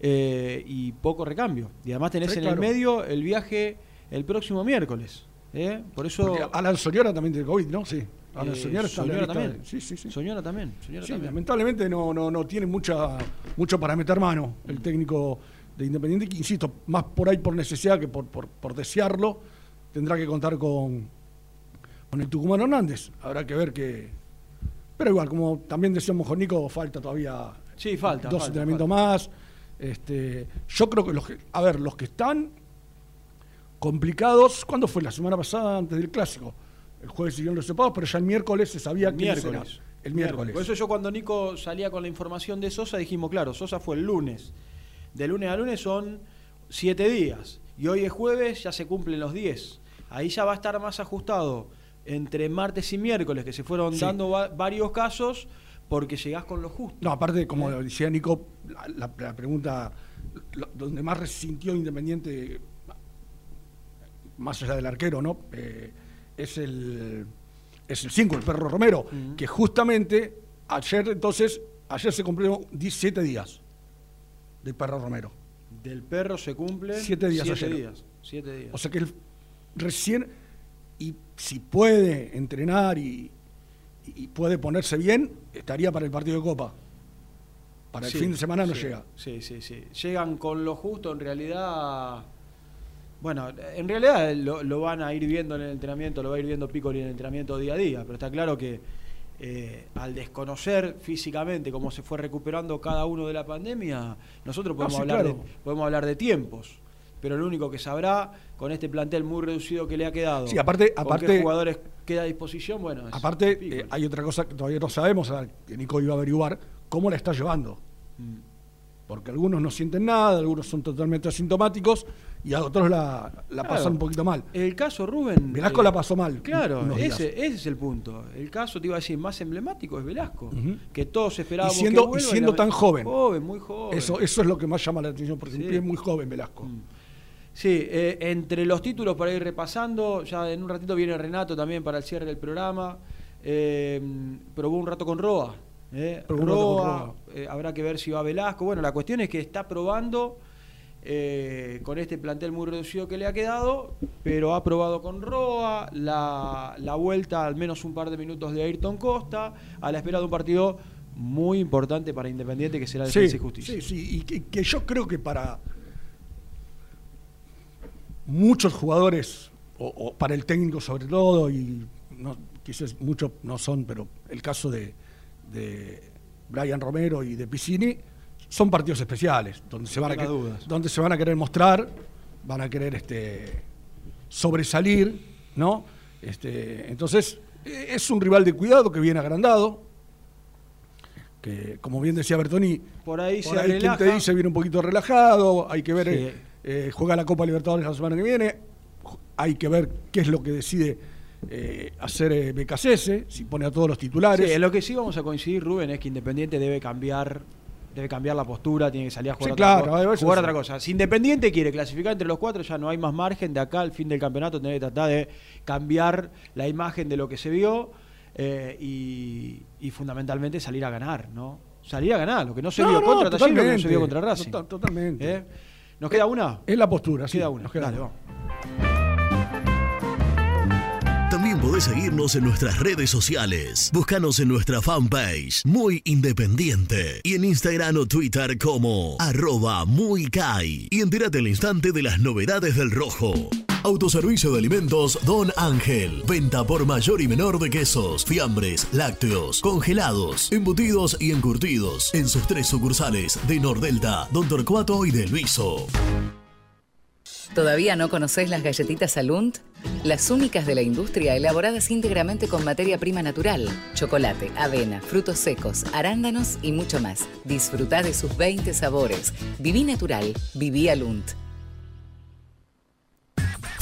Speaker 1: eh, y poco recambio. Y además tenés
Speaker 5: Sí,
Speaker 1: en
Speaker 5: claro.
Speaker 1: el medio el viaje el próximo miércoles. ¿eh? Por eso.
Speaker 5: Porque Alan Soñora también tiene COVID, ¿no? Sí. Alan
Speaker 1: Eh,
Speaker 5: Soñora
Speaker 1: también.
Speaker 5: Sí, sí, sí.
Speaker 1: Soñora también. Soñora
Speaker 5: Sí,
Speaker 1: también.
Speaker 5: lamentablemente no, no, no tiene mucha, mucho para meter mano el técnico de Independiente, que insisto, más por ahí por necesidad que por, por, por desearlo, tendrá que contar con, con el Tucumán Hernández. Habrá que ver que. Pero igual, como también decíamos con Nico, falta todavía
Speaker 1: Sí, falta.
Speaker 5: dos
Speaker 1: falta,
Speaker 5: entrenamientos
Speaker 1: falta.
Speaker 5: más. Este, yo creo que los que, a ver, los que están complicados, ¿cuándo fue? La semana pasada antes del clásico. El jueves siguieron los separados, pero ya el miércoles se sabía que
Speaker 1: miércoles.
Speaker 5: El miércoles.
Speaker 1: Por eso yo cuando Nico salía con la información de Sosa dijimos, claro, Sosa fue el lunes. De lunes a lunes son siete días. Y hoy es jueves, ya se cumplen los 10. Ahí ya va a estar más ajustado entre martes y miércoles, que se fueron
Speaker 5: Sí.
Speaker 1: dando va- varios casos, porque llegás con lo justo.
Speaker 5: No, aparte, como decía Nico, la, la- la pregunta lo- donde más resintió Independiente, más allá del arquero, ¿no? Eh, es el es el 5, el perro Romero, que justamente ayer, entonces, ayer se cumplieron 17 días del perro Romero.
Speaker 1: Del perro se cumplen
Speaker 5: Siete días
Speaker 1: siete
Speaker 5: ayer.
Speaker 1: días. Siete días.
Speaker 5: O sea que él recién, y si puede entrenar y, y puede ponerse bien, estaría para el partido de Copa. Para el
Speaker 1: Sí,
Speaker 5: fin de semana no
Speaker 1: sí,
Speaker 5: llega.
Speaker 1: Sí, sí, sí. Llegan con lo justo, en realidad. Bueno, en realidad lo, lo van a ir viendo en el entrenamiento, lo va a ir viendo Piccoli en el entrenamiento día a día, pero está claro que eh, al desconocer físicamente cómo se fue recuperando cada uno de la pandemia, nosotros podemos,
Speaker 5: sí,
Speaker 1: hablar,
Speaker 5: claro.
Speaker 1: de, podemos hablar de tiempos. Pero lo único que sabrá con este plantel muy reducido que le ha quedado,
Speaker 5: Sí, aparte- aparte-
Speaker 1: qué jugadores queda a disposición, bueno, es
Speaker 5: Aparte, eh, hay otra cosa que todavía no sabemos, que Nico iba a averiguar, cómo la está llevando.
Speaker 1: Mm.
Speaker 5: Porque algunos no sienten nada, algunos son totalmente asintomáticos y a otros la, la
Speaker 1: Claro.
Speaker 5: pasan un poquito mal.
Speaker 1: El caso Rubén.
Speaker 5: Velasco
Speaker 1: eh,
Speaker 5: la pasó mal.
Speaker 1: Claro, ese, ese es el punto. El caso, te iba a decir, más emblemático es Velasco. Que todos
Speaker 5: Y
Speaker 1: esperábamos
Speaker 5: siendo,
Speaker 1: que
Speaker 5: y
Speaker 1: vuelva
Speaker 5: siendo
Speaker 1: la-
Speaker 5: tan joven.
Speaker 1: Joven, muy joven.
Speaker 5: Eso, eso es lo que más llama la atención, porque
Speaker 1: Sí.
Speaker 5: es muy joven Velasco.
Speaker 1: Sí, eh, entre los títulos para ir repasando, ya en un ratito viene Renato también para el cierre del programa. Eh, probó un rato con Roa. eh.
Speaker 5: Probó un rato con
Speaker 1: Roa,
Speaker 5: Roa.
Speaker 1: habrá que ver si va Velasco. Bueno, la cuestión es que está probando con este plantel muy reducido que le ha quedado, pero ha probado con Roa, la, la vuelta al menos un par de minutos de Ayrton Costa, a la espera de un partido muy importante para Independiente que será Defensa
Speaker 5: Sí,
Speaker 1: y Justicia.
Speaker 5: sí, sí, y que, que yo creo que para muchos jugadores, o, o para el técnico sobre todo, y no, quizás muchos no son, pero el caso de, de Brian Romero y de Piscini, son partidos especiales, donde se van a,
Speaker 1: tenga
Speaker 5: que-
Speaker 1: dudas.
Speaker 5: donde se van a querer mostrar, van a querer este, sobresalir, ¿no? Este, entonces, eh, es un rival de cuidado que viene agrandado, que como bien decía Bertoni,
Speaker 1: Por ahí
Speaker 5: por
Speaker 1: se
Speaker 5: ahí quien te dice viene un poquito relajado, hay que ver,
Speaker 1: Sí.
Speaker 5: Eh, juega la Copa Libertadores la semana que viene, hay que ver qué es lo que decide eh, hacer eh, BKCS, si pone a todos los titulares.
Speaker 1: Sí, en lo que sí vamos a coincidir, Rubén, es que Independiente debe cambiar debe cambiar la postura, tiene que salir a jugar,
Speaker 5: Sí,
Speaker 1: otra,
Speaker 5: claro,
Speaker 1: co-
Speaker 5: eso
Speaker 1: jugar otra cosa. Si Independiente quiere clasificar entre los cuatro, ya no hay más margen de acá al fin del campeonato, tener que tratar de cambiar la imagen de lo que se vio eh, y, y fundamentalmente salir a ganar, ¿no? Salir a ganar, lo que no se
Speaker 5: No,
Speaker 1: vio
Speaker 5: no,
Speaker 1: contra Talleres, lo que no se vio contra Racing.
Speaker 5: Total- totalmente.
Speaker 1: ¿Eh? ¿Nos queda una?
Speaker 5: Es la postura, sí.
Speaker 1: Queda una.
Speaker 5: nos queda
Speaker 1: Dale,
Speaker 5: una.
Speaker 1: vamos.
Speaker 8: También podés seguirnos en nuestras redes sociales. Búscanos en nuestra fanpage, Muy Independiente. Y en Instagram o Twitter como arroba muy Kai. Y entérate al instante de las novedades del rojo. Autoservicio de alimentos Don Ángel. Venta por mayor y menor de quesos, fiambres, lácteos, congelados, embutidos y encurtidos. En sus tres sucursales de Nordelta, Don Torcuato y de Luiso.
Speaker 28: ¿Todavía no conocés las galletitas Alunt? Las únicas de la industria elaboradas íntegramente con materia prima natural. Chocolate, avena, frutos secos, arándanos y mucho más. Disfruta de sus 20 sabores. Viví natural, viví Alunt.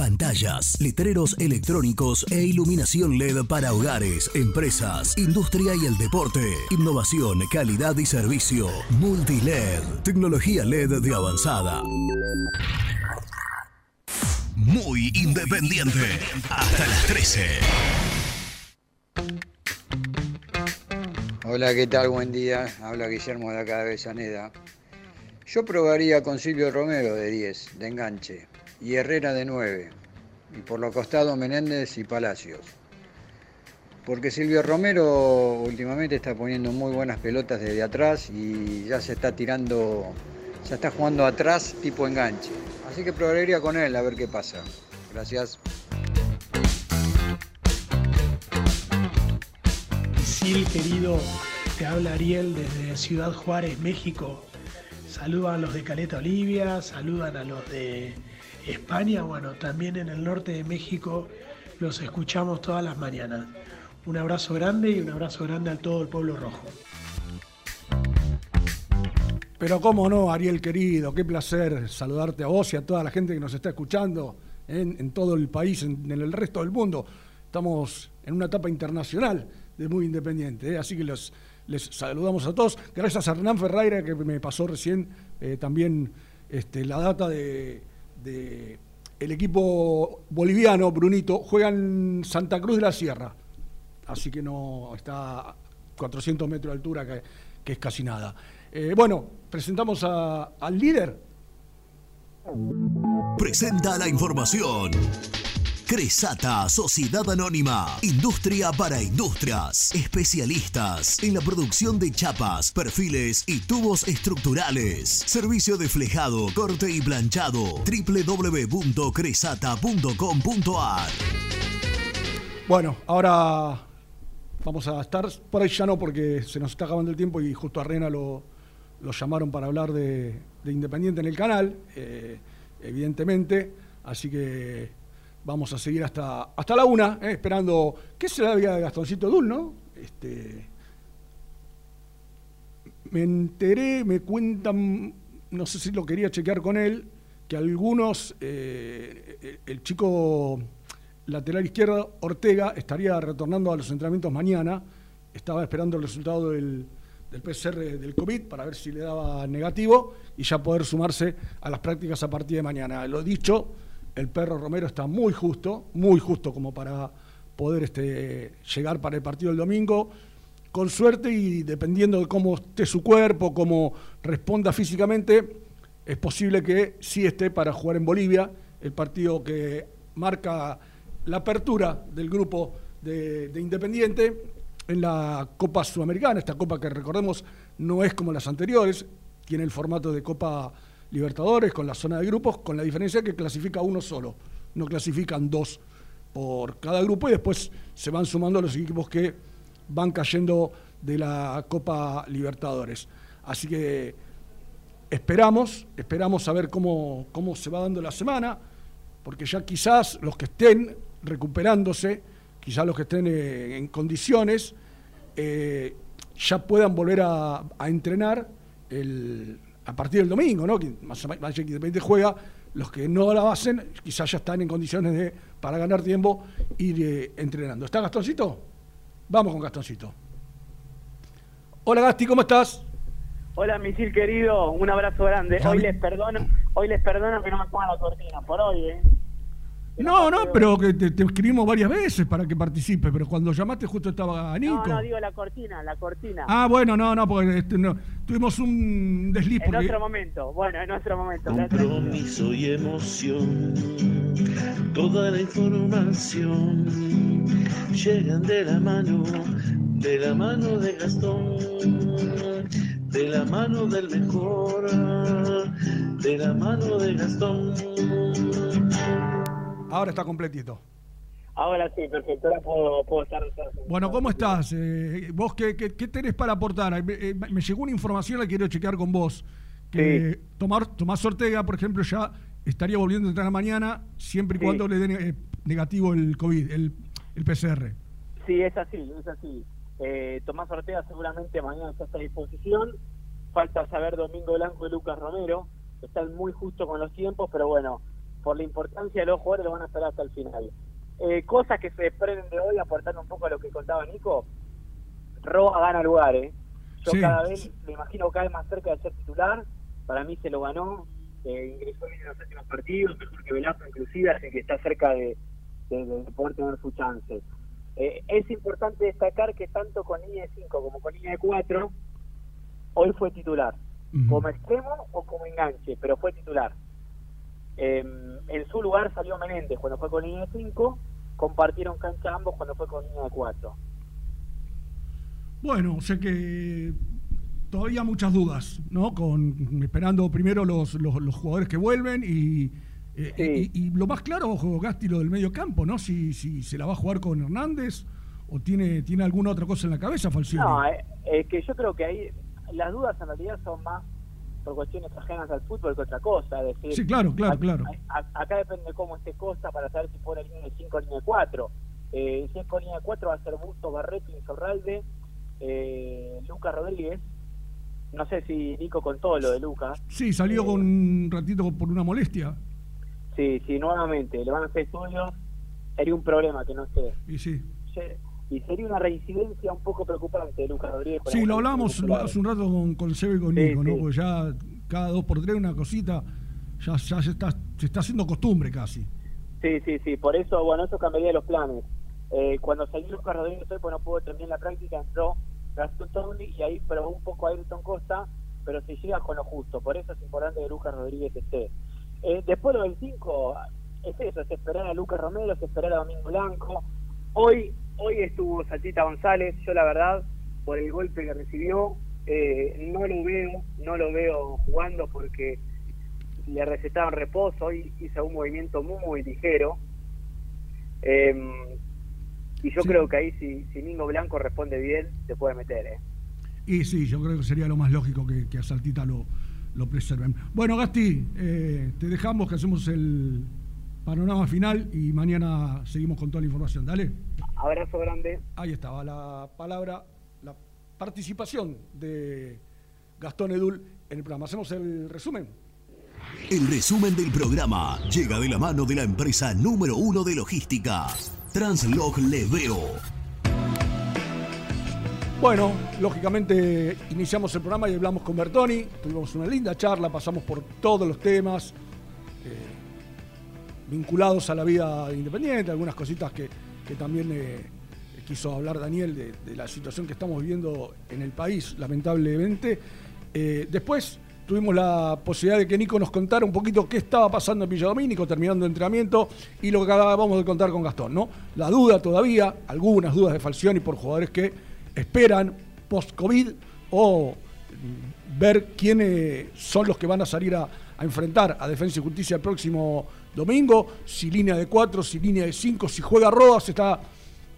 Speaker 8: Pantallas, letreros electrónicos e iluminación LED para hogares, empresas, industria y el deporte. Innovación, calidad y servicio. Multiled, tecnología LED de avanzada. Muy independiente. Hasta las 13.
Speaker 29: Hola, ¿qué tal? Buen día. Habla Guillermo de acá de Avellaneda. Yo probaría con Silvio Romero de 10, de enganche, y Herrera de 9, y por lo costado Menéndez y Palacios. Porque Silvio Romero últimamente está poniendo muy buenas pelotas desde atrás y ya se está tirando, ya está jugando atrás tipo enganche. Así que probaría con él a ver qué pasa. Gracias.
Speaker 26: Sil, querido, te habla Ariel desde Ciudad Juárez, México. Saludan a los de Caleta Olivia, saludan a los de España, bueno, también en el norte de México los escuchamos todas las mañanas. Un abrazo grande y un abrazo grande a todo el pueblo rojo.
Speaker 5: Pero cómo no, Ariel querido, qué placer saludarte a vos y a toda la gente que nos está escuchando en, todo el país, en, el resto del mundo. estamos en una etapa internacional de Muy Independiente, ¿eh? así que les saludamos a todos. Gracias a Hernán Ferreira que me pasó recién eh, también este, la data de, de el equipo boliviano, Brunito, juega en Santa Cruz de la Sierra, así que no está a 400 metros de altura, que, es casi nada. Eh, bueno, presentamos al líder.
Speaker 8: Presenta la información. Cresata, Sociedad Anónima, Industria para Industrias, especialistas en la producción de chapas, perfiles y tubos estructurales. Servicio de flejado, corte y planchado, www.cresata.com.ar.
Speaker 5: Bueno, ahora vamos a estar por ahí ya no porque se nos está acabando el tiempo y justo a Rena lo, llamaron para hablar de, de Independiente en el canal, eh, evidentemente. Así que vamos a seguir hasta, hasta la una, eh, esperando. ¿Qué será la vida de Gastoncito Dul, no? Este, me enteré, me cuentan, no sé si lo quería chequear con él, que algunos, eh, el- el chico lateral izquierdo, Ortega, estaría retornando a los entrenamientos mañana. Estaba esperando el resultado del, del PCR del COVID para ver si le daba negativo y ya poder sumarse a las prácticas a partir de mañana. Lo dicho, el perro Romero está muy justo, muy justo como para poder este, llegar para el partido del domingo. Con suerte y dependiendo de cómo esté su cuerpo, cómo responda físicamente, es posible que sí esté para jugar en Bolivia, el partido que marca la apertura del grupo de, de Independiente en la Copa Sudamericana, esta copa que recordemos no es como las anteriores, tiene el formato de Copa Libertadores con la zona de grupos, con la diferencia que clasifica uno solo, no clasifican dos por cada grupo y después se van sumando los equipos que van cayendo de la Copa Libertadores. Así que esperamos, esperamos a ver cómo, cómo se va dando la semana, porque ya quizás los que estén recuperándose, quizás los que estén eh, en condiciones, eh, ya puedan volver a, a entrenar el- a partir del domingo, ¿no? Que más, allá que Independiente juega, los que no la hacen, quizás ya están en condiciones de, para ganar tiempo, ir eh, entrenando. ¿Está Gastoncito? Vamos con Gastoncito. Hola Gasti, ¿cómo estás?
Speaker 16: Hola, misil querido, un abrazo grande. Hoy les perdono, hoy les perdono que no me pongan la cortina, por hoy, ¿eh?
Speaker 5: No, no, pero que te, te escribimos varias veces para que participes, pero cuando llamaste justo estaba Nico.
Speaker 16: No, no, digo la cortina, la cortina.
Speaker 5: Ah, bueno, no, no, porque este, no, tuvimos un desliz
Speaker 16: en
Speaker 5: porque
Speaker 16: otro momento, bueno, en otro momento.
Speaker 15: Compromiso y emoción, toda la información llegan de la mano, de la mano de Gastón, de la mano del mejor, de la mano de Gastón.
Speaker 5: Ahora está completito.
Speaker 16: Ahora sí, perfecto, ahora puedo, puedo estar.
Speaker 5: Bueno, ¿cómo estás? Eh, ¿Vos qué, qué- qué tenés para aportar? Eh, eh, me llegó una información, la quiero chequear con vos. Que Tomar, Tomás Ortega, por ejemplo, ya estaría volviendo a entrenar mañana, siempre y
Speaker 16: Sí.
Speaker 5: cuando le dé eh, negativo el COVID, el, el PCR.
Speaker 16: Sí, es así, es así. Eh, Tomás Ortega seguramente mañana está a disposición. Falta saber Domingo Blanco y Lucas Romero. Están muy justos con los tiempos, pero bueno, por la importancia de los jugadores lo van a esperar hasta el final. Eh, cosas que se desprenden de hoy, aportando un poco a lo que contaba Nico. Roa gana lugar, ¿eh? Yo
Speaker 30: Sí.
Speaker 16: cada vez me imagino cada vez más cerca de ser titular. Para mí se lo ganó. Eh, ingresó bien en los últimos partidos, mejor que Velasco inclusive, así que está cerca de, de- de poder tener su chance. Eh, es importante destacar que tanto con línea de 5 como con línea de 4, hoy fue titular. Como extremo o como enganche, pero fue titular. Eh, en su lugar salió Menéndez cuando fue con línea de 5, compartieron cancha ambos cuando fue con línea de 4.
Speaker 5: Bueno, o sea que todavía muchas dudas, ¿no? Con esperando primero los, los, los jugadores que vuelven y, eh, y, y lo más claro, ojo, Gasti, lo del medio campo, ¿no? Si, si se la va a jugar con Hernández o tiene, tiene alguna otra cosa en la cabeza, Falcioni.
Speaker 16: No, eh, es que yo creo que ahí las dudas en realidad son más por cuestiones ajenas al fútbol que otra cosa. Es decir,
Speaker 5: Sí, claro, claro,
Speaker 16: a-
Speaker 5: claro.
Speaker 16: a- acá depende cómo esté Costa para saber si pone línea de 5 o línea de 4. Eh, si es con línea de 4 va a ser Busto, Barreto, Insorralde, eh, Lucas Rodríguez. No sé si Nico contó lo de Lucas.
Speaker 5: Sí, salió con un ratito por una molestia.
Speaker 16: Sí, sí, nuevamente, le van a hacer estudios sería un problema que no esté.
Speaker 5: Y sí.
Speaker 16: Y sería una reincidencia un poco preocupante de Lucas Rodríguez.
Speaker 5: Sí, lo hablamos hace un rato con, con Seba y con Nico, ¿no? Porque ya cada dos por tres una cosita ya, ya se, está, se está haciendo costumbre casi.
Speaker 16: Sí, sí, sí. Por eso, bueno, eso cambiaría los planes. Eh, cuando salió Lucas Rodríguez hoy, pues no pudo terminar la práctica, entró Gastón Tony y ahí probó un poco a Ayrton Costa, pero se llega con lo justo. Por eso es importante que Lucas Rodríguez esté. Eh, después lo del 5, es eso, es esperar a Lucas Romero, es esperar a Domingo Blanco. Hoy hoy estuvo Saltita González, yo la verdad, por el golpe que recibió, eh, no lo veo, no lo veo jugando porque le recetaron reposo, y hizo un movimiento muy, ligero. Em, y yo creo que ahí si, si Mingo Blanco responde bien, se puede meter. ¿eh?
Speaker 5: Y sí, yo creo que sería lo más lógico que, que a Saltita lo, lo preserven. Bueno, Gasti, eh, te dejamos que hacemos el panorama final y mañana seguimos con toda la información. Dale.
Speaker 16: Abrazo grande.
Speaker 5: Ahí estaba la palabra, la participación de Gastón Edul en el programa. Hacemos el resumen.
Speaker 8: El resumen del programa llega de la mano de la empresa número uno de logística, Translog Leveo.
Speaker 5: Bueno, lógicamente iniciamos el programa y hablamos con Bertoni, tuvimos una linda charla, pasamos por todos los temas eh, vinculados a la vida independiente, algunas cositas que, que también eh, quiso hablar Daniel de, la situación que estamos viviendo en el país, lamentablemente. Eh, después tuvimos la posibilidad de que Nico nos contara un poquito qué estaba pasando en Villa Domínico, terminando el entrenamiento, y lo que acabamos de contar con Gastón, ¿no? La duda todavía, algunas dudas de Falcioni por jugadores que esperan post-COVID o ver quiénes son los que van a salir a, a, enfrentar a Defensa y Justicia el próximo domingo, si línea de cuatro, si línea de cinco, si juega Rodas, está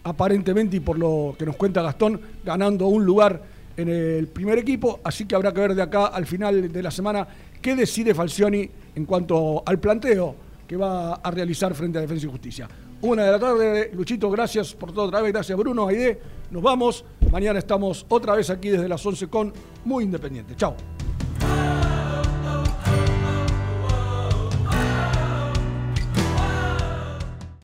Speaker 5: aparentemente, y por lo que nos cuenta Gastón, ganando un lugar en el primer equipo, así que habrá que ver de acá al final de la semana qué decide Falcioni en cuanto al planteo que va a realizar frente a Defensa y Justicia. Una de la tarde, Luchito, gracias por todo otra vez, gracias Bruno, Aide, nos vamos, mañana estamos otra vez aquí desde las 11 con Muy Independiente. Chao.